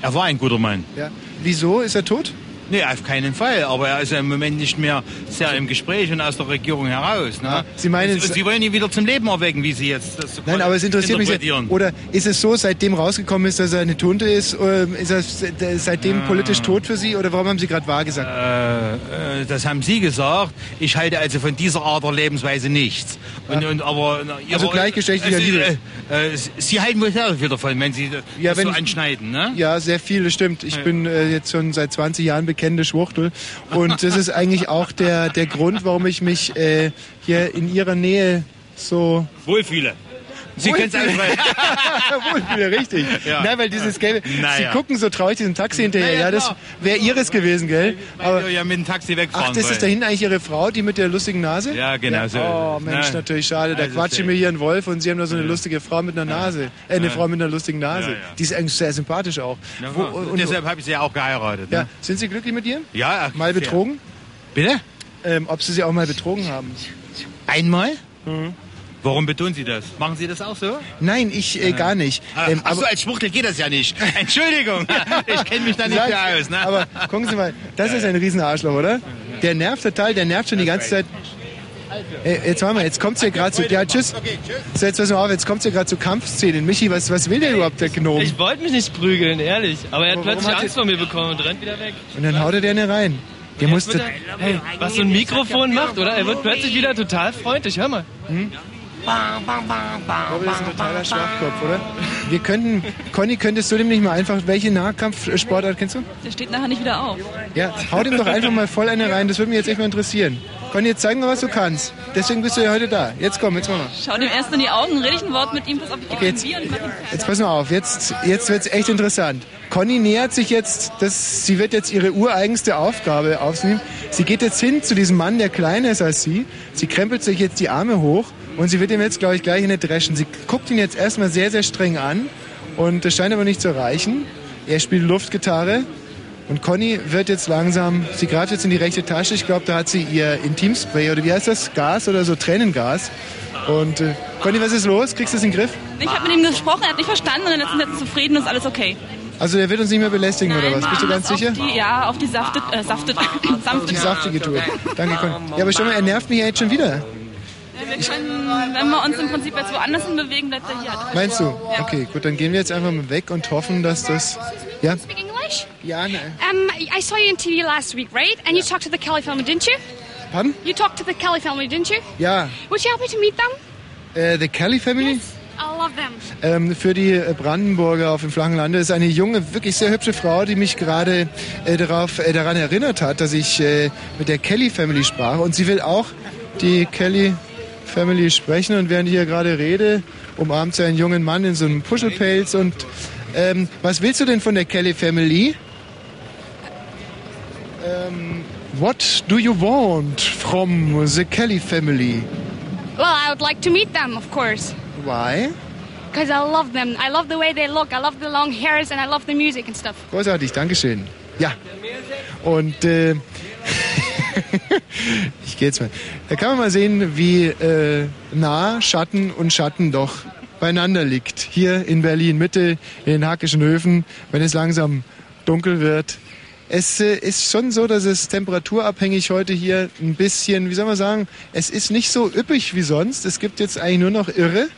Er war ein guter Mann. Ja. Wieso? Ist er tot? Nee, auf keinen Fall. Aber er ist ja im Moment nicht mehr sehr im Gespräch und aus der Regierung heraus. Ne? Sie meinen es- Sie wollen ihn wieder zum Leben erwecken, wie Sie jetzt das so Nein, aber es interessiert mich sehr. Oder ist es so, seitdem rausgekommen ist, dass er eine Tunte ist, ähm, ist er seitdem Ah. politisch tot für Sie? Oder warum haben Sie gerade wahr gesagt? Äh, äh, das haben Sie gesagt. Ich halte also von dieser Art der Lebensweise nichts. Und, und, aber, Also Ihre- gleichgeschlechtlicher äh, Sie, Liebe. Äh, äh, Sie halten wohl sehr viel davon, wenn Sie Ja, das wenn so anschneiden, ne? Ja, sehr viele, stimmt. Ich bin äh, jetzt schon seit 20 Jahren bekennende Schwuchtel. Und das ist eigentlich auch der, der Grund, warum ich mich äh, hier in Ihrer Nähe so Wohlfühle. Sie können es. Wohlfühler, richtig. Ja. Nein, weil dieses gelbe, Naja. Sie gucken so traurig diesem Taxi hinterher. Naja, Ja, das wäre Ihres gewesen, gell? Wir ja mit dem Taxi wegfahren Ach, das ist da wollen. hinten eigentlich Ihre Frau, die mit der lustigen Nase? Ja, genau so. Oh, Mensch, Na, natürlich schade. Da also quatsche ich sehr. mir hier einen Wolf und Sie haben da so eine lustige Frau mit einer Nase. Äh, eine Ja. Frau mit einer lustigen Nase. Ja, ja. Die ist eigentlich sehr sympathisch auch. Ja, Wo- und deshalb habe ich sie ja auch geheiratet. ja. Ne? Sind Sie glücklich mit ihr? Ja, Mal sehr. betrogen? Bitte? Ähm, ob Sie sie auch mal betrogen haben? Einmal? Mhm. Warum betonen Sie das? Machen Sie das auch so? Nein, ich äh, gar nicht. Ah, Ähm, ach so, als Schwuchtel geht das ja nicht. *laughs* Entschuldigung, *laughs* ich kenne mich da nicht mehr aus. Ne? Aber gucken Sie mal, das ist ein Riesenarschloch, oder? Der nervt total, der nervt schon die ganze Zeit. Äh, jetzt warte mal, jetzt kommt's hier gerade zu. Ja, tschüss. So, jetzt pass mal auf, jetzt kommt's hier gerade zu Kampfszenen. Michi, was, was will der überhaupt, der Gnome? Ich wollte mich nicht prügeln, ehrlich. Aber er hat Aber warum plötzlich hat Angst vor mir bekommen und rennt wieder weg. Und dann haut er dir eine rein. Der musste. hey, was so ein Mikrofon macht, oder? Er wird plötzlich wieder total freundlich. Hör mal. Aber das ist ein totaler Schwachkopf, oder? Wir könnten, Conny, könntest du dem nicht mal einfach, welche Nahkampfsportart kennst du? Der steht nachher nicht wieder auf. Ja, hau dem doch einfach mal voll eine rein, das würde mich jetzt echt mal interessieren. Conny, jetzt zeig mal, was du kannst. Deswegen bist du ja heute da. Jetzt komm, jetzt mach mal. Schau dem erst in die Augen, rede ich ein Wort mit ihm, pass auf, ich Okay, jetzt- Bier und. Jetzt pass mal auf, jetzt, jetzt wird's echt interessant. Conny nähert sich jetzt, das, sie wird jetzt ihre ureigenste Aufgabe aufnehmen. Sie geht jetzt hin zu diesem Mann, der kleiner ist als sie. Sie krempelt sich jetzt die Arme hoch und sie wird ihm jetzt, glaube ich, gleich eine dreschen. Sie guckt ihn jetzt erstmal sehr, sehr streng an und das scheint aber nicht zu reichen. Er spielt Luftgitarre und Conny wird jetzt langsam, sie greift jetzt in die rechte Tasche. Ich glaube, da hat sie ihr Intimspray oder wie heißt das? Gas oder so, Tränengas. Und äh, Conny, was ist los? Kriegst du es in den Griff? Ich habe mit ihm gesprochen, er hat nicht verstanden und er ist jetzt zufrieden und ist alles okay. Also der wird uns nicht mehr belästigen oder was? Bist du ganz sicher? Die, ja, auf die saftet, äh, saftet, *laughs* sanfte Die saftige Tour. Danke, Conny. Ja, aber schau mal, er nervt mich ja jetzt schon wieder. Wir können, wenn wir uns im Prinzip jetzt woanders hin bewegen, bleibt er hier. Meinst du? Ja. Okay, gut, dann gehen wir jetzt einfach mal weg und hoffen, dass das... Ja? Speak English? Ja, ne. Um, I saw you on TV last week, right? And you talked to the Kelly family, didn't you? Pardon? You talked to the Kelly family, didn't you? Ja. Would you help me to meet them? Äh, the Kelly Family? I love them. Ähm, für die äh, Brandenburger auf dem flachen Lande ist eine junge, wirklich sehr hübsche Frau, die mich gerade äh, darauf, äh, daran erinnert hat, dass ich äh, mit der Kelly Family sprach. Und sie will auch die Kelly Family sprechen. Und während ich hier gerade rede, umarmt sie einen jungen Mann in so einem Puschelpelz. Und ähm, was willst du denn von der Kelly Family? Ähm, what do you want from the Kelly Family? Well, I would like to meet them, of course. Why? Because I love them. I love the way they look. I love the long hairs and I love the music and stuff. Großartig, Dankeschön. Ja. Und äh, *laughs* ich gehe jetzt mal. Da kann man mal sehen, wie äh, nah Schatten und Schatten doch beieinander liegt. Hier in Berlin Mitte, in den Hackischen Höfen, wenn es langsam dunkel wird. Es äh, ist schon so, dass es temperaturabhängig heute hier ein bisschen, wie soll man sagen, es ist nicht so üppig wie sonst. Es gibt jetzt eigentlich nur noch Irre.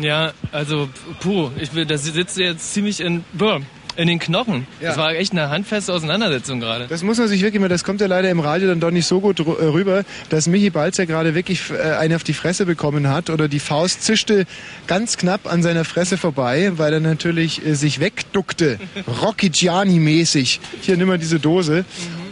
Ja, also, puh, ich will, das sitzt jetzt ziemlich in, boah, in den Knochen. Ja. Das war echt eine handfeste Auseinandersetzung gerade. Das muss man sich wirklich mal, das kommt ja leider im Radio dann doch nicht so gut äh, rüber, dass Michi Balzer gerade wirklich äh, eine auf die Fresse bekommen hat oder die Faust zischte ganz knapp an seiner Fresse vorbei, weil er natürlich äh, sich wegduckte, *laughs* Rocky Gianni-mäßig. Hier nimm mal diese Dose.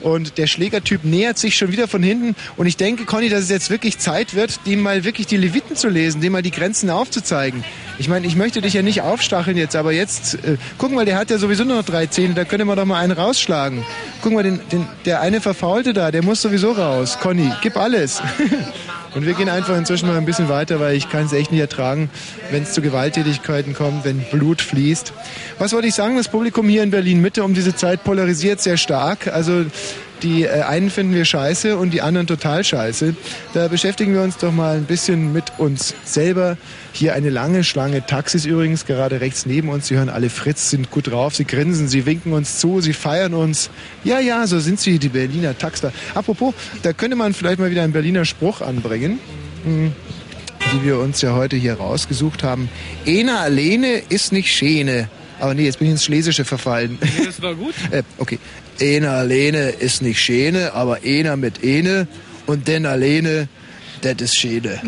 Und der Schlägertyp nähert sich schon wieder von hinten. Und ich denke, Conny, dass es jetzt wirklich Zeit wird, dem mal wirklich die Leviten zu lesen, dem mal die Grenzen aufzuzeigen. Ich meine, ich möchte dich ja nicht aufstacheln jetzt, aber jetzt, äh, guck mal, der hat ja sowieso nur noch drei Zähne, da könnte man doch mal einen rausschlagen. Guck mal, den, den, der eine Verfaulte da, der muss sowieso raus. Conny, gib alles. *laughs* Und wir gehen einfach inzwischen mal ein bisschen weiter, weil ich kann es echt nicht ertragen, wenn es zu Gewalttätigkeiten kommt, wenn Blut fließt. Was wollte ich sagen? Das Publikum hier in Berlin Mitte um diese Zeit polarisiert sehr stark. Also die äh, einen finden wir scheiße und die anderen total scheiße. Da beschäftigen wir uns doch mal ein bisschen mit uns selber. Hier eine lange Schlange Taxis übrigens, gerade rechts neben uns. Sie hören alle Fritz, sind gut drauf, sie grinsen, sie winken uns zu, sie feiern uns. Ja, ja, so sind sie, die Berliner Taxler. Apropos, da könnte man vielleicht mal wieder einen Berliner Spruch anbringen. Hm, die wir uns ja heute hier rausgesucht haben. Ena alleine ist nicht Schäne. Aber nee, jetzt bin ich ins Schlesische verfallen. Das war gut. *laughs* Äh, okay. Ena alleine ist nicht Schäne, aber einer mit Ene und den alleine, das ist Schäne.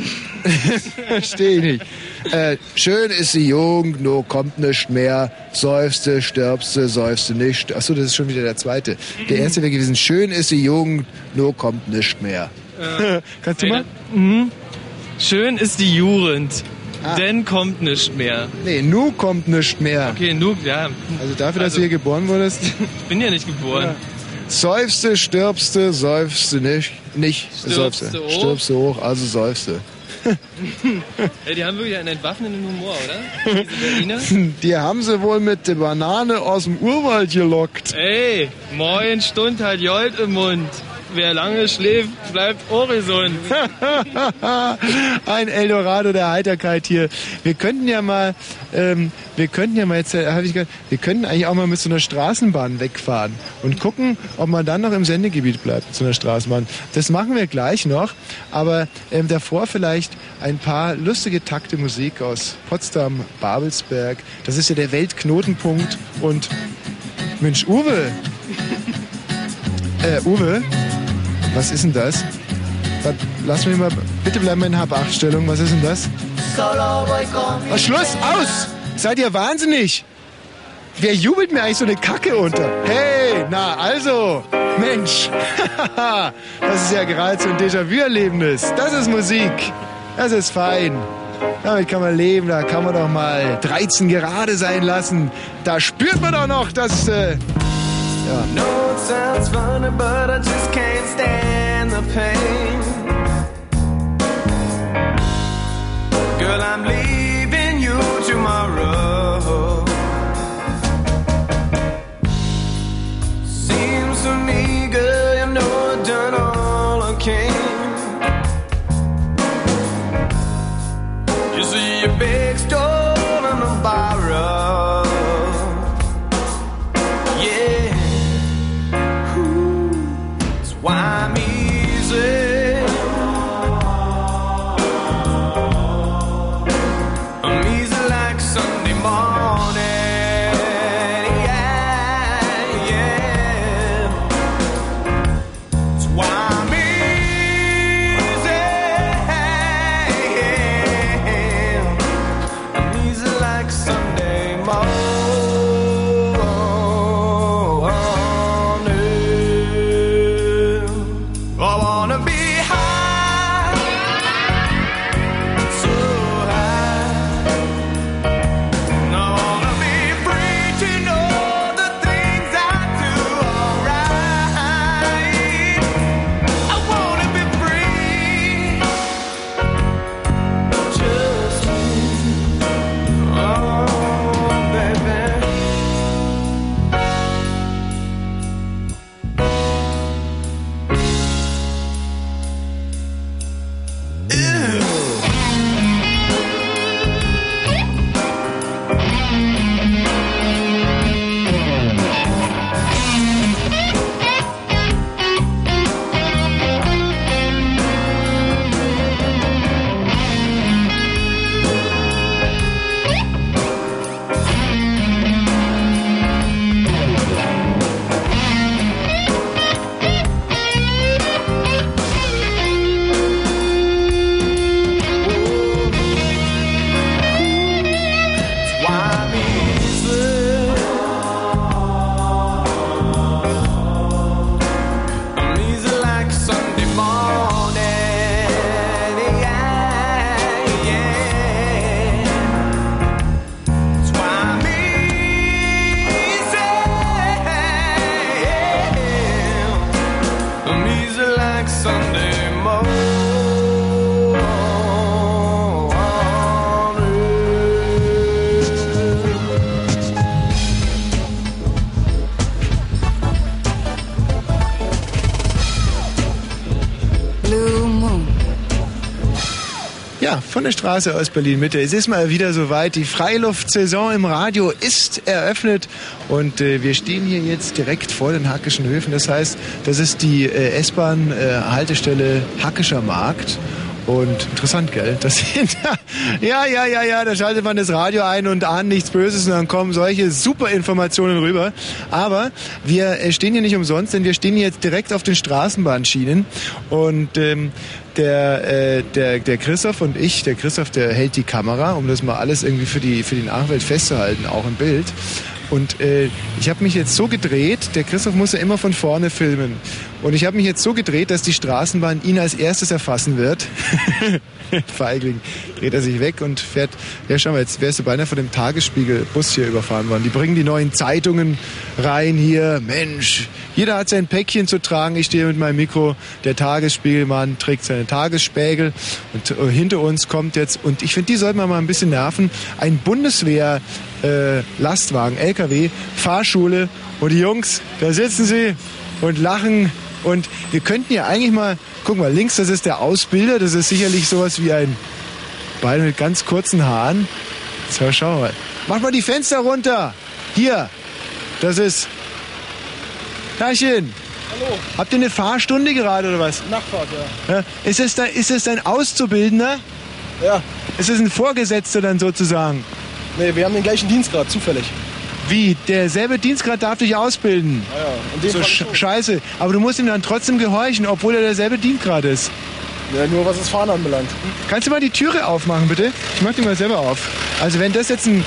*laughs* Verstehe ich nicht. Äh, schön ist die Jugend, nur kommt nicht mehr. Seufste, stirbste, seufste nicht. Achso, das ist schon wieder der zweite. Der erste wäre gewesen, schön ist die Jugend, nur kommt nicht mehr. Äh, *laughs* Kannst du mal? Mhm. Schön ist die Jugend. Denn kommt nicht mehr. Nee, nu kommt nichts mehr. Okay, nu, ja. Also dafür, dass du hier geboren wurdest. Ich bin ja nicht geboren. Säufste, stirbste, seufste nicht. Nicht, Stirbste seufste. hoch. Stirbste hoch, also seufste. *laughs* Ey, die haben wirklich einen entwaffnenden Humor, oder? *laughs* Die haben sie wohl mit der Banane aus dem Urwald gelockt. Ey, moin Stund hat Jolt im Mund. Wer lange schläft, bleibt horizont. *laughs* Ein Eldorado der Heiterkeit hier. Wir könnten ja mal, ähm, wir könnten ja mal jetzt, äh, hab ich gedacht, wir könnten eigentlich auch mal mit so einer Straßenbahn wegfahren und gucken, ob man dann noch im Sendegebiet bleibt mit so einer Straßenbahn. Das machen wir gleich noch, aber ähm, davor vielleicht ein paar lustige Takte Musik aus Potsdam, Babelsberg. Das ist ja der Weltknotenpunkt und Mensch, Uwe. Äh, Uwe, was ist denn das? Lass mich mal, bitte bleiben wir in Hab-8-Stellung. Was ist denn das? Oh, Schluss, aus! Seid ihr wahnsinnig? Wer jubelt mir eigentlich so eine Kacke unter? Hey, na also, Mensch, *laughs* das ist ja geradezu ein Déjà-vu-Erlebnis. Das ist Musik. Das ist fein. Damit kann man leben, da kann man doch mal 13 gerade sein lassen. Da spürt man doch noch, dass... Äh, ja. No, it sounds funny, but I just can't stand the pain. Girl, I'm leaving you tomorrow. Seems to me, girl, you know I've done all I can. You see your big stone and a borrow. Von der Straße aus Berlin Mitte. Es ist mal wieder soweit. Die Freiluftsaison im Radio ist eröffnet und äh, wir stehen hier jetzt direkt vor den Hackischen Höfen. Das heißt, das ist die äh, S-Bahn-Haltestelle Hackischer Markt. Und interessant, gell? *laughs* Das sind, ja, ja, ja, ja, da schaltet man das Radio ein und ahnt nichts Böses und dann kommen solche super Informationen rüber. Aber wir äh, stehen hier nicht umsonst, denn wir stehen jetzt direkt auf den Straßenbahnschienen und ähm, der, äh, der, der Christoph und ich, der Christoph, der hält die Kamera, um das mal alles irgendwie für die, für die Nachwelt festzuhalten, auch im Bild. Und äh, ich habe mich jetzt so gedreht, der Christoph muss ja immer von vorne filmen. Und ich habe mich jetzt so gedreht, dass die Straßenbahn ihn als erstes erfassen wird. *laughs* Feigling. Dreht er sich weg und fährt, ja schau mal, jetzt wärst du beinahe von dem Tagesspiegel-Bus hier überfahren worden. Die bringen die neuen Zeitungen rein hier. Mensch, jeder hat sein Päckchen zu tragen. Ich stehe mit meinem Mikro. Der Tagesspiegelmann trägt seine Tagesspiegel. Und äh, hinter uns kommt jetzt, und ich finde, die sollten wir mal ein bisschen nerven, ein Bundeswehr äh, Lastwagen, LKW, Fahrschule. Und die Jungs, da sitzen sie und lachen. Und wir könnten ja eigentlich mal, guck mal, links, das ist der Ausbilder. Das ist sicherlich sowas wie ein Bein mit ganz kurzen Haaren. So, schau mal. Mach mal die Fenster runter. Hier. Das ist. Tachchen. Hallo. Habt ihr eine Fahrstunde gerade oder was? Nachtfahrt, ja. Ja. Ist es, da, ist es ein Auszubildender? Ja. Ist es ein Vorgesetzter dann sozusagen? Nee, wir haben den gleichen Dienstgrad, zufällig. Wie? Derselbe Dienstgrad darf dich ausbilden? Ja, ja. So sch schon. scheiße. Aber du musst ihm dann trotzdem gehorchen, obwohl er derselbe Dienstgrad ist. Ja, nur was das Fahren anbelangt. Kannst du mal die Türe aufmachen, bitte? Ich mach die mal selber auf. Also wenn das jetzt ein,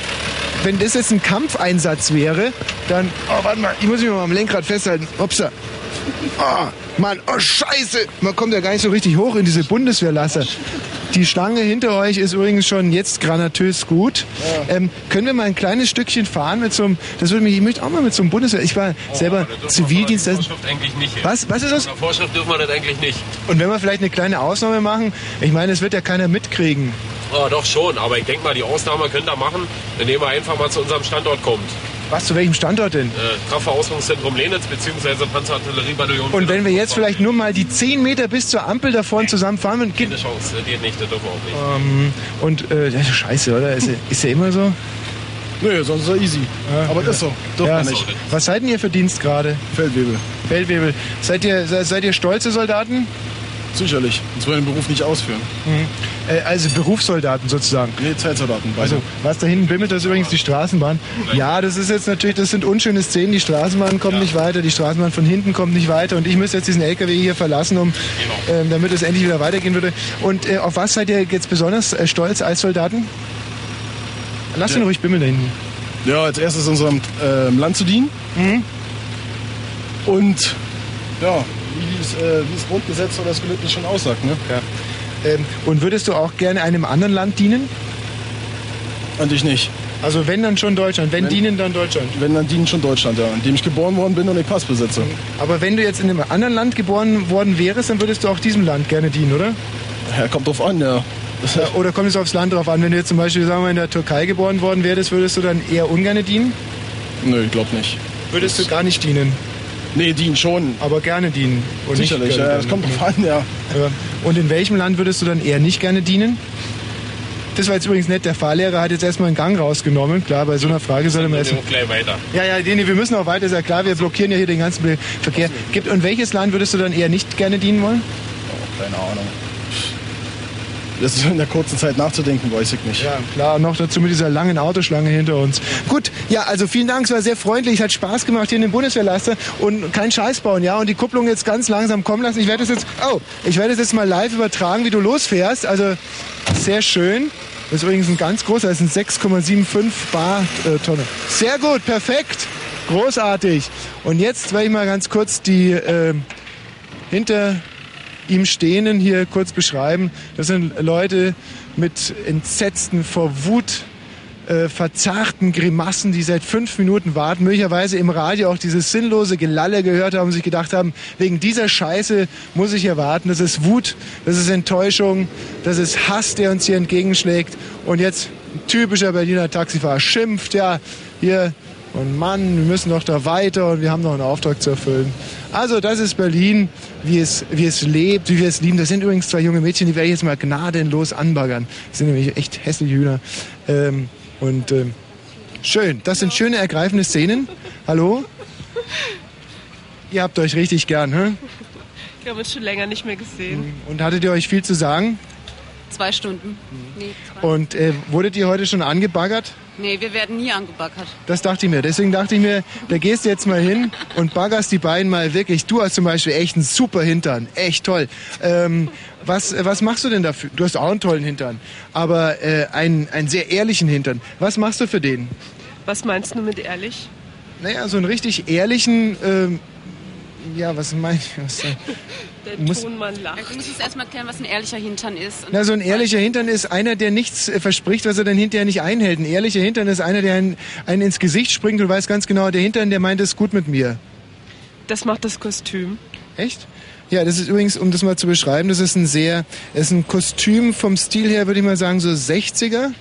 wenn das jetzt ein Kampfeinsatz wäre, dann. Oh, warte mal, ich muss mich mal am Lenkrad festhalten. Upsa. Oh, Mann, oh Scheiße! Man kommt ja gar nicht so richtig hoch in diese Bundeswehrlasse. Die Schlange hinter euch ist übrigens schon jetzt granatös gut. Ähm, können wir mal ein kleines Stückchen fahren mit so einem, das würde mich, ich möchte auch mal mit so einem Bundeswehr, ich war selber Zivildienst. Vorschrift eigentlich nicht. Was? Was ist das? Nach Vorschrift dürfen wir das eigentlich nicht. Und wenn wir vielleicht eine kleine Ausnahme machen, ich meine, es wird ja keiner mitkriegen. Oh, doch schon, aber ich denke mal, die Ausnahme könnt ihr machen, indem ihr einfach mal zu unserem Standort kommt. Was, zu welchem Standort denn? Äh, Kraftverauslungszentrum Lenitz bzw. Panzerartilleriebataillon. Und wenn wir jetzt vielleicht nur mal die 10 Meter bis zur Ampel da vorne zusammenfahren und Keine Chance, das geht nicht, das dürfen wir auch nicht. ähm, und äh, das ist scheiße, oder? Ist, ist ja immer so? Nö, sonst ist er easy. Aber das ist so. Dürfen Ja. wir nicht. Was seid denn ihr für Dienst gerade? Feldwebel. Feldwebel. Seid ihr, se- seid ihr stolze Soldaten? Sicherlich. Sonst wir den Beruf nicht ausführen. Äh, also Berufssoldaten sozusagen. Nee, Zeitsoldaten. beide. Also, was da hinten bimmelt, das ist übrigens die Straßenbahn. Ja, das ist jetzt natürlich, das sind unschöne Szenen. Die Straßenbahn kommt nicht weiter, die Straßenbahn von hinten kommt nicht weiter und ich müsste jetzt diesen LKW hier verlassen, um, ähm, damit es endlich wieder weitergehen würde. Und äh, auf was seid ihr jetzt besonders äh, stolz als Soldaten? Lass ihn Ja. ruhig bimmeln da hinten. Ja, als erstes unserem ähm, Land zu dienen. Mhm. Und ja, es, äh, wie das Grundgesetz oder das Gelübde schon aussagt. Ne? Ja. Ähm, und würdest du auch gerne einem anderen Land dienen? Eigentlich nicht. Also wenn dann schon Deutschland, wenn, Wenn- dienen dann Deutschland. Wenn, dann dienen schon Deutschland, ja. In dem ich geboren worden bin und den Pass besitze. Aber wenn du jetzt in einem anderen Land geboren worden wärst, dann würdest du auch diesem Land gerne dienen, oder? Ja, kommt drauf an, ja. Ja, Oder kommt es aufs Land drauf an? Wenn du jetzt zum Beispiel sagen wir, in der Türkei geboren worden wärst, würdest du dann eher ungern dienen? Nö, ich glaube nicht. Würdest du gar nicht dienen? Nee, dienen schon. Aber gerne dienen. Sicherlich, gerne ja, das kommt drauf an, ja. Und in welchem Land würdest du dann eher nicht gerne dienen? Das war jetzt übrigens nett. Der Fahrlehrer hat jetzt erstmal einen Gang rausgenommen. Klar, bei so einer Frage sollte man erst. Dann gleich weiter. Ja, ja, nee, nee, wir müssen auch weiter, ist ja klar. Wir blockieren ja hier den ganzen Verkehr. Gibt, und welches Land würdest du dann eher nicht gerne dienen wollen? Keine Ahnung. Das ist in der kurzen Zeit nachzudenken, weiß ich nicht. Ja, klar, noch dazu mit dieser langen Autoschlange hinter uns. Gut, ja, also vielen Dank, es war sehr freundlich, es hat Spaß gemacht hier in dem Bundeswehrlaster und kein Scheiß bauen, ja, und die Kupplung jetzt ganz langsam kommen lassen. Ich werde das jetzt, oh, ich werde das jetzt mal live übertragen, wie du losfährst, also sehr schön. Das ist übrigens ein ganz großer, das sind 6,75 Bar äh, Tonne. Sehr gut, perfekt, großartig. Und jetzt werde ich mal ganz kurz die äh, hinter ihm Stehenden hier kurz beschreiben. Das sind Leute mit entsetzten, vor Wut äh, verzerrten Grimassen, die seit fünf Minuten warten, möglicherweise im Radio auch dieses sinnlose Gelalle gehört haben und sich gedacht haben, wegen dieser Scheiße muss ich erwarten. Das ist Wut, das ist Enttäuschung, das ist Hass, der uns hier entgegenschlägt. Und jetzt ein typischer Berliner Taxifahrer schimpft, ja, hier, und Mann, wir müssen doch da weiter und wir haben noch einen Auftrag zu erfüllen. Also das ist Berlin, wie es, wie es lebt, wie wir es lieben. Das sind übrigens zwei junge Mädchen, die werde ich jetzt mal gnadenlos anbaggern. Das sind nämlich echt hässliche Hühner. Ähm, und ähm, schön, das sind schöne, ergreifende Szenen. Hallo? Ihr habt euch richtig gern, hä? Wir haben uns schon länger nicht mehr gesehen. Und hattet ihr euch viel zu sagen? Zwei Stunden. Nee, Und äh, wurdet ihr heute schon angebaggert? nee, wir werden nie angebaggert. Das dachte ich mir. Deswegen dachte ich mir, da gehst du jetzt mal hin und baggerst die beiden mal wirklich. Du hast zum Beispiel echt einen super Hintern. Echt toll. Ähm, was, was machst du denn dafür? Du hast auch einen tollen Hintern. Aber äh, einen, einen sehr ehrlichen Hintern. Was machst du für den? Was meinst du mit ehrlich? Naja, so einen richtig ehrlichen, ähm, ja, was meine ich? Was, äh, Der Muss- Tonmann lacht. Du musst uns erstmal erklären, was ein ehrlicher Hintern ist. Na, so ein ehrlicher Hintern ist einer, der nichts äh, verspricht, was er dann hinterher nicht einhält. Ein ehrlicher Hintern ist einer, der einen, einen ins Gesicht springt und weiß ganz genau, der Hintern, der meint es gut mit mir. Das macht das Kostüm. Echt? Ja, das ist übrigens, um das mal zu beschreiben, das ist ein sehr, es ist ein Kostüm vom Stil her, würde ich mal sagen, so 60er.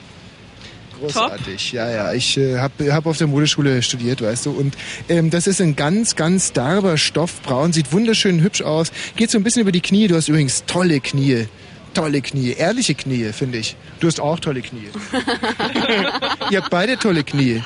Großartig, ja, ja. Ich äh, habe hab auf der Modeschule studiert, weißt du. Und ähm, das ist ein ganz, ganz derber Stoff, braun, sieht wunderschön hübsch aus. Geht so ein bisschen über die Knie. Du hast übrigens tolle Knie. Tolle Knie, ehrliche Knie, finde ich. Du hast auch tolle Knie. *laughs* Ihr habt beide tolle Knie.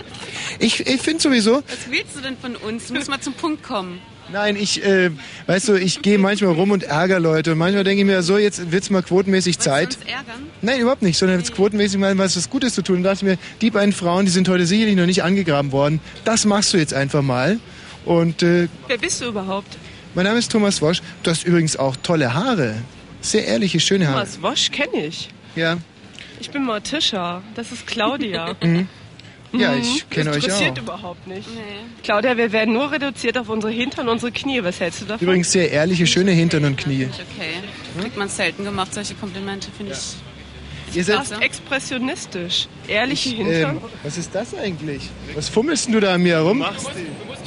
Ich, ich finde sowieso, Was willst du denn von uns? Du musst mal zum Punkt kommen. Nein, ich, äh, weißt du, ich gehe manchmal rum und ärgere Leute. Und manchmal denke ich mir, so, jetzt wird's mal quotenmäßig Zeit. Uns ärgern? Nein, überhaupt nicht, sondern jetzt quotenmäßig mal was, was Gutes zu tun. Und dachte ich mir, die beiden Frauen, die sind heute sicherlich noch nicht angegraben worden. Das machst du jetzt einfach mal. Und äh, Wer bist du überhaupt? mein Name ist Thomas Wosch. Du hast übrigens auch tolle Haare. Sehr ehrliche, schöne Haare. Thomas Wosch kenne ich. Ja. Ich bin Morticia. Das ist Claudia. *laughs* Mhm. Ja, Mhm. ich kenne das euch interessiert auch. überhaupt nicht. Claudia, wir werden nur reduziert auf unsere Hintern und unsere Knie. Was hältst du davon? Übrigens sehr ehrliche, schöne Hintern und Knie. Okay. Kriegt man selten gemacht, solche Komplimente, finde ich. Ihr seid, Fast expressionistisch. Ehrliche Hintern. ähm, was ist das eigentlich? Was fummelst du da an mir herum?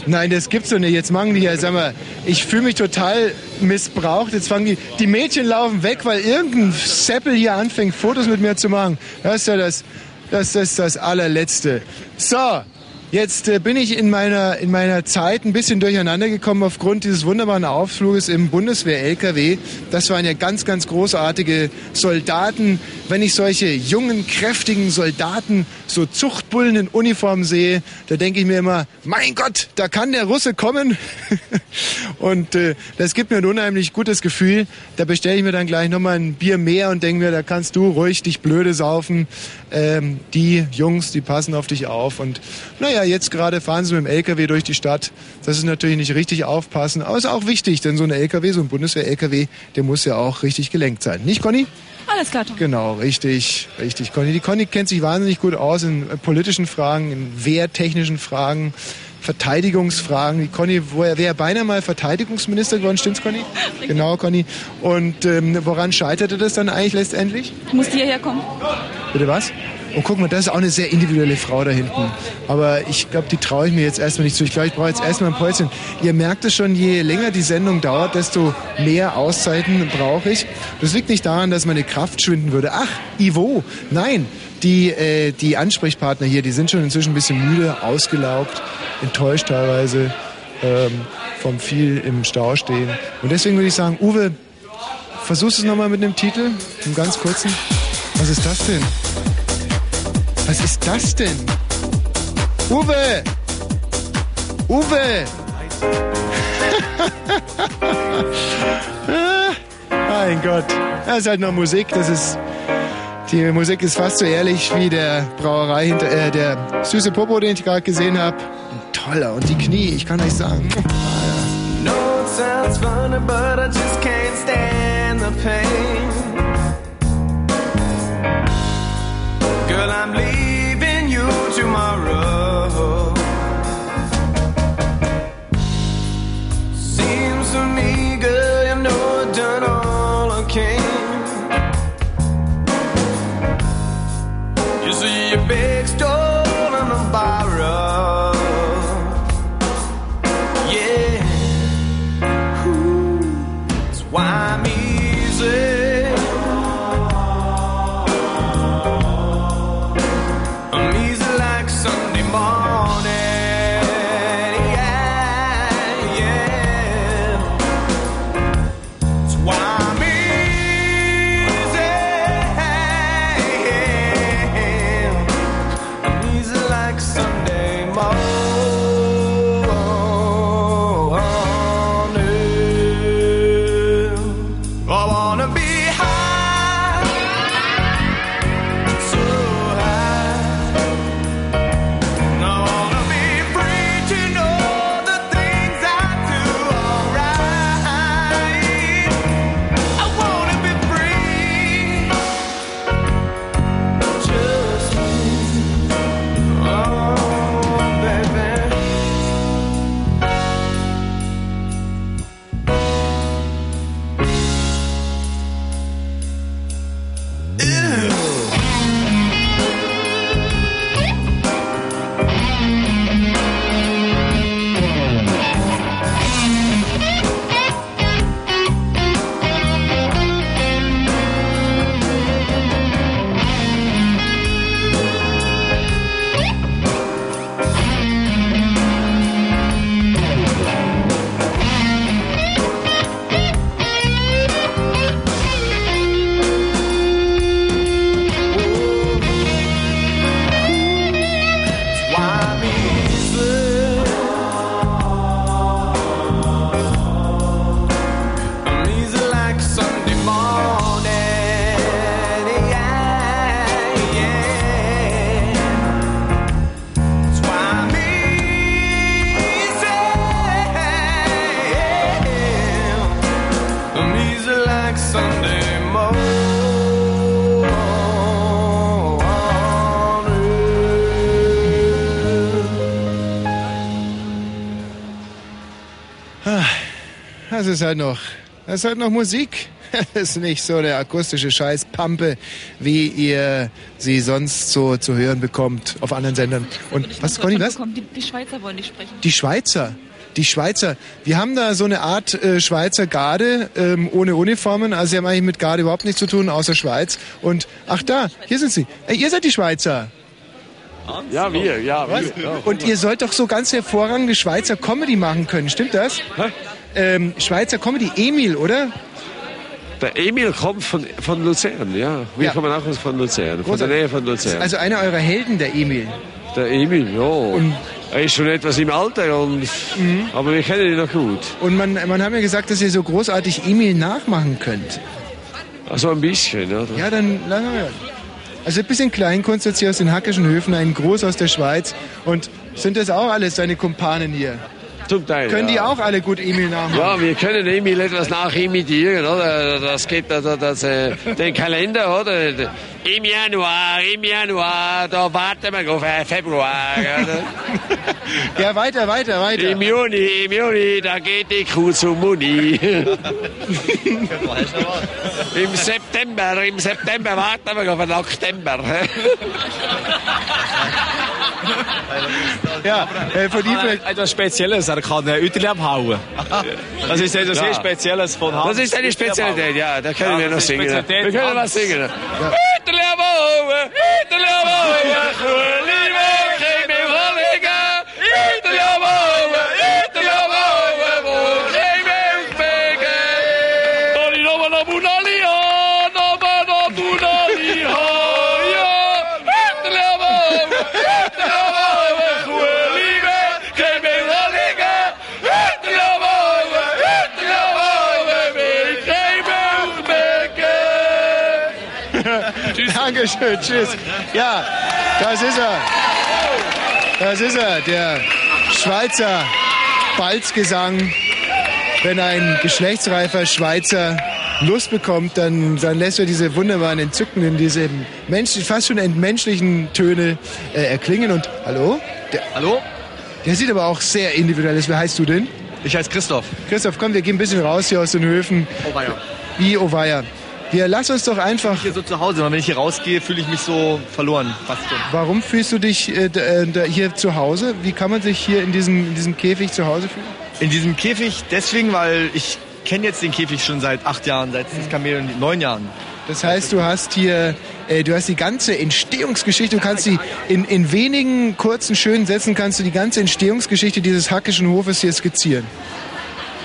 Nein, das gibt's doch nicht. Jetzt machen die hier, sag mal, ich fühle mich total missbraucht. Jetzt fangen die, die Mädchen laufen weg, weil irgendein Seppel hier anfängt, Fotos mit mir zu machen. Das ist ja das, das ist das allerletzte. So. Jetzt äh, bin ich in meiner, in meiner Zeit ein bisschen durcheinander gekommen aufgrund dieses wunderbaren Ausfluges im Bundeswehr-LKW. Das waren ja ganz, ganz großartige Soldaten. Wenn ich solche jungen, kräftigen Soldaten, so Zuchtbullen in Uniform sehe, da denke ich mir immer, mein Gott, da kann der Russe kommen. *laughs* und äh, das gibt mir ein unheimlich gutes Gefühl. Da bestelle ich mir dann gleich nochmal ein Bier mehr und denke mir, da kannst du ruhig dich blöde saufen. Ähm, die Jungs, die passen auf dich auf. Und naja, jetzt gerade fahren sie mit dem LKW durch die Stadt. Das ist natürlich nicht richtig aufpassen, aber ist auch wichtig, denn so ein LKW, so ein Bundeswehr-LKW, der muss ja auch richtig gelenkt sein. Nicht, Conny? Alles klar, Tom. Genau, richtig, richtig. Conny. Die Conny kennt sich wahnsinnig gut aus in äh, politischen Fragen, in wehrtechnischen Fragen, Verteidigungsfragen. Die Conny wäre wär beinahe mal Verteidigungsminister geworden, stimmt's, Conny? Genau, Conny. Und ähm, woran scheiterte das dann eigentlich letztendlich? Ich muss hierher kommen. Bitte was? Oh, guck mal, das ist auch eine sehr individuelle Frau da hinten. Aber ich glaube, die traue ich mir jetzt erstmal nicht zu. Ich glaube, ich brauche jetzt erstmal ein Päuschen. Ihr merkt es schon, je länger die Sendung dauert, desto mehr Auszeiten brauche ich. Das liegt nicht daran, dass meine Kraft schwinden würde. Ach, Ivo, nein. Die, äh, die Ansprechpartner hier, die sind schon inzwischen ein bisschen müde, ausgelaugt, enttäuscht teilweise ähm, vom viel im Stau stehen. Und deswegen würde ich sagen, Uwe, versuchst du es nochmal mit einem Titel, einem ganz kurzen. Was ist das denn? Was ist das denn? Uwe! Uwe! *laughs* Ah, mein Gott. Das ist halt noch Musik. Das ist. Die Musik ist fast so ehrlich wie der Brauerei hinter. Äh, der süße Popo, den ich gerade gesehen habe. Toller. Und die Knie, ich kann euch sagen. No, sounds funny, but I just can't stand the pain. Girl, I'm leaving your big das ist halt noch, das ist halt noch Musik. *laughs* Das ist nicht so eine akustische Scheißpampe, wie ihr sie sonst so zu hören bekommt auf anderen Sendern. Und was, Conny, was? Die, die Schweizer wollen nicht sprechen. Die Schweizer. Die Schweizer. Wir haben da so eine Art äh, Schweizer Garde ähm, ohne Uniformen. Also sie haben eigentlich mit Garde überhaupt nichts zu tun, außer Schweiz. Und ach da, hier sind sie. Äh, ihr seid die Schweizer. Ja, wir, ja, Was? wir. Und ihr sollt doch so ganz hervorragende Schweizer Comedy machen können, stimmt das? Ähm, Schweizer Comedy, Emil, oder? Der Emil kommt von, von Luzern, ja. Wir Ja. kommen auch aus von Luzern, von der Nähe von Luzern. Also einer eurer Helden, der Emil. der Emil, ja. er ist schon etwas im Alter, und, Mhm. aber wir kennen ihn noch gut. Und man, man hat mir gesagt, dass ihr so großartig Emil nachmachen könnt. Also ein bisschen, ja. Ja, dann lass mal hören. Also ein bisschen Kleinkunst jetzt hier aus den Hackischen Höfen, ein Groß aus der Schweiz. Und sind das auch alles deine Kumpanen hier? Zum Teil. Können die ja. auch alle gut Emil nachmachen? Ja, wir können Emil etwas nachimitieren, oder? Das geht, also das, äh, den Kalender, oder? Im Januar, im Januar, da warten wir auf äh, Februar. Oder? *laughs* Ja, weiter, weiter, weiter. Im Juni, im Juni, da geht die Kuh zum Muni. *laughs* Im September, im September warten wir auf den Oktober. *laughs* *laughs* Ja, äh, von ihm vielleicht... Etwas Spezielles, er kann äh, Uterli abhauen. Das ist etwas sehr Ja. Spezielles von Hans. Das ist eine Spezialität, ja, da können wir noch singen. Wir können Hans. was singen. Uterli abhauen, Uterli abhauen, Kuhli wolken im Tschüss. Ja, das ist er. Das ist er, der Schweizer Balzgesang. Wenn ein geschlechtsreifer Schweizer Lust bekommt, dann, dann lässt er diese wunderbaren, entzückenden, diese Mensch, fast schon entmenschlichen Töne äh, erklingen. Und hallo? Der, hallo? Der sieht aber auch sehr individuell aus. Wie heißt du denn? Ich heiße Christoph. Christoph, komm, wir gehen ein bisschen raus hier aus den Höfen. Oh weia. Wie, oh Wir lass uns doch einfach. Hier so zu Hause, wenn ich hier rausgehe, fühle ich mich so verloren. Fast schon. Warum fühlst du dich äh, äh, da hier zu Hause? Wie kann man sich hier in diesem, in diesem Käfig zu Hause fühlen? In diesem Käfig deswegen, weil ich kenne jetzt den Käfig schon seit acht Jahren, seit das Kamel neun Jahren. Das heißt, du hast hier, äh, du hast die ganze Entstehungsgeschichte, du kannst die in, in wenigen kurzen, schönen Sätzen kannst du die ganze Entstehungsgeschichte dieses Hackischen Hofes hier skizzieren.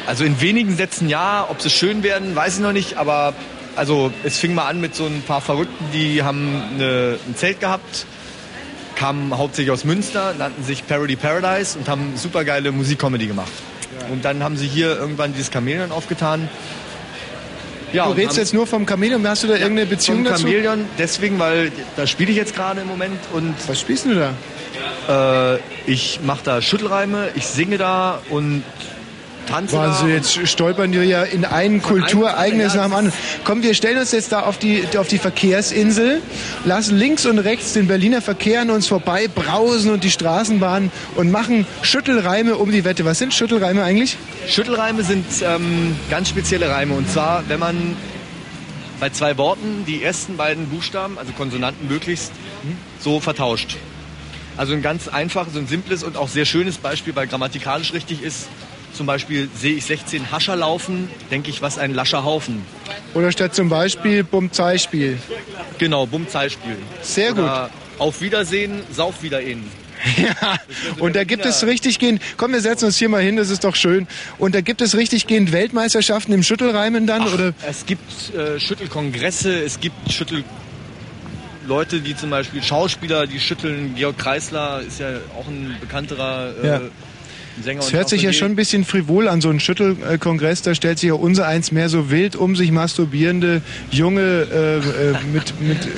Also in wenigen Sätzen ja, ob sie schön werden, weiß ich noch nicht, aber also es fing mal an mit so ein paar Verrückten, die haben eine, ein Zelt gehabt, kamen hauptsächlich aus Münster, nannten sich Parody Paradise und haben supergeile Musikcomedy gemacht. Und dann haben sie hier irgendwann dieses Chamäleon aufgetan. Ja, du redest haben- jetzt nur vom Chamäleon, hast du da irgendeine Beziehung vom dazu? Chamäleon, deswegen, weil da spiele ich jetzt gerade im Moment und Was spielst du da? äh, ich mache da Schüttelreime, ich singe da und tanze Wahnsinn, da. jetzt stolpern wir ja in einen Kultureignis nach dem anderen. Komm, wir stellen uns jetzt da auf die, auf die Verkehrsinsel, lassen links und rechts den Berliner Verkehr an uns vorbei brausen und die Straßenbahn und machen Schüttelreime um die Wette. Was sind Schüttelreime eigentlich? Schüttelreime sind ähm, ganz spezielle Reime. Und zwar, wenn man bei zwei Worten die ersten beiden Buchstaben, also Konsonanten möglichst, so vertauscht. Also ein ganz einfaches und simples und auch sehr schönes Beispiel, weil grammatikalisch richtig ist. Zum Beispiel sehe ich 16 Hascher laufen, denke ich, was ein lascher Haufen. Oder statt zum Beispiel Bum-Zeispiel. Genau, Bumm-Zeitspiel. Sehr gut. Oder Auf Wiedersehen, sauf wieder in. *laughs* Und da gibt es richtig gehend, komm, wir setzen uns hier mal hin, das ist doch schön. Und da gibt es richtig gehend Weltmeisterschaften im Schüttelreimen dann, oder? Es gibt äh, Schüttelkongresse, es gibt Schüttel Leute, die zum Beispiel Schauspieler, die schütteln. Georg Kreisler ist ja auch ein bekannterer äh, Ja. Es hört sich ja schon ein bisschen frivol an, so ein Schüttelkongress, da stellt sich ja unser eins mehr so wild um sich masturbierende, junge, äh, äh, mit, mit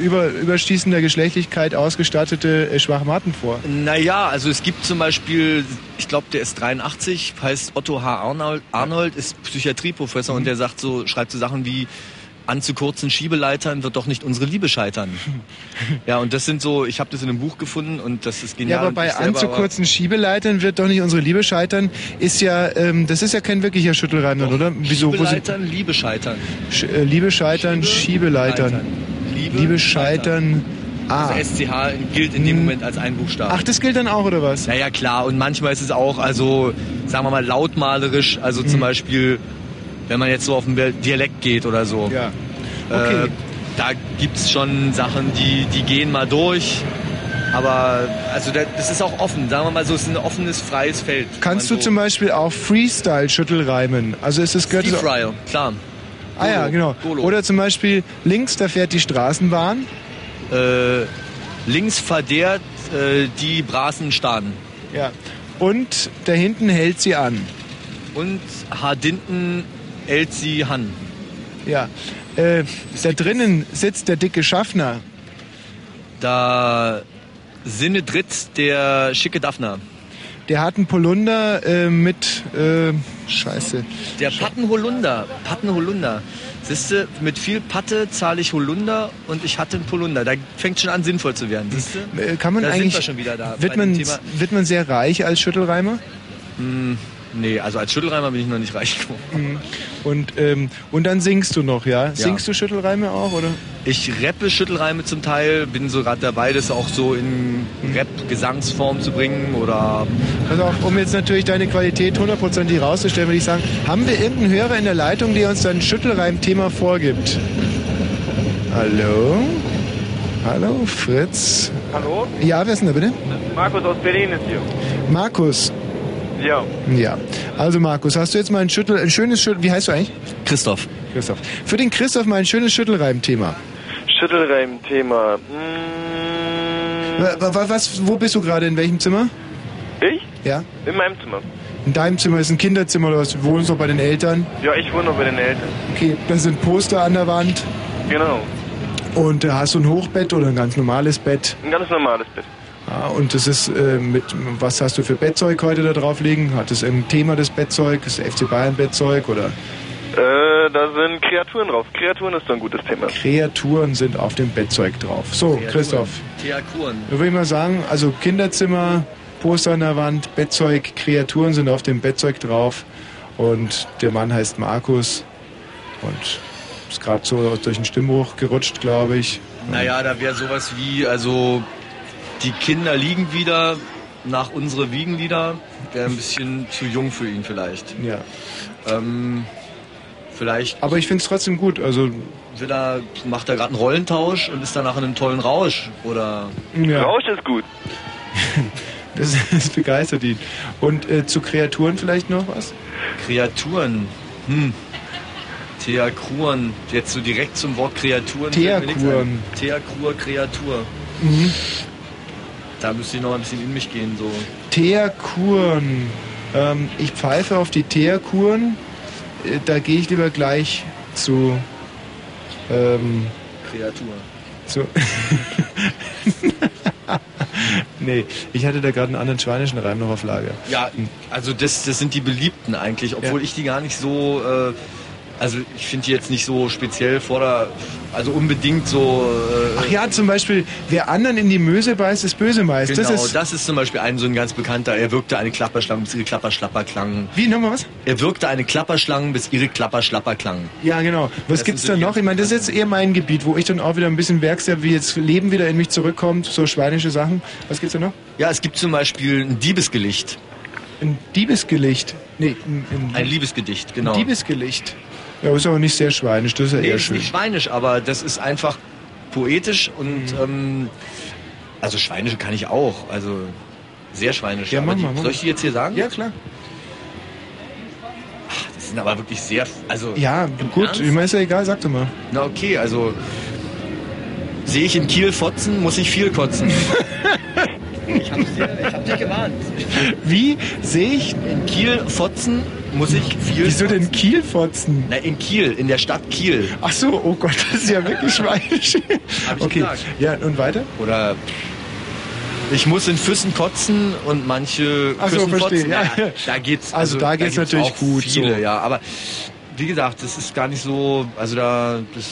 über, überstießender Geschlechtlichkeit ausgestattete äh, Schwachmaten vor. Naja, also es gibt zum Beispiel, ich glaube, der ist 83, heißt Otto H. Arnold, Arnold ist Psychiatrieprofessor und der sagt so, schreibt so Sachen wie an zu kurzen Schiebeleitern wird doch nicht unsere Liebe scheitern. *laughs* Ja, und das sind so, ich habe das in einem Buch gefunden und das ist genial. Ja, aber bei an zu kurzen Schiebeleitern wird doch nicht unsere Liebe scheitern. Ist ja, ähm, das ist ja kein wirklicher Schüttelreim, dann, oder? Wieso? Schiebeleitern, Liebe scheitern. Sch äh, Liebe scheitern, Schiebeleitern. Liebe, scheitern. Ah. Also SCH gilt in dem Moment als ein Buchstabe. Ach, das gilt dann auch, oder was? Ja, ja, klar. Und manchmal ist es auch, also, sagen wir mal, lautmalerisch. Also Mhm. zum Beispiel, wenn man jetzt so auf den Dialekt geht oder so. Ja. Äh, da gibt's schon Sachen, die, die gehen mal durch. Aber, also, da- das ist auch offen. Sagen wir mal so, es ist ein offenes, freies Feld. Kannst du zum Beispiel auch Freestyle-Schüttel reimen? Also ist es gehört es- Freestyle, klar. Ah ja, genau. Oder zum Beispiel links, da fährt die Straßenbahn. Äh, links verdehrt äh, die Brasen Staden. Ja. Und da hinten hält sie an. Und Hardinten hält sie Han. Ja. Äh, da drinnen sitzt der dicke Schaffner. Da Sinne dritt der schicke Daphner. Der hat einen Polunder äh, mit äh, Scheiße. Der Pattenholunder. Pattenholunder. Siehste, mit viel Patte zahle ich Holunder und ich hatte einen Polunder. Da fängt schon an sinnvoll zu werden. Siehste? Äh, Kann man da eigentlich sind wir schon wieder da. wird man wird man sehr reich als Schüttelreimer? Hm, nee, also als Schüttelreimer bin ich noch nicht reich geworden. Mhm. Und ähm, und dann singst du noch, ja? Singst du Schüttelreime auch oder? Ich rappe Schüttelreime zum Teil, bin so gerade dabei, das auch so in Rap-Gesangsform zu bringen oder Pass auf, um jetzt natürlich deine Qualität hundertprozentig rauszustellen, würde ich sagen, haben wir irgendeinen Hörer in der Leitung, der uns dann ein Schüttelreim-Thema vorgibt? Hallo? Hallo, Fritz? Hallo? Ja, wer ist denn da bitte? Markus aus Berlin ist hier. Markus. Ja. Ja. Also Markus, hast du jetzt mal ein Schüttel, ein schönes Schüttel, wie heißt du eigentlich? Christoph. Christoph. Für den Christoph mal ein schönes Schüttelreim-Thema. Schüttelreim-Thema. Wa- Was, wo bist du gerade? In welchem Zimmer? Ich? Ja. In meinem Zimmer. In deinem Zimmer ist ein Kinderzimmer oder was? Du wohnst noch bei den Eltern? Ja, ich wohne noch bei den Eltern. Okay, da sind Poster an der Wand. Genau. Und äh, hast du ein Hochbett oder ein ganz normales Bett? Ein ganz normales Bett. Ja, und das ist äh, mit, was hast du für Bettzeug heute da drauf liegen? Hat es ein Thema des Bettzeug? Ist FC Bayern Bettzeug oder Äh, da sind Kreaturen drauf. Kreaturen ist so ein gutes Thema. Kreaturen sind auf dem Bettzeug drauf? So, Christoph. Theakuren. Da würde ich mal sagen, also Kinderzimmer, Poster an der Wand, Bettzeug, Kreaturen sind auf dem Bettzeug drauf und der Mann heißt Markus und ist gerade so durch den Stimmbruch gerutscht, glaube ich. Naja, da wäre sowas wie, also die Kinder liegen wieder nach unsere Wiegenlieder. Wäre ein bisschen zu jung für ihn vielleicht. Ja. Ähm, vielleicht. Aber ich finde es trotzdem gut. Also will er, macht er gerade einen Rollentausch und ist danach in einem tollen Rausch oder. Ja. Rausch ist gut. *laughs* Das, das begeistert ihn. Und äh, zu Kreaturen vielleicht noch was? Kreaturen. Hm. Theakruren. Jetzt so direkt zum Wort Kreaturen. Theakruren. ein. Theakur, Kreatur. Mhm. Da müsste ich noch ein bisschen in mich gehen, so. Teerkuren. Ähm, ich pfeife auf die Teerkuren. Äh, Da gehe ich lieber gleich zu. Ähm, Kreatur. zu *laughs* nee, ich hatte da gerade einen anderen schweinischen Reim noch auf Lager. Ja, also das, das sind die beliebten eigentlich, obwohl ich die gar nicht so, äh, also ich finde die jetzt nicht so speziell vor der, also unbedingt so. Äh, Ach ja, zum Beispiel, wer anderen in die Möse beißt, ist böse meist. Genau, das ist zum Beispiel ein so ein ganz bekannter. Er wirkte eine Klapperschlange, bis ihre Klapperschlapper klang. Wie, nochmal was? Er wirkte eine Klapperschlange, bis ihre Klapperschlapper klang. Ja, genau. Was Das gibt's da noch? Ich meine, das ist jetzt eher mein Gebiet, wo ich dann auch wieder ein bisschen werkse, wie jetzt Leben wieder in mich zurückkommt, so schweinische Sachen. Was gibt's da noch? Ja, es gibt zum Beispiel ein Diebesgelicht. Ein Diebesgelicht? Nee, ein, ein, Ein Liebesgedicht, genau. ein Diebesgelicht. Ja, ist aber nicht sehr schweinisch, das ist ja Nee, eher ist schön. nicht schweinisch, aber das ist einfach poetisch und Mhm. ähm, also schweinische kann ich auch, also sehr schweinisch. Ja, mach mal, mach soll ich die jetzt hier sagen? Ja, klar. Das sind aber wirklich sehr, also Ja, gut, Ernst? meine, ist ja egal, sag doch mal. Na okay, also sehe ich in Kiel fotzen, muss ich viel kotzen. *laughs* ich hab's dir, ich hab dich gewarnt. Wie sehe ich in Kiel fotzen, muss ich viel Wieso denn Kiel fotzen? Na, in Kiel, in der Stadt Kiel. Ach so, oh Gott, das ist ja wirklich *laughs* ich okay, gesagt. ja, und weiter? Oder ich muss in Füssen kotzen und manche Ach so, verstehe, kotzen. ja. Ja, da geht's. Also da geht's gibt's natürlich auch gut, Viele, so. ja. Aber wie gesagt, das ist gar nicht so, also da, das,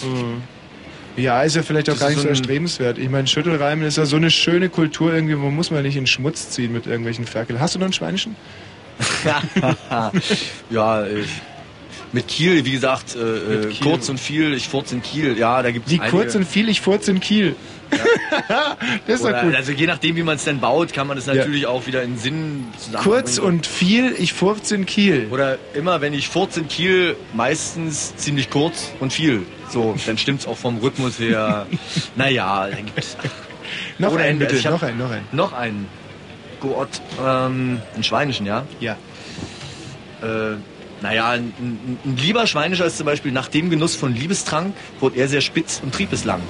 Ja, ist ja vielleicht auch Das gar nicht so so erstrebenswert. Ich meine, Schüttelreimen ist ja so eine schöne Kultur irgendwie, wo muss man nicht in Schmutz ziehen mit irgendwelchen Ferkel. Hast du noch einen Schweinischen? *laughs* ja, ich, mit Kiel, wie gesagt, äh, äh, Kiel. kurz und viel, ich furz in Kiel, ja, da gibt's Wie einige. kurz und viel, ich furz in Kiel. *laughs* das ist doch Oder, gut. Also je nachdem, wie man es dann baut, kann man das Ja. natürlich auch wieder in Sinn zusammenbringen. Kurz und viel, ich furz in Kiel. Oder immer, wenn ich furz in Kiel, meistens ziemlich kurz und viel. So, dann stimmt's auch vom Rhythmus her. *laughs* naja, dann gibt's... Noch einen bitte, Ich hab- noch einen, noch einen. Noch einen. Gott, ähm, ein Schweinischen, ja? Ja. Äh, naja, ein, ein, ein lieber Schweinischer ist zum Beispiel nach dem Genuss von Liebestrank wird er sehr spitz und trieb es lang.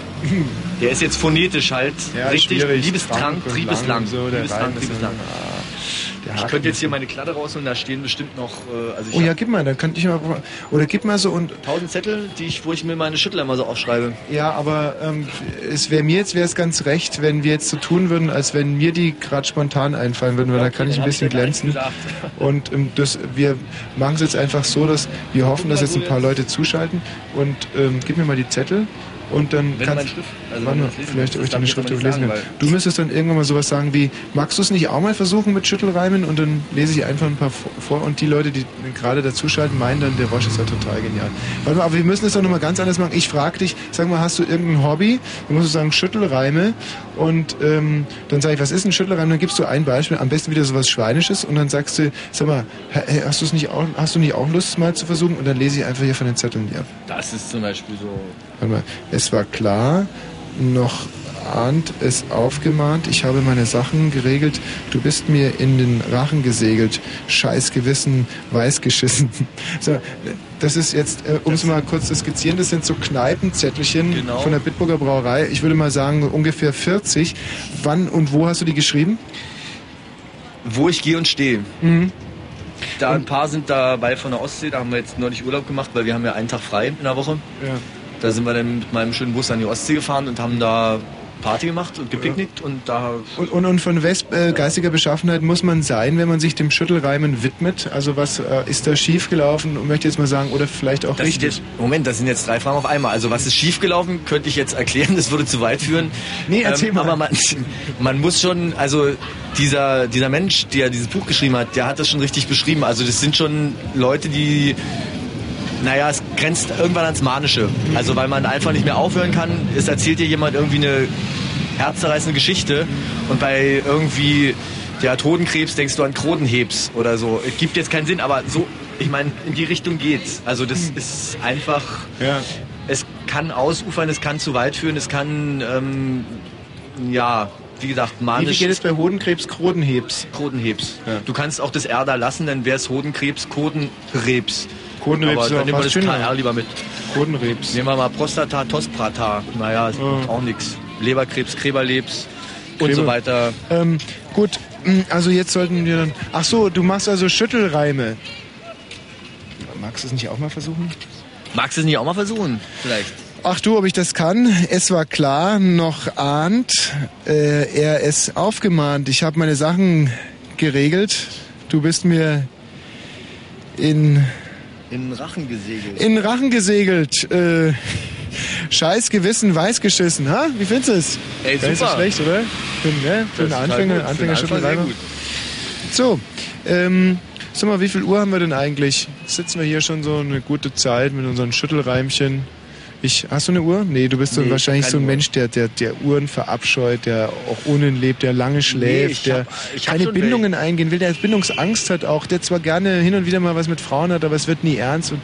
Der ist jetzt phonetisch halt Ja, richtig. Liebestrank, Frank und trieb es lang lang. und so, Liebestrank, Reim Der Ich Haken könnte jetzt hier meine Kladde rausholen, da stehen bestimmt noch, äh, also Oh ja, gib mal, dann könnte ich mal. Oder gib mal so und. tausend Zettel, die ich, wo ich mir meine Schüttler immer so aufschreibe. Ja, aber ähm, es wäre mir jetzt wäre es ganz recht, wenn wir jetzt so tun würden, als wenn mir die gerade spontan einfallen würden, weil da kann ich ein bisschen ich glänzen. *laughs* Und ähm, das, wir machen es jetzt einfach so, dass wir hoffen, dass jetzt ein paar Leute zuschalten. Und ähm, gib mir mal die Zettel. Und dann Wenn du kannst Schrift- also warte wenn du vielleicht ob ich deine Schrift überlesen weil- Du müsstest dann irgendwann mal sowas sagen wie, magst du es nicht auch mal versuchen mit Schüttelreimen? Und dann lese ich einfach ein paar vor-. Und die Leute, die gerade dazuschalten, meinen dann, der Wosch ist ja total genial. Warte mal, aber wir müssen es doch nochmal ganz anders machen. Ich frage dich, sag mal, hast du irgendein Hobby? Dann musst du sagen Schüttelreime. Und ähm, dann sage ich, was ist ein Schüttelreim? Dann gibst du ein Beispiel, am besten wieder sowas Schweinisches. Und dann sagst du, sag mal, hast, du's nicht auch, hast du nicht auch Lust, es mal zu versuchen? Und dann lese ich einfach hier von den Zetteln die ab. Das ist zum Beispiel so. Warte mal, es war klar, noch ahnt es aufgemahnt, ich habe meine Sachen geregelt, du bist mir in den Rachen gesegelt, scheiß Gewissen, weiß geschissen. *laughs* So, das ist jetzt, äh, um es mal kurz zu skizzieren, das sind so Kneipenzettelchen Genau. von der Bitburger Brauerei. Ich würde mal sagen, ungefähr 40. Wann und wo hast du die geschrieben? Wo ich gehe und stehe. Mhm. Da ein paar sind dabei von der Ostsee, da haben wir jetzt neulich Urlaub gemacht, weil wir haben ja einen Tag frei in der Woche. Ja. Da sind wir dann mit meinem schönen Bus an die Ostsee gefahren und haben da Party gemacht und gepicknickt und da Und, und, und von wes äh, geistiger Beschaffenheit muss man sein, wenn man sich dem Schüttelreimen widmet? Also was äh, ist da schiefgelaufen? Und möchte jetzt mal sagen, oder vielleicht auch Das richtig? jetzt, Moment, das sind jetzt drei Fragen auf einmal. Also was ist schiefgelaufen, könnte ich jetzt erklären, *laughs* das würde zu weit führen. Nee, erzähl mal. Aber man, *laughs* man muss schon, also dieser, dieser Mensch, der dieses Buch geschrieben hat, der hat das schon richtig beschrieben. Also das sind schon Leute, die naja, es grenzt irgendwann ans Manische. Also weil man einfach nicht mehr aufhören kann. Es erzählt dir jemand irgendwie eine herzzerreißende Geschichte und bei irgendwie der Hodenkrebs denkst du an Krodenhebs oder so. Es gibt jetzt keinen Sinn, aber so, ich meine, in die Richtung geht's. Also das ist einfach, Ja. es kann ausufern, es kann zu weit führen, es kann, ähm, ja, wie gesagt, Wie manisch. viel geht es bei Hodenkrebs, Krodenhebs? Krodenhebs. Du kannst auch das R da lassen, dann wäre es Hodenkrebs, Kodenrebs. Kodenrebs Aber dann nehmen wir das schöner. KR lieber mit. Kodenrebs. Nehmen wir mal Prostata, Tosprata. Naja, ist auch nichts. Leberkrebs, Gräberlebs und Gräber- so weiter. Ähm, gut, mh, also jetzt sollten wir dann. Ach so, du machst also Schüttelreime. Magst du es nicht auch mal versuchen? Magst du es nicht auch mal versuchen? Vielleicht. Ach du, ob ich das kann? Es war klar, noch ahnt äh, er es aufgemahnt. Ich habe meine Sachen geregelt. Du bist mir in, In den Rachen gesegelt. in den Rachen gesegelt. Äh, Scheiß Gewissen, weiß geschissen. Ha? Wie findest du es? Ey, Gar nicht so super. schlecht, oder? Für, ne? Für einen ist Anfänger. Für Anfänger Schüttelreimer. gut. So, ähm, sag mal, wie viel Uhr haben wir denn eigentlich? Sitzen wir hier schon so eine gute Zeit mit unseren Schüttelreimchen? Ich, hast du eine Uhr? Nee, du bist so Nee, wahrscheinlich keine so ein Uhr. Mensch, der, der, der Uhren verabscheut, der auch ohne lebt, der lange schläft, ich der hab- keine Bindungen eingehen will, der Bindungsangst hat auch, der zwar gerne hin und wieder mal was mit Frauen hat, aber es wird nie ernst und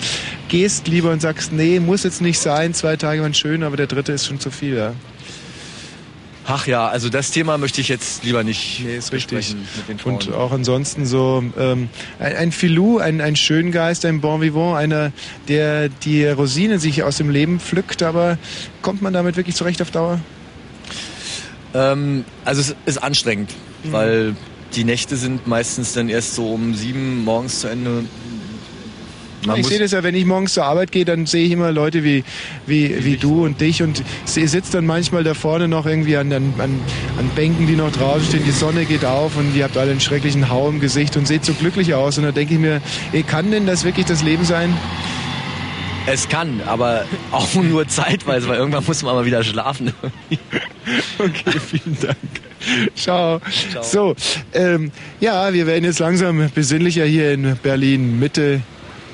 gehst lieber und sagst, nee, muss jetzt nicht sein, zwei Tage waren schön, aber der dritte ist schon zu viel, ja. Ach ja, also das Thema möchte ich jetzt lieber nicht Nee, ist richtig. Und auch ansonsten so ähm, ein, ein Filou, ein, ein Schöngeist, ein Bon Vivant, einer, der die Rosinen sich aus dem Leben pflückt, aber kommt man damit wirklich zurecht auf Dauer? Ähm, also es ist anstrengend, Mhm. weil die Nächte sind meistens dann erst so um sieben morgens zu Ende. Man ich sehe das ja, wenn ich morgens zur Arbeit gehe, dann sehe ich immer Leute wie, wie, wie du und dich und ihr sitzt dann manchmal da vorne noch irgendwie an, an, an Bänken, die noch draußen stehen, die Sonne geht auf und ihr habt alle einen schrecklichen Hau im Gesicht und seht so glücklich aus und da denke ich mir, ey, kann denn das wirklich das Leben sein? Es kann, aber auch *laughs* nur zeitweise, weil irgendwann muss man mal wieder schlafen. *laughs* okay, vielen Dank. Ciao. So, ähm, ja, wir werden jetzt langsam besinnlicher hier in Berlin Mitte.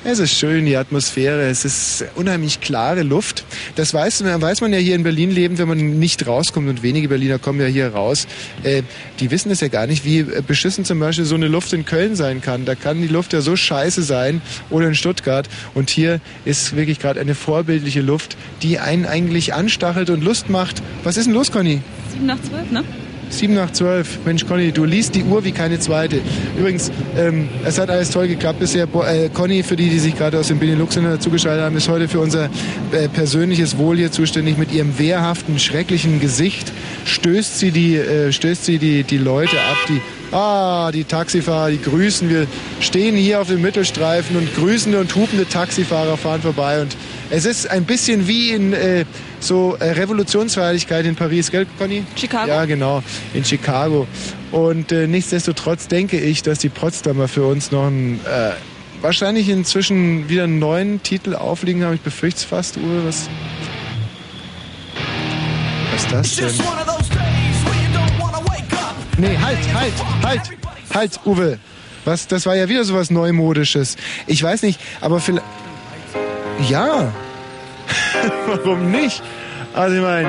Es ist schön, die Atmosphäre, es ist unheimlich klare Luft. Das weiß, man- weiß man ja hier in Berlin leben, wenn man nicht rauskommt und wenige Berliner kommen ja hier raus. Äh, die wissen es ja gar nicht, wie äh, beschissen zum Beispiel so eine Luft in Köln sein kann. Da kann die Luft ja so scheiße sein oder in Stuttgart. Und hier ist wirklich gerade eine vorbildliche Luft, die einen eigentlich anstachelt und Lust macht. Was ist denn los, Conny? 7 nach 12, ne? 7 nach 12. Mensch, Conny, du liest die Uhr wie keine zweite. Übrigens, ähm, es hat alles toll geklappt bisher. Bo äh, Conny, für die, die sich gerade aus dem Benelux zugeschaltet haben, ist heute für unser äh, persönliches Wohl hier zuständig. Mit ihrem wehrhaften, schrecklichen Gesicht stößt sie die, äh, stößt sie die, die Leute ab, die Ah, die Taxifahrer, die grüßen. Wir stehen hier auf dem Mittelstreifen und grüßende und hupende Taxifahrer fahren vorbei. Und es ist ein bisschen wie in äh, so äh, Revolutionsfeierlichkeit in Paris, gell, Conny? Chicago? Ja, genau, in Chicago. Und äh, nichtsdestotrotz denke ich, dass die Potsdamer für uns noch einen, äh, wahrscheinlich inzwischen wieder einen neuen Titel aufliegen haben. Ich befürchte es fast, Uwe. Was, was ist das denn? Nee, halt, halt, halt, halt, Uwe. Was, das war ja wieder sowas Neumodisches. Ich weiß nicht, aber vielleicht. Ja. *laughs* Warum nicht? Also ich meine.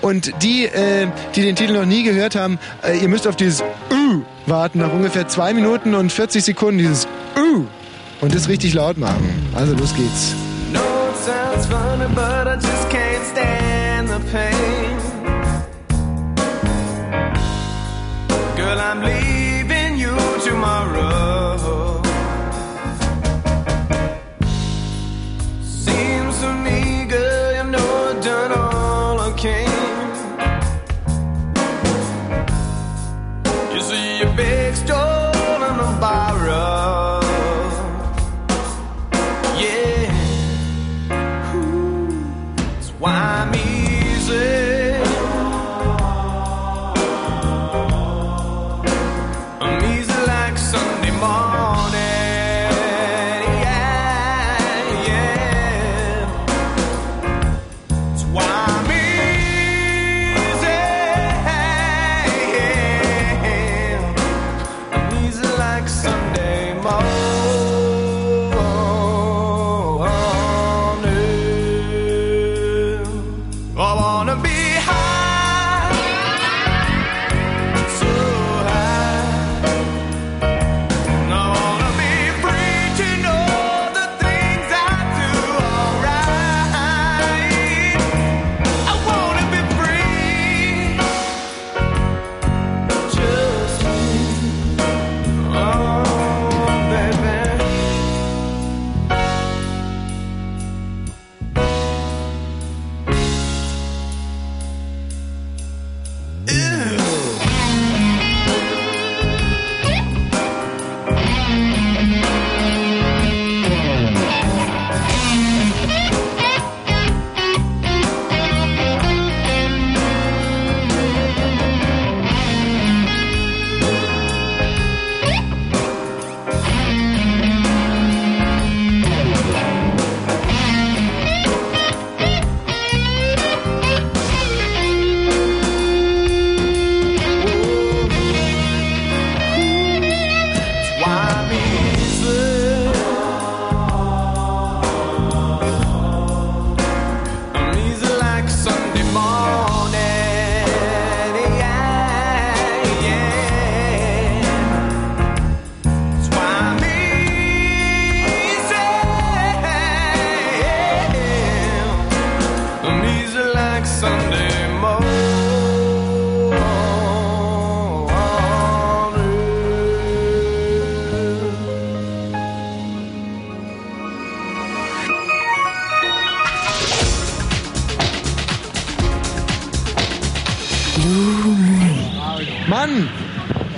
Und die, äh, die den Titel noch nie gehört haben, äh, ihr müsst auf dieses Uh warten, nach ungefähr zwei Minuten und 40 Sekunden dieses Uh. Und das richtig laut machen. Also los geht's. No, sounds funny, but I just can't stand the pain. Girl, I'm leaving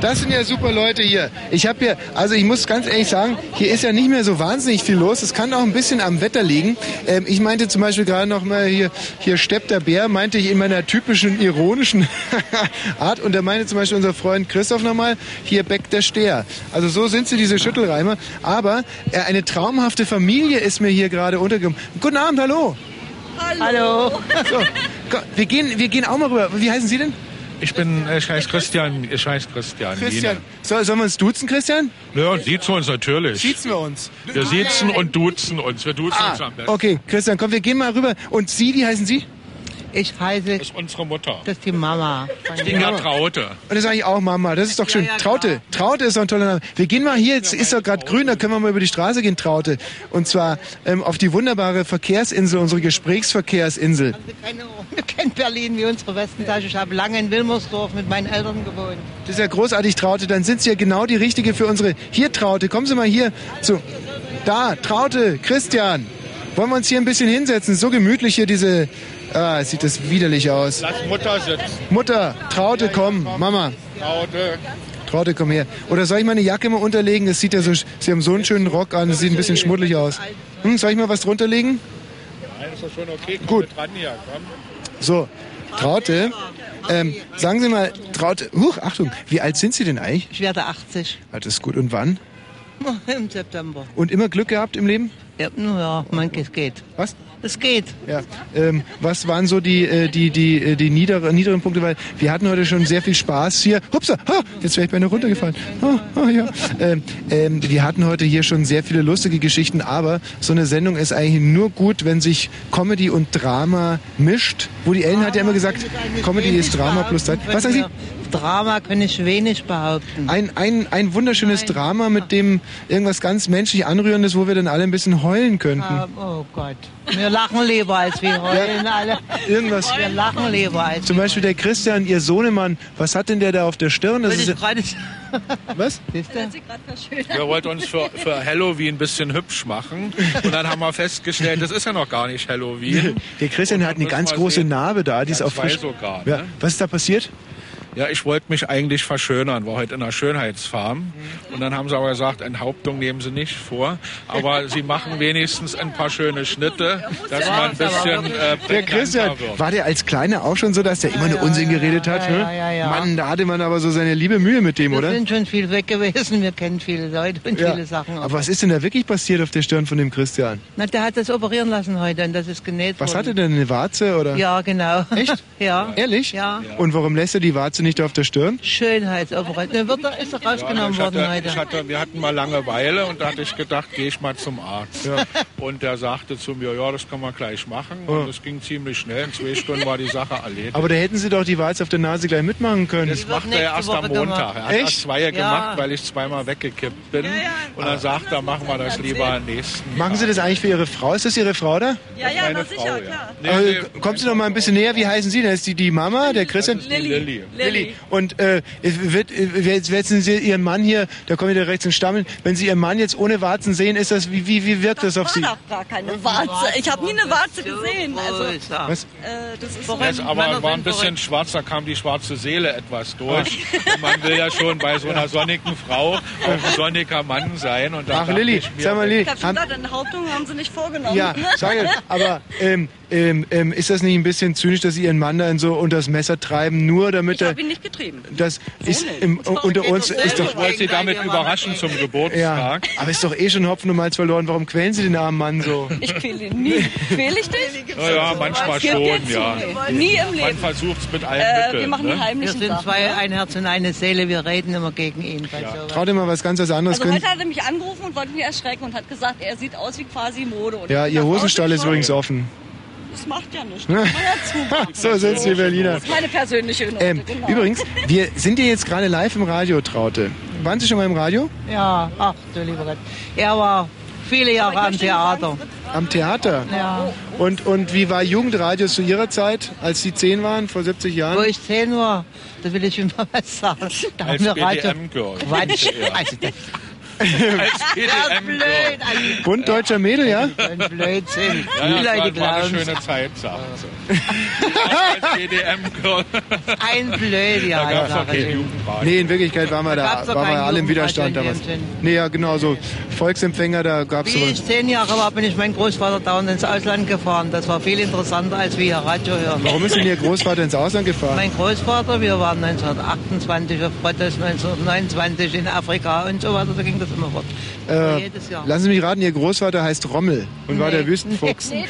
Das sind ja super Leute hier. Ich habe hier, also ich muss ganz ehrlich sagen, hier ist ja nicht mehr so wahnsinnig viel los. Es kann auch ein bisschen am Wetter liegen. Ähm, ich meinte zum Beispiel gerade noch mal hier, hier steppt der Bär, meinte ich in meiner typischen ironischen *laughs* Art. Und da meinte zum Beispiel unser Freund Christoph nochmal, hier beckt der Steher. Also so sind sie, diese Schüttelreime. Aber äh, eine traumhafte Familie ist mir hier gerade untergekommen. Guten Abend, hallo. Hallo. So, ko- wir gehen, wir gehen auch mal rüber. Wie heißen Sie denn? Ich bin, ich heiße Christian, ich heiße Christian. Christian. So, sollen wir uns duzen, Christian? Ja, siezen uns natürlich. Siezen wir uns. Wir siezen und duzen uns. Wir duzen uns Ah, am besten. okay, Christian, komm, wir gehen mal rüber. Und Sie, wie heißen Sie? Ich heiße. Das ist unsere Mutter. Das ist die Mama. Die ja, Traute. Und das sage ich auch Mama, das ist doch schön. Traute, Traute ist doch ein toller Name. Wir gehen mal hier, jetzt ist doch gerade grün, da können wir mal über die Straße gehen, Traute. Und zwar ähm, auf die wunderbare Verkehrsinsel, unsere Gesprächsverkehrsinsel. Keine Ahnung. Wir kennen Berlin wie unsere Westentasche. Ich habe lange in Wilmersdorf mit meinen Eltern gewohnt. Das ist ja großartig, Traute. Dann sind Sie ja genau die Richtige für unsere... Hier, Traute, kommen Sie mal hier zu... Da, Traute, Christian. Wollen wir uns hier ein bisschen hinsetzen? So gemütlich hier diese... Ah, sieht das widerlich aus. Lass Mutter sitzen. Mutter, Traute, komm. Mama, Traute. Traute, komm her. Oder soll ich meine Jacke mal unterlegen? Das sieht ja so... Sie haben so einen schönen Rock an, das sieht ein bisschen schmuddelig aus. Hm, soll ich mal was drunter legen? Nein, ist doch schon okay. Komm Gut. dran hier, komm. So, Traute, ähm, sagen Sie mal, Traute, huch, Achtung, wie alt sind Sie denn eigentlich? Ich werde 80. Ah, Das ist gut. Und wann? Im September. Und immer Glück gehabt im Leben? Ja, nun ja, man, es geht. Was? Es geht. Ja. Ähm, was waren so die, äh, die, die, äh, die niedere, niederen Punkte? Weil wir hatten heute schon sehr viel Spaß hier. Hupsa, ah, jetzt wäre ich beinahe runtergefallen. Ah, ah, ja. ähm, ähm, wir hatten heute hier schon sehr viele lustige Geschichten, aber so eine Sendung ist eigentlich nur gut, wenn sich Comedy und Drama mischt. Woody Allen hat ja immer gesagt, Comedy ist Drama plus Zeit. Was sagen Sie? Drama kann ich wenig behaupten. Ein, ein, ein wunderschönes Drama, mit dem irgendwas ganz menschlich Anrührendes, wo wir dann alle ein bisschen heulen könnten. Ah, oh Gott. Wir lachen lieber als wir heulen alle. Irgendwas. Wir lachen lieber als Zum Beispiel der Christian, ihr Sohnemann, was hat denn der da auf der Stirn? Das ist *laughs* Was? Wir wollten uns für, für Halloween ein bisschen hübsch machen. Und dann haben wir festgestellt, das ist ja noch gar nicht Halloween. Der Christian hat eine ganz große sehen. Narbe da, die ist Ja, auch zwei frisch. sogar, Ja. ne? Was ist da passiert? Ja, ich wollte mich eigentlich verschönern, war heute in einer Schönheitsfarm. Und dann haben sie aber gesagt, Enthauptung nehmen sie nicht vor. Aber sie machen wenigstens ein paar schöne Schnitte, dass man ein bisschen äh, Der Christian, wird. war der als Kleiner auch schon so, dass der immer nur Unsinn geredet hat? ja, ne? ja, ja, ja. Mann, da hatte man aber so seine liebe Mühe mit dem, Wir oder? sind schon viel weg gewesen. Wir kennen viele Leute und Ja. viele Sachen. Aber was ist denn da wirklich passiert auf der Stirn von dem Christian? Na, der hat das operieren lassen heute und das ist genäht Was worden. hatte denn eine Warze oder? Ja, genau. Echt? ja. Ehrlich? Ja. Und warum lässt er die Warze nicht auf der Stirn? Schönheitsoperation. Der wird, ist doch Ja, rausgenommen ich worden hatte, heute. ich hatte, wir hatten mal Langeweile und da hatte ich gedacht, gehe ich mal zum Arzt. Und der sagte zu mir, ja, das kann man gleich machen. Oh. Und das ging ziemlich schnell. In zwei Stunden war die Sache erledigt. Aber da hätten Sie doch die Warze auf der Nase gleich mitmachen können. Das macht er erst am Montag. Er hat Echt? erst zwei Ja. gemacht, weil ich zweimal weggekippt bin. Und dann sagt er, machen wir das lieber am nächsten. Machen Sie das eigentlich für Ihre Frau? Ist das Ihre Frau da? Ja, ja, meine Frau, ja. Nee, Aber, nee, kommt Sie doch mal ein bisschen näher. Wie heißen Sie? Das ist die, die Mama, der Christian? die Lilly. Lilly. Und äh, wird, jetzt werden Sie Ihren Mann hier, da kommen wieder rechts ins Stammeln, wenn Sie Ihren Mann jetzt ohne Warzen sehen, ist das, wie, wie, wie wirkt das auf Sie? war doch gar keine Warze. Ich habe nie eine Warze gesehen. Also, Was? äh, das ist Das aber war ein bisschen schwarz, da kam die schwarze Seele etwas durch. Und man will ja schon bei so einer sonnigen Frau auch ein sonniger Mann sein. Und da Ach, Lilly, ich sag mal, Lilly, Ich habe schon gesagt, eine Hauptung haben sie nicht vorgenommen. ja, sage, aber ähm, ähm, ähm, ist das nicht ein bisschen zynisch, dass Sie Ihren Mann dann so unter das Messer treiben, nur damit Ich er... habe ihn nicht getrieben. Das ist im, unter uns ist doch... Ich wollte Sie damit überraschen zum Ja, Geburtstag. aber ist doch eh schon Hopfen und Malz verloren. Warum quälen Sie den armen Mann so? Ich quäle ihn nie. Quäle ich dich? Ja, ja, manchmal schon, ja. Nie im Man Leben. versucht es mit allen Äh, Mitteln. wir machen die ne? Wir heimlichen sind Sachen. zwei, ja. ein Herz und eine Seele. Wir reden immer gegen ihn. Sowas. Traut dir mal was ganz was anderes. Also Können- heute hat er mich angerufen und wollte mich erschrecken und hat gesagt, er sieht aus wie quasi Mode. Und ja, Ihr bin Hosenstall ist übrigens offen. Das macht ja nichts. Ja *laughs* So sind die Berliner. Das ist meine persönliche Note, Ähm, genau. Übrigens, wir sind ja jetzt gerade live im Radio, Traute. Waren Sie schon mal im Radio? Ja, ach du lieber Gott. Er war viele Jahre am Theater. Am Theater? Ja. Und, und wie war Jugendradio zu Ihrer Zeit, als Sie zehn waren, vor 70 Wo Jahren? ich zehn war, da will ich immer *laughs* was sagen. Da haben Als wir Radio. Quatsch. Also das, Als PDM blöd. Bund deutscher Mädel, ja? ein Blödsinn. Ja, Die ja, Leute war, war eine glauben schöne Zeit, sagt sie. Ein Blöd, ja. Da gab's. Jugendradio. Nee, in Wirklichkeit waren wir Da da, waren wir alle im Widerstand damals. Nee, ja, genau so. Volksempfänger, da gab's Wie sowas. ich zehn Jahre war, bin ich mein Großvater dauernd ins Ausland gefahren. Das war viel interessanter, als wir hier Radio hören. Warum ist denn Ihr Großvater ins Ausland gefahren? Mein Großvater, wir waren 1928 auf Rottes, 1929 in Afrika und so weiter, da ging das immer fort. Äh, jedes Jahr. lassen Sie mich raten, Ihr Großvater heißt Rommel und war Nee. der Wüstenfuchs. *laughs* *laughs*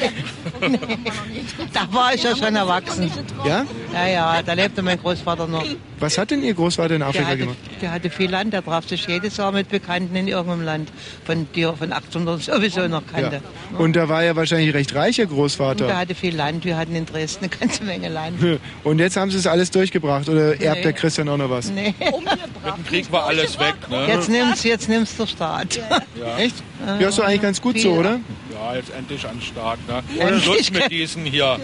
Da war ich ja schon erwachsen. Ja? Ja, ja, da lebte mein Großvater noch. Was hat denn Ihr Großvater in Der Afrika hatte, gemacht? der hatte viel Land, der traf sich jedes Jahr mit Bekannten in irgendeinem Land, von die er von 1800 sowieso noch kannte. Ja. Und da war er wahrscheinlich recht reich, Ihr Und der Großvater. hatte viel Land, wir hatten in Dresden eine ganze Menge Land. *laughs* Und jetzt haben Sie es alles durchgebracht oder erbt Nee. der Christian auch noch was? Nee. Mit dem Krieg war alles weg, ne? Jetzt nimmt's, jetzt nimmt's der Staat. Ja. *laughs* Echt? Ja, ist doch eigentlich ganz gut so, oder? Ja, jetzt endlich an den Start, ne? Endlich. Schluss mit diesen hier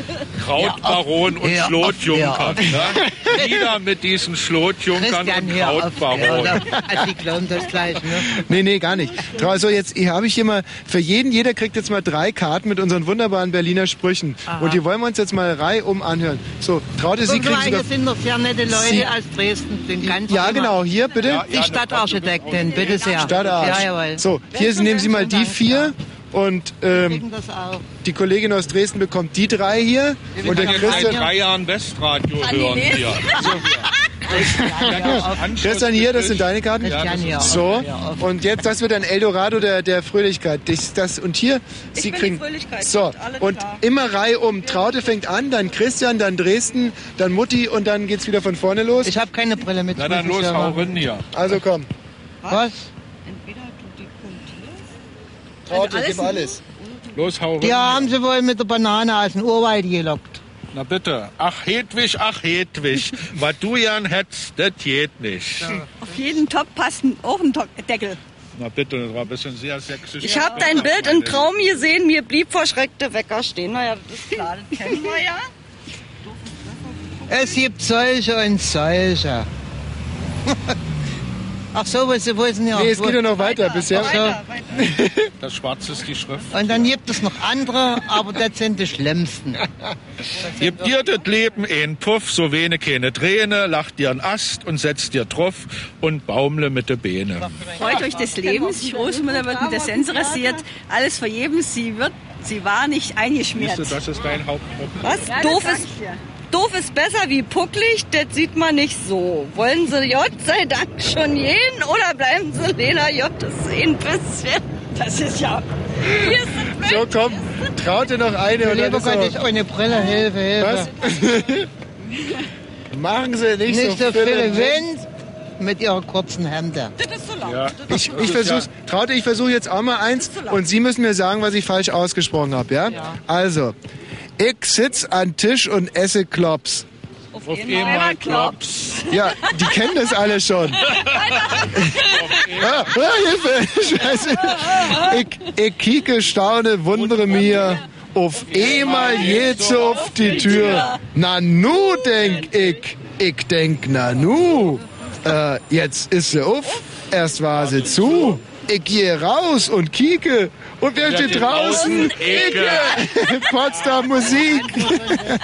Krautbaronen und Schlotjunkern, ne? Wieder mit diesen Schlotjunkern und. Krautbaronen. Also, die glauben das gleich, ne? Nee, nee, gar nicht. Also jetzt hier habe ich hier mal, für jeden, jeder kriegt jetzt mal drei Karten mit unseren wunderbaren Berliner Sprüchen. Aha. Und die wollen wir uns jetzt mal reihum anhören. So, Traute, Sie kriegen mal, sogar... sind noch sehr nette Leute Sie- aus Dresden. Den ganz Ja, genau, hier bitte. Die Stadtarchitektin, bitte sehr. Stadtarsch. Ja, jawohl. So, hier nehmen Sie mal die vier und ähm, die Kollegin aus Dresden bekommt die drei hier Wir und der jetzt seit Christian... drei Jahren Westradio Kann die hören hier. *laughs* Christian, hier, das sind deine Karten. Christian. So, Ja, auf. und jetzt, das wird ein Eldorado der, der Fröhlichkeit. Das, das, und hier, Sie bin die kriegen. Fröhlichkeit, So, und klar. immer Reihe um. Traute fängt an, dann Christian, dann Dresden, dann Mutti und dann geht's wieder von vorne los. Ich habe keine Brille mit. Na dann los, hau rein hier. Also komm, Was? Die punktierst. Traute, alles gib alles. Los, hau. Die haben sie wohl mit der Banane aus dem Urwald gelockt. Na bitte. Ach, Hedwig, ach, Hedwig. *laughs* Was du gern hättest, das geht nicht. Auf jeden Top passt ein Ofendeckel. Na bitte, das war ein bisschen sehr sächsisch. Ich habe dein Bild im Traum gesehen, mir blieb vor Schreck der Wecker stehen. Naja, das ist klar, das kennen wir ja. Es gibt solche und solche. *laughs* Ach so, wo ist, wo ist denn hier? Nee, es geht ja noch weiter. Bisher. Ach *laughs* Das Schwarze ist die Schrift. Und dann gibt es noch andere, aber das sind die schlimmsten. *laughs* Gib dir das Leben ein Puff, so wenig keine Träne, lacht dir ein Ast und setzt dir drauf und baumle mit der Beine. Freut euch des Lebens. Die Großmutter wird mit der Sense rasiert. Alles vergebens. Sie wird, sie war nicht eingeschmiert. Siehst du, das ist dein Hauptproblem. Was? Ja, das doof, ist, dir. besser wie pucklig, das sieht man nicht so. Wollen Sie Gott sei Dank schon gehen oder bleiben Sie Lena J. Das ist ein bisschen. Das ist ja. So, komm, Traute noch eine Gott, aber- ich ohne Brille, Hilfe, Hilfe. Was? *laughs* Machen Sie nicht, Nicht so viel viel Wind mit ihrer kurzen Hände. Das ist so laut. Ja. Ich, ich versuch's, Traute, ich versuche jetzt auch mal eins und Sie müssen mir sagen, was ich falsch ausgesprochen habe, ja? Also, ich sitz an Tisch und esse Klops. Auf, Auf einmal, Klops. Ja, die kennen das alle schon. *laughs* ah, ah, Hilfe! *laughs* Scheiße. Ich, ich kieke, staune, wundere mir. Auf einmal geht's auf die Tür. Na nu, denk ich. Ich denk, na nu. Äh, jetzt ist sie auf. Erst war sie zu. Ich gehe raus und kieke. Und wer steht draußen? Ecke. Potsdam Musik.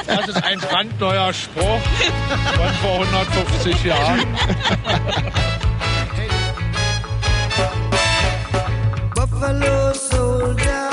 Das ist ein brandneuer Spruch von vor 150 Jahren. Buffalo soldier,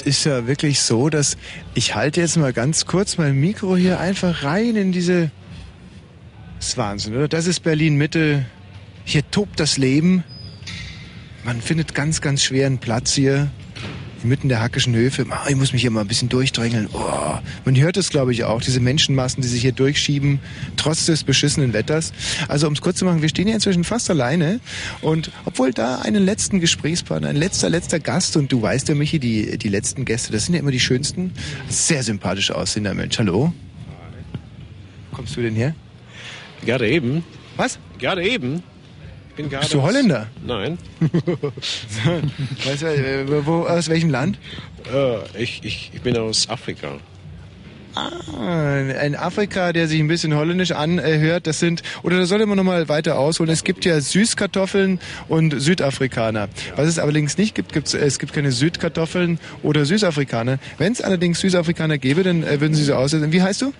es ist ja wirklich so, dass ich halte jetzt mal ganz kurz mein Mikro hier einfach rein in diese... Das ist Wahnsinn, oder? Das ist Berlin Mitte. Hier tobt das Leben. Man findet ganz, ganz schweren Platz hier. Inmitten der hackischen Höfe. Ah, Ich muss mich hier mal ein bisschen durchdrängeln. Oh, man hört es, glaube ich, auch. Diese Menschenmassen, die sich hier durchschieben, trotz des beschissenen Wetters. Also, um es kurz zu machen, wir stehen hier inzwischen fast alleine. Und obwohl da einen letzten Gesprächspartner, ein letzter, letzter Gast, und du weißt ja, Michi, die, die letzten Gäste, das sind ja immer die schönsten. Sehr sympathisch aussehender Mensch. Hallo? Wo kommst du denn her? Gerade eben. Was? Gerade eben. Ich bin gerade Bist du Holländer? Nein. *laughs* weißt du, äh, wo, aus welchem Land? Äh, ich, ich, ich bin aus Afrika. Ein Afrika, der sich ein bisschen holländisch anhört, das sind, oder da sollte man nochmal weiter ausholen, es gibt ja Süßkartoffeln und Südafrikaner. Was es allerdings nicht gibt, gibt's, es gibt keine Südkartoffeln oder Süßafrikaner. Wenn es allerdings Süßafrikaner gäbe, dann äh, würden sie so aussehen. Wie heißt du?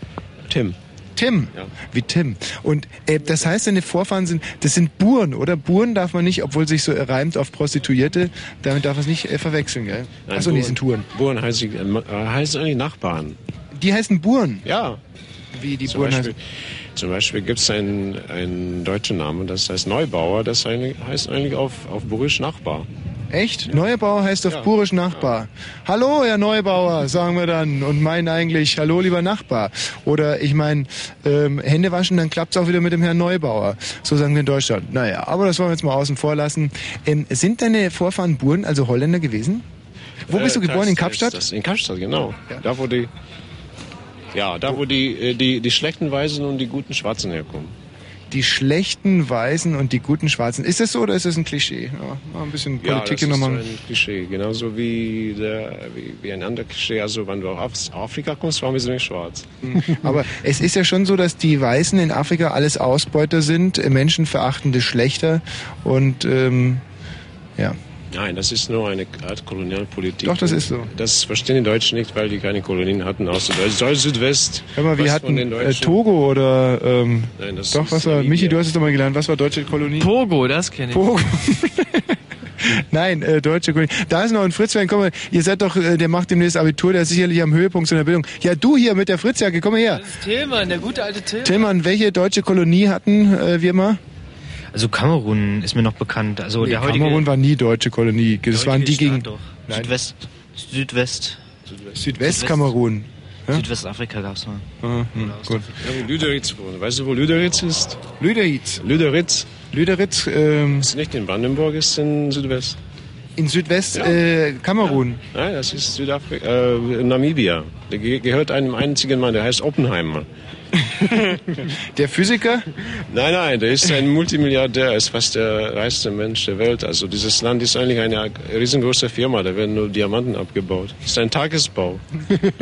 Tim. Tim, wie Tim. Und äh, das heißt, deine Vorfahren sind, das sind Buren, oder? Buren darf man nicht, obwohl sich so reimt auf Prostituierte, damit darf man es nicht äh, verwechseln, gell? Nein, Achso, nee, Buren- sind Touren. Buren heißt, äh, heißt eigentlich Nachbarn. Die heißen Buren. Ja. Wie die Zum Buren Beispiel, zum Beispiel gibt es einen, einen deutschen Namen, das heißt Neubauer, das heißt eigentlich auf, auf Burisch Nachbar. Echt? Neubauer heißt auf Ja. Burisch Nachbar. Hallo, Herr Neubauer, sagen wir dann. Und meinen eigentlich, hallo, lieber Nachbar. Oder ich meine, ähm, Hände waschen, dann klappt's auch wieder mit dem Herrn Neubauer. So sagen wir in Deutschland. Naja, aber das wollen wir jetzt mal außen vor lassen. Ähm, sind deine Vorfahren Buren, also Holländer gewesen? Wo bist du Äh, geboren? In Kapstadt? In Kapstadt, genau. Da, wo die, ja, da, wo die, äh, die, die schlechten Weißen und die guten Schwarzen herkommen. Die schlechten Weißen und die guten Schwarzen. Ist das so oder ist das ein Klischee? Ja, ein bisschen Ja, Politik das hier ist nochmal. ein Klischee. Genauso wie, der, wie, wie ein anderes Klischee. Also, wenn du aus Afrika kommst, waren wir so nicht schwarz. Aber es ist ja schon so, dass die Weißen in Afrika alles Ausbeuter sind, äh, menschenverachtende Schlechter und ähm, ja. Nein, das ist nur eine Art Kolonialpolitik. Doch, das ist so. Das verstehen die Deutschen nicht, weil die keine Kolonien hatten, außer Südwest. Hör mal, wir hatten äh, Togo oder ähm, Nein, das doch, ist was war. Michi, du hast es doch mal gelernt, was war deutsche Kolonie? Pogo, das kenne ich. Pogo. *laughs* Nein, äh, deutsche Kolonie. Da ist noch ein Fritz, komm mal, ihr seid doch, äh, der macht demnächst Abitur, der ist sicherlich am Höhepunkt seiner Bildung. Ja, du hier mit der Fritzjacke, komm mal her. Tillmann, der gute alte Tillmann. Tillmann, welche deutsche Kolonie hatten äh, wir mal? Also Kamerun ist mir noch bekannt. Also Nee, der heutige Kamerun war nie deutsche Kolonie. Das waren die gegen Doch. Nein. Südwest. Südwest. Südwestkamerun. Ja? Südwestafrika gab's mal. Ah, hm, gut. Ja, Lüderitz. Weißt du, wo Lüderitz ist? Lüderitz. Lüderitz. Lüderitz, ähm, Ist nicht in Brandenburg, ist in Südwest. in Südwest äh, Kamerun. Nein, das ist Südafrika, äh, Namibia. Der ge gehört einem einzigen Mann, der heißt Oppenheimer. *laughs* Der Physiker? Nein, nein, der ist ein Multimilliardär, ist fast der reichste Mensch der Welt. Also dieses Land ist eigentlich eine riesengroße Firma, da werden nur Diamanten abgebaut. Das ist ein Tagesbau.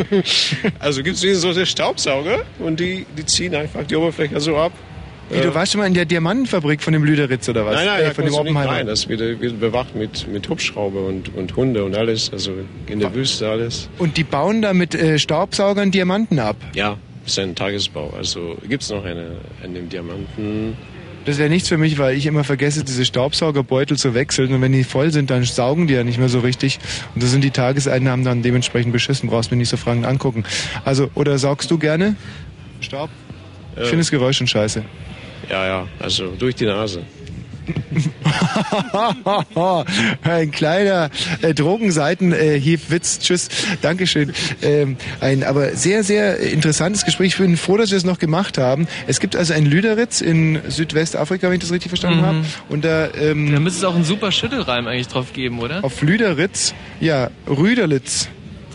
*laughs* also gibt es solche Staubsauger und die, die ziehen einfach die Oberfläche so ab. Wie, du warst schon mal in der Diamantenfabrik von dem Lüderitz oder was? Nein, nein, äh, von dem Oppenheimer. rein. Das wird, wird bewacht mit, mit Hubschrauber und, und Hunde und alles. Also in der Wüste alles. Und die bauen da mit äh, Staubsaugern Diamanten ab. Ja, ist ein Tagesbau. Also gibt es noch eine, eine Diamanten. Das wäre nichts für mich, weil ich immer vergesse, diese Staubsaugerbeutel zu wechseln. Und wenn die voll sind, dann saugen die ja nicht mehr so richtig. Und da sind die Tageseinnahmen dann dementsprechend beschissen. Brauchst mir nicht so Fragen angucken. Also, oder saugst du gerne Staub? Ich Äh, finde das Geräusch schon scheiße. Ja, ja, also durch die Nase. *laughs* ein kleiner äh, Drogenseiten-Hieb-Witz. Tschüss. Dankeschön. Ähm, ein aber sehr, sehr interessantes Gespräch. Ich bin froh, dass wir es noch gemacht haben. Es gibt also ein Lüderitz in Südwestafrika, wenn ich das richtig verstanden Mhm. habe. Und da, ähm, Da müsste es auch einen super Schüttelreim eigentlich drauf geben, oder? auf Lüderitz, ja, Rüderlitz.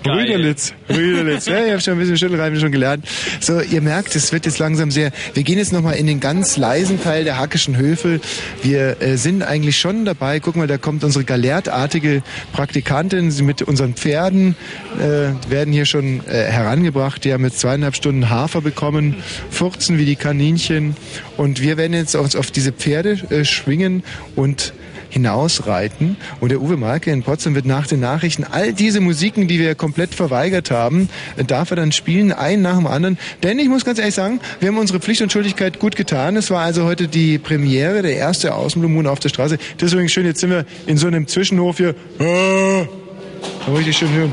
Geil. Rüderlitz, Rüderlitz. Ja, ich habe schon ein bisschen Schüttelreim schon gelernt. So, ihr merkt, es wird jetzt langsam sehr. Wir gehen jetzt nochmal in den ganz leisen Teil der Hackischen Höfe. Wir äh, sind eigentlich schon dabei. Guck mal, da kommt unsere galertartige Praktikantin mit unseren Pferden. Äh, werden hier schon äh, herangebracht. Die haben jetzt zweieinhalb Stunden Hafer bekommen, furzen wie die Kaninchen. Und wir werden jetzt uns auf diese Pferde äh, schwingen und hinausreiten. Und der Uwe Malke in Potsdam wird nach den Nachrichten all diese Musiken, die wir komplett verweigert haben, äh, darf er dann spielen, ein nach dem anderen. Denn ich muss ganz ehrlich sagen, wir haben unsere Pflicht und Schuldigkeit gut getan. Es war also heute die Premiere, der erste Außenblumen auf der Straße. Übrigens schön, jetzt sind wir in so einem Zwischenhof hier. Äh, Kann man richtig schön hören.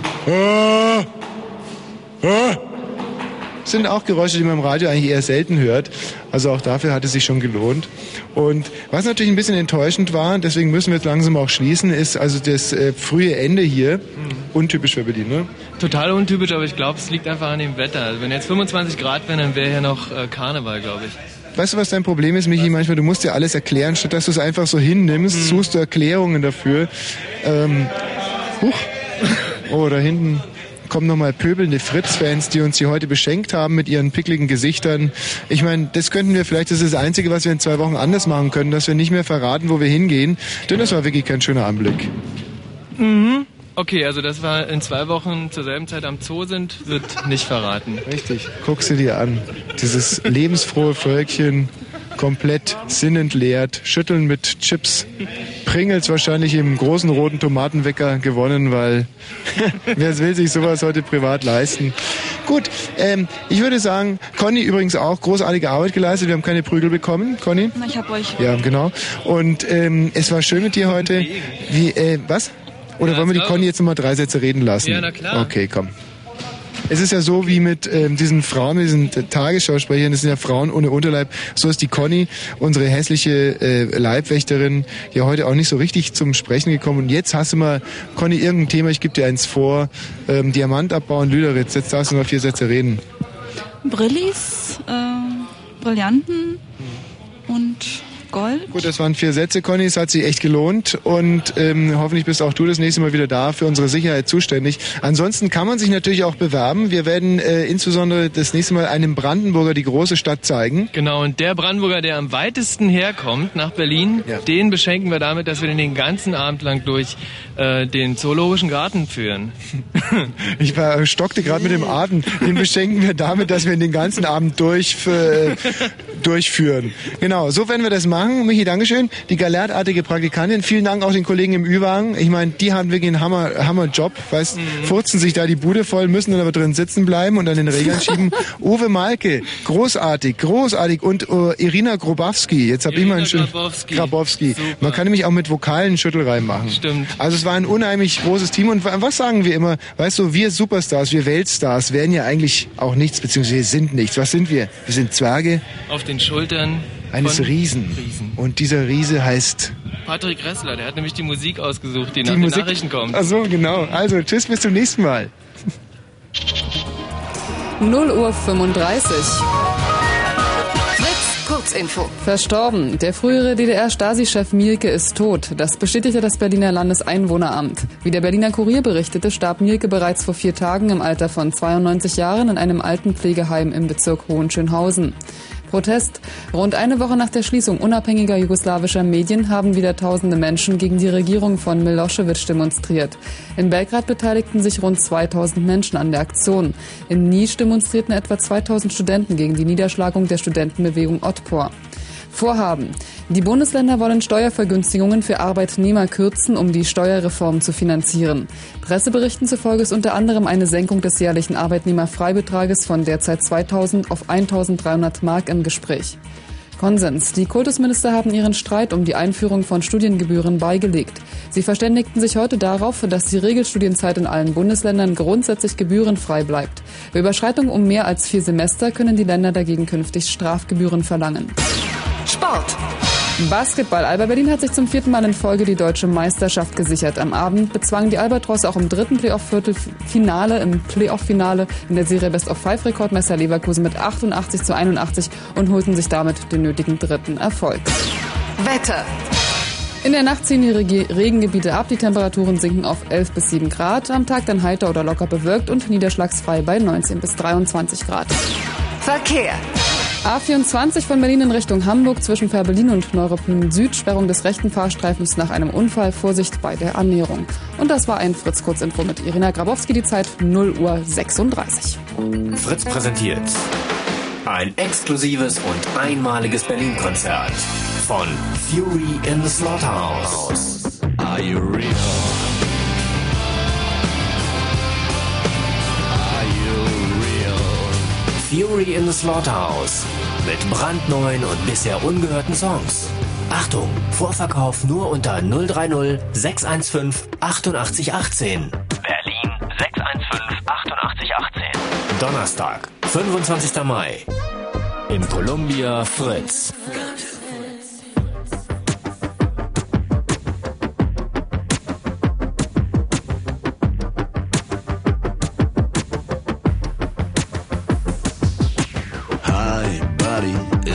Das sind auch Geräusche, die man im Radio eigentlich eher selten hört. Also auch dafür hat es sich schon gelohnt. Und was natürlich ein bisschen enttäuschend war, deswegen müssen wir jetzt langsam auch schließen, ist also das äh, frühe Ende hier. Untypisch für Berlin, ne? Total untypisch, aber ich glaube, es liegt einfach an dem Wetter. Also wenn jetzt 25 Grad wären, dann wäre hier noch äh, Karneval, glaube ich. Weißt du, was dein Problem ist, Michi? Manchmal, du musst dir alles erklären, statt dass du es einfach so hinnimmst, suchst du Erklärungen dafür. Ähm, huch. *laughs* Oh, da hinten kommen nochmal pöbelnde Fritz-Fans, die uns hier heute beschenkt haben mit ihren pickligen Gesichtern. Ich meine, das könnten wir vielleicht, das ist das Einzige, was wir in zwei Wochen anders machen können, dass wir nicht mehr verraten, wo wir hingehen. Denn das war wirklich kein schöner Anblick. Mhm. Okay, also dass wir in zwei Wochen zur selben Zeit am Zoo sind, wird nicht verraten. Richtig. Guck sie dir an. Dieses lebensfrohe Völkchen, komplett sinnentleert, schütteln mit Chips. Pringles wahrscheinlich im großen roten Tomatenwecker gewonnen, weil *laughs* wer will sich sowas heute privat leisten? Gut, ähm, ich würde sagen, Conny übrigens auch großartige Arbeit geleistet. Wir haben keine Prügel bekommen, Conny. Na, ich hab euch. Ja, genau. Und ähm, es war schön mit dir heute. Wie, äh, was? Oder wollen wir die Conny jetzt nochmal drei Sätze reden lassen? Ja, na klar. Okay, komm. Es ist ja so wie mit ähm, diesen Frauen, mit diesen Tagesschausprechern, das sind ja Frauen ohne Unterleib. So ist die Conny, unsere hässliche äh, Leibwächterin, ja heute auch nicht so richtig zum Sprechen gekommen. Und jetzt hast du mal, Conny, irgendein Thema, ich gebe dir eins vor. Ähm, Diamantabbau in Lüderitz, jetzt darfst du mal vier Sätze reden. Brillis, äh, Brillanten und Gold. Gut, das waren vier Sätze, Conny. Es hat sich echt gelohnt. Und ähm, hoffentlich bist auch du das nächste Mal wieder da, für unsere Sicherheit zuständig. Ansonsten kann man sich natürlich auch bewerben. Wir werden äh, insbesondere das nächste Mal einem Brandenburger die große Stadt zeigen. Genau, und der Brandenburger, der am weitesten herkommt nach Berlin, den beschenken wir damit, dass wir den den ganzen Abend lang durch äh, den Zoologischen Garten führen. *laughs* Ich war, stockte gerade mit dem Atem. Den beschenken wir damit, dass wir ihn den ganzen Abend durch, äh, durchführen. Genau, so werden wir das machen. Michi, Dankeschön. Die galertartige Praktikantin. Vielen Dank auch den Kollegen im Ü-Wagen. Ich meine, die haben wirklich einen Hammer, Hammer Job. Weißt, furzen sich da die Bude voll, müssen dann aber drin sitzen bleiben und an den Regeln *laughs* schieben. Uwe Malke, großartig, großartig. Und äh, Irina Grobowski. Jetzt habe ich mal einen schönen... Grabowski. Grabowski. Man kann nämlich auch mit Vokalen Schüttelreim machen. Stimmt. Also es war ein unheimlich großes Team. Und wa- was sagen wir immer? Weißt du, wir Superstars, wir Weltstars wären ja eigentlich auch nichts, beziehungsweise sind nichts. Was sind wir? Wir sind Zwerge Auf den Schultern eines Riesen. Und dieser Riese heißt Patrick Ressler, der hat nämlich die Musik ausgesucht, die, die nach Musik. den Nachrichten kommt. Ach so, genau. Also, tschüss, bis zum nächsten Mal. 0 Uhr 35. Fritz, Kurzinfo. Verstorben. Der frühere DDR-Stasi-Chef Mielke ist tot. Das bestätigte das Berliner Landeseinwohneramt. Wie der Berliner Kurier berichtete, starb Mielke bereits vor vier Tagen im Alter von 92 Jahren in einem Altenpflegeheim im Bezirk Hohenschönhausen. Protest. Rund eine Woche nach der Schließung unabhängiger jugoslawischer Medien haben wieder tausende Menschen gegen die Regierung von Milosevic demonstriert. In Belgrad beteiligten sich rund 2000 Menschen an der Aktion. In Nisch demonstrierten etwa 2000 Studenten gegen die Niederschlagung der Studentenbewegung Otpor. Vorhaben. Die Bundesländer wollen Steuervergünstigungen für Arbeitnehmer kürzen, um die Steuerreform zu finanzieren. Presseberichten zufolge ist unter anderem eine Senkung des jährlichen Arbeitnehmerfreibetrages von derzeit 2000 auf 1300 Mark im Gespräch. Konsens. Die Kultusminister haben ihren Streit um die Einführung von Studiengebühren beigelegt. Sie verständigten sich heute darauf, dass die Regelstudienzeit in allen Bundesländern grundsätzlich gebührenfrei bleibt. Bei Überschreitung um mehr als vier Semester können die Länder dagegen künftig Strafgebühren verlangen. Sport. Basketball. Alba Berlin hat sich zum vierten Mal in Folge die deutsche Meisterschaft gesichert. Am Abend bezwangen die Albatrosse auch im dritten Playoff-Viertelfinale, im Playoff-Finale in der Serie Best of Five Rekordmeister Leverkusen mit 88 zu 81 und holten sich damit den nötigen dritten Erfolg. Wetter. In der Nacht ziehen die Regengebiete ab, die Temperaturen sinken auf 11 bis 7 Grad, am Tag dann heiter oder locker bewölkt und niederschlagsfrei bei 19 bis 23 Grad. Verkehr. A24 von Berlin in Richtung Hamburg zwischen Fährberlin und Neuruppin Süd, Sperrung des rechten Fahrstreifens nach einem Unfall, Vorsicht bei der Annäherung. Und das war ein Fritz Kurzinfo mit Irina Grabowski, die Zeit 0 Uhr 36. Fritz präsentiert ein exklusives und einmaliges Berlin-Konzert von Fury in the Slaughterhouse. Are you real? Fury in the Slaughterhouse mit brandneuen und bisher ungehörten Songs. Achtung, Vorverkauf nur unter 030 615 8818. Berlin 615 8818. Donnerstag, 25. Mai. Im Columbia Fritz.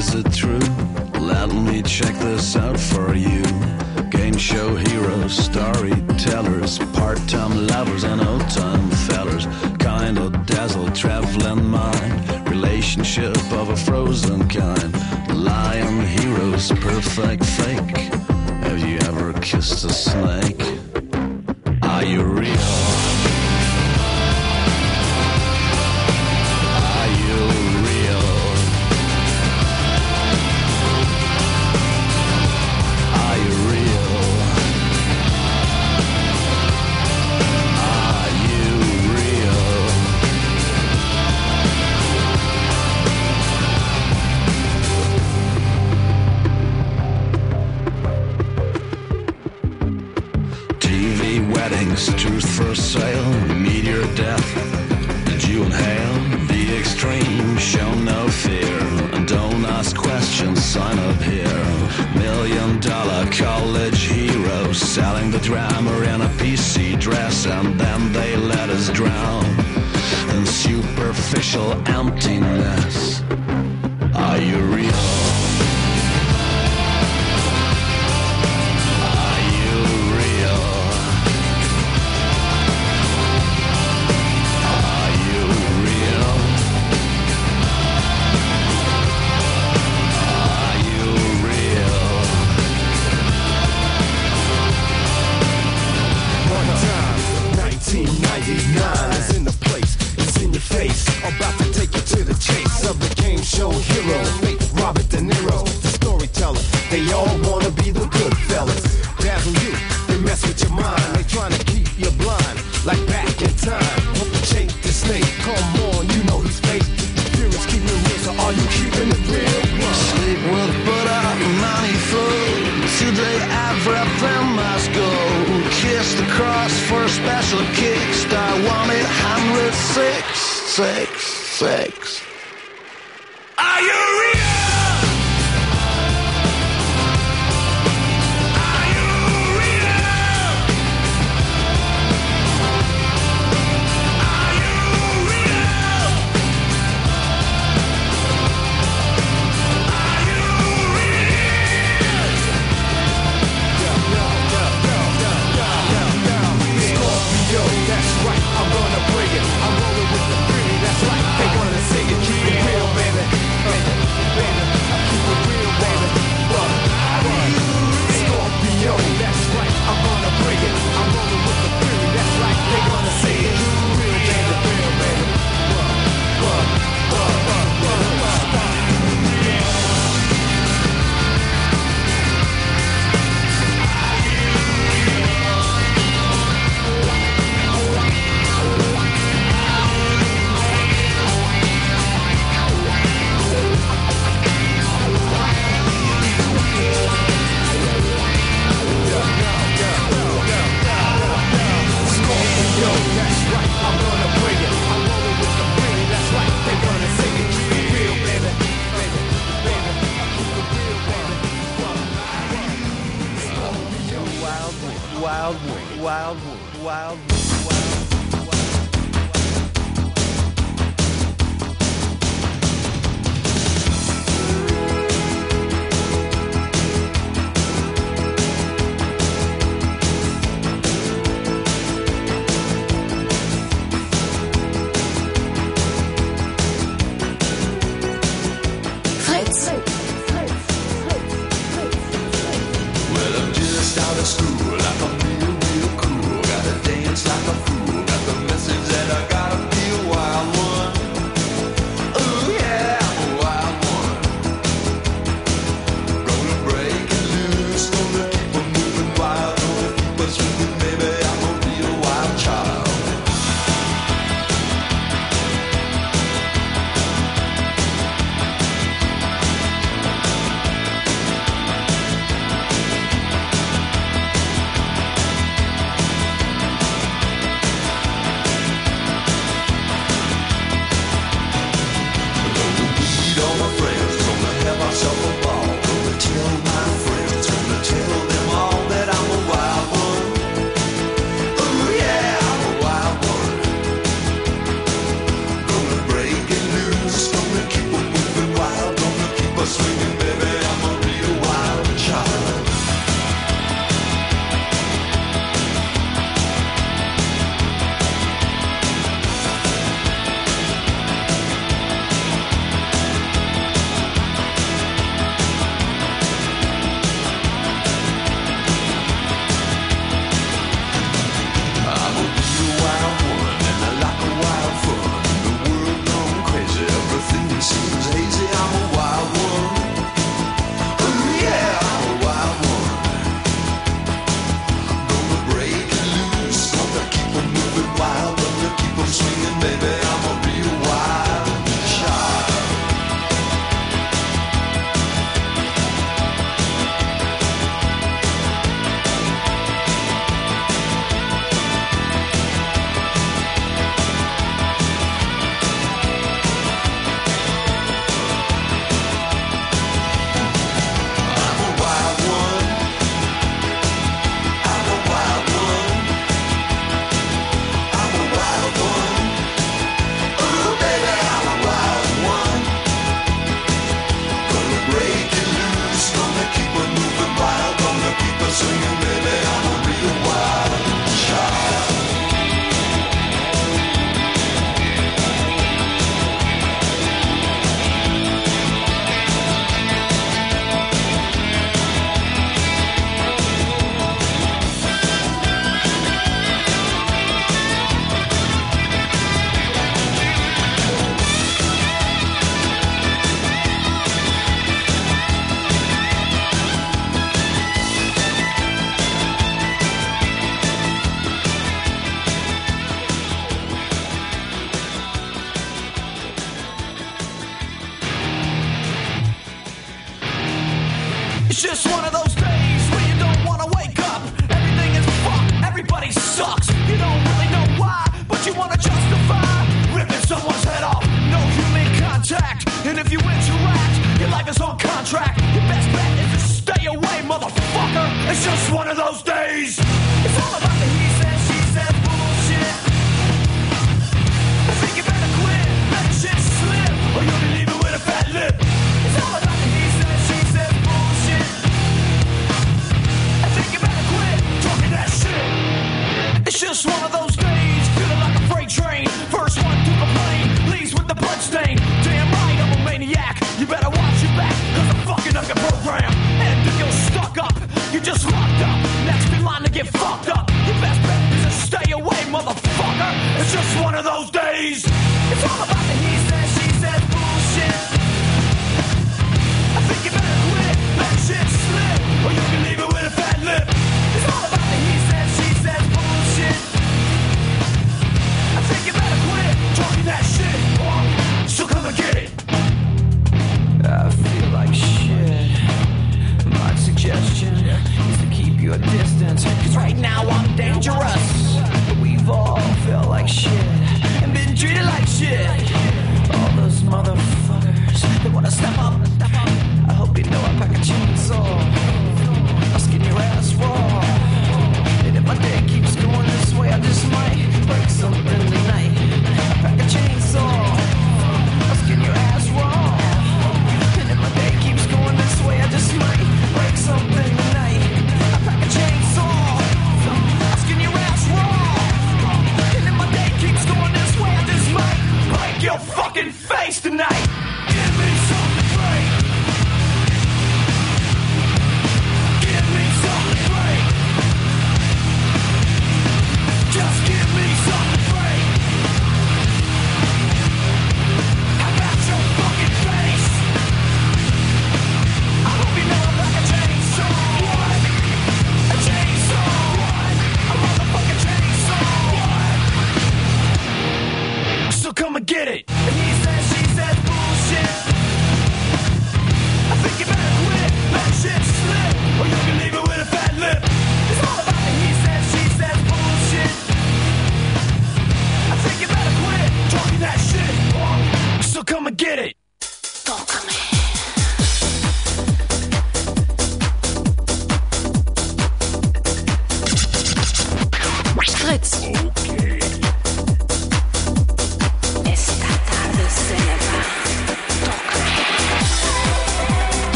Is it true? Let me check this out for you. Game show heroes, storytellers, part-time lovers and old-time fellers. Kind of dazzled, traveling mind, relationship of a frozen kind. Lion heroes, perfect fake. Have you ever kissed a snake? Are you real?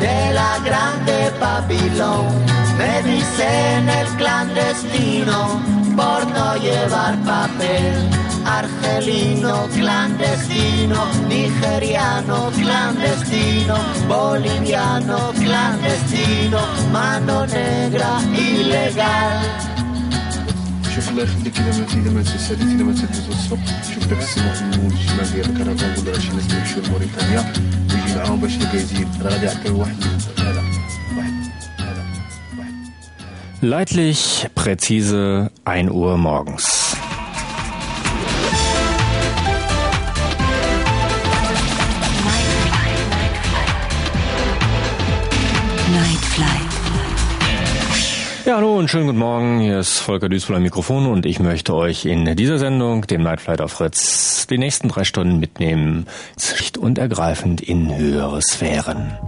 de la grande Babilón. Me dicen el clandestino por no llevar papel. Argelino clandestino, nigeriano clandestino, boliviano clandestino, mano negra ilegal. شوف الله يخليك اذا ما اذا ما تسالي اذا ما تدوز السوق شوف داك السماح من الشمال ديال الكرفان نقول راه شي ناس يمشيو لموريتانيا ويجي معاهم باش يلقى يزيد راه غادي يعطيو واحد هذا Leidlich, präzise, 1 Uhr morgens. Ja, hallo und schönen guten Morgen. Hier ist Volker Düsel am Mikrofon und ich möchte euch in dieser Sendung, dem Nightflight auf Fritz, die nächsten drei Stunden mitnehmen, schlicht und ergreifend in höhere Sphären.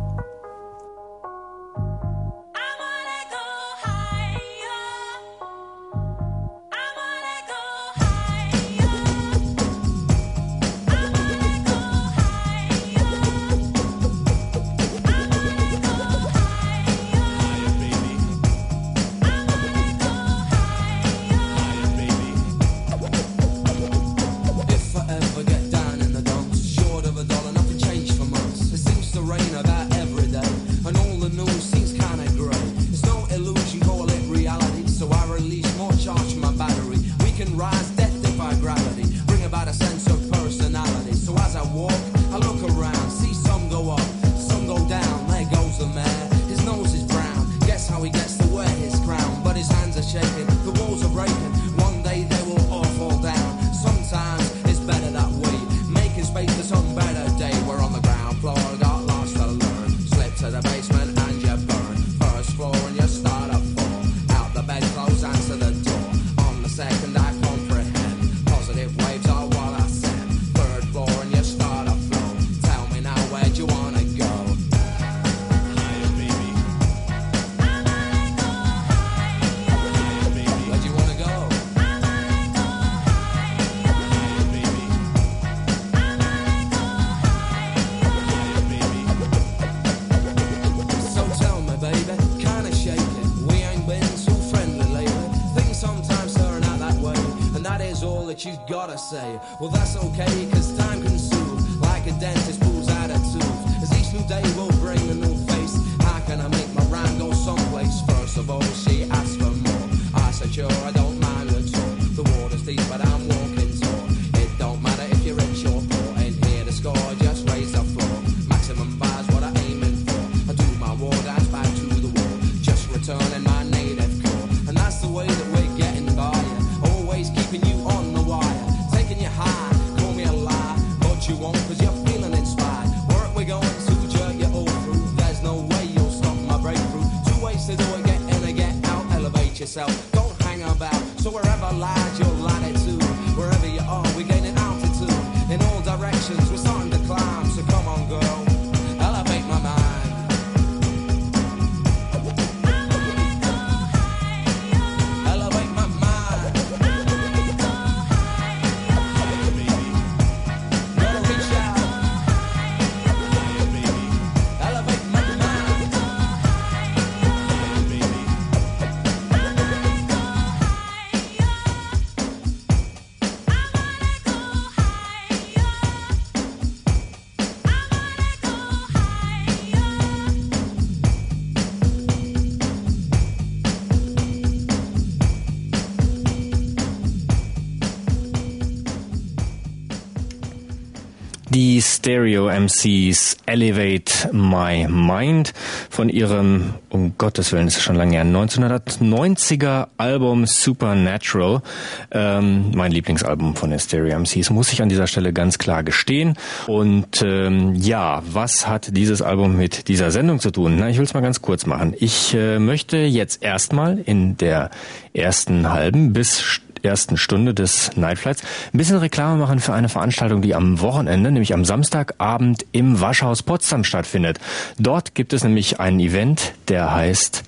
Stereo MCs Elevate My Mind von ihrem, um Gottes Willen, ist schon lange her, 1990er Album Supernatural. Ähm, mein Lieblingsalbum von den Stereo MCs, muss ich an dieser Stelle ganz klar gestehen. Und ähm, ja, was hat dieses Album mit dieser Sendung zu tun? Na, ich will es mal ganz kurz machen. Ich äh, möchte jetzt erstmal in der ersten halben bis ersten Stunde des Nightflights ein bisschen Reklame machen für eine Veranstaltung, die am Wochenende, nämlich am Samstagabend im Waschhaus Potsdam stattfindet. Dort gibt es nämlich ein Event, der heißt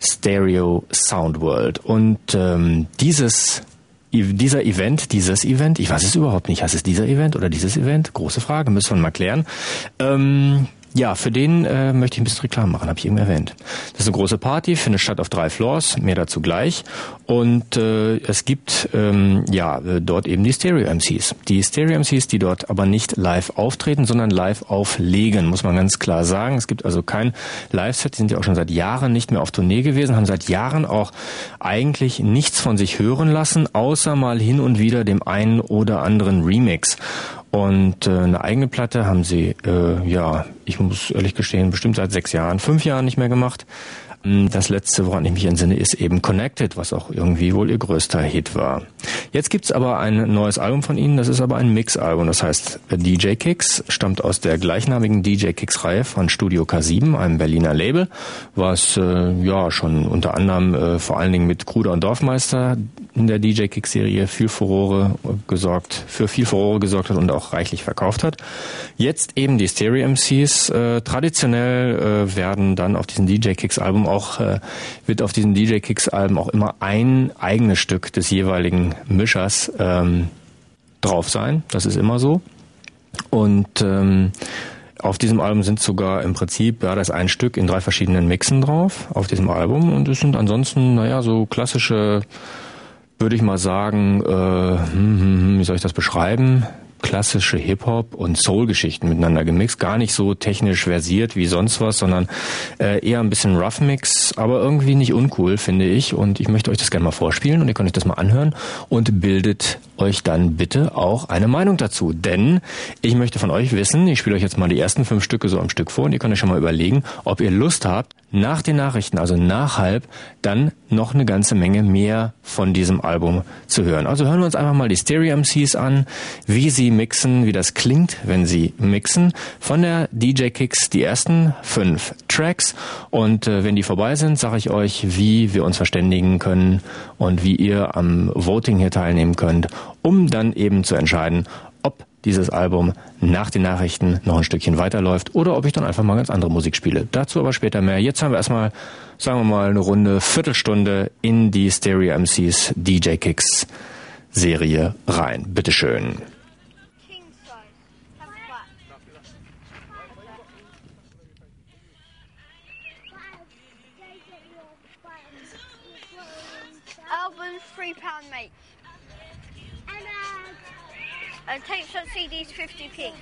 Stereo Sound World. Und ähm, dieses dieser Event, dieses Event, ich weiß es überhaupt nicht, heißt es dieser Event oder dieses Event? Große Frage, müssen wir mal klären. Ähm, ja, für den äh, möchte ich ein bisschen Reklame machen, habe ich eben erwähnt. Das ist eine große Party, findet statt auf drei Floors, mehr dazu gleich. Und äh, es gibt ähm, ja äh, dort eben die Stereo MCs. Die Stereo MCs, die dort aber nicht live auftreten, sondern live auflegen, muss man ganz klar sagen. Es gibt also kein Live-Set, die sind ja auch schon seit Jahren nicht mehr auf Tournee gewesen, haben seit Jahren auch eigentlich nichts von sich hören lassen, außer mal hin und wieder dem einen oder anderen Remix. Und äh, eine eigene Platte haben sie, äh, ja, ich muss ehrlich gestehen, bestimmt seit sechs Jahren, fünf Jahren nicht mehr gemacht. Mm, Das letzte, woran ich mich entsinne, ist eben Connected, was auch irgendwie wohl ihr größter Hit war. Jetzt gibt's aber ein neues Album von ihnen, das ist aber ein Mix-Album, das heißt DJ Kicks, stammt aus der gleichnamigen DJ Kicks-Reihe von Studio K7, einem Berliner Label, was äh, ja schon unter anderem äh, vor allen Dingen mit Kruder und Dorfmeister in der DJ Kicks-Serie viel Furore gesorgt, für viel Furore gesorgt hat und auch reichlich verkauft hat. Jetzt eben die Stereo MCs. Äh, traditionell äh, werden dann auf diesem DJ Kicks Album auch, äh, wird auf diesen DJ Kicks Alben auch immer ein eigenes Stück des jeweiligen Mischers ähm, drauf sein. Das ist immer so. Und ähm, auf diesem Album sind sogar im Prinzip, ja, da ist ein Stück in drei verschiedenen Mixen drauf, auf diesem Album. Und es sind ansonsten, naja, so klassische, würde ich mal sagen, äh, hm, hm, hm, wie soll ich das beschreiben? klassische Hip-Hop und Soul-Geschichten miteinander gemixt. Gar nicht so technisch versiert wie sonst was, sondern äh, eher ein bisschen Rough-Mix, aber irgendwie nicht uncool, finde ich. Und ich möchte euch das gerne mal vorspielen und ihr könnt euch das mal anhören und bildet euch dann bitte auch eine Meinung dazu. Denn ich möchte von euch wissen, ich spiele euch jetzt mal die ersten fünf Stücke so am Stück vor und ihr könnt euch schon mal überlegen, ob ihr Lust habt, nach den Nachrichten, also nach halb, dann noch eine ganze Menge mehr von diesem Album zu hören. Also hören wir uns einfach mal die Stereo MCs an, wie sie mixen, wie das klingt, wenn sie mixen. Von der DJ Kicks die ersten fünf Tracks und äh, wenn die vorbei sind, sage ich euch, wie wir uns verständigen können und wie ihr am Voting hier teilnehmen könnt, um dann eben zu entscheiden, dieses Album nach den Nachrichten noch ein Stückchen weiterläuft oder ob ich dann einfach mal ganz andere Musik spiele. Dazu aber später mehr. Jetzt haben wir erstmal, sagen wir mal, eine Runde Viertelstunde in die Stereo MCs DJ Kicks Serie rein. Bitteschön. And tapes and CDs, 50p.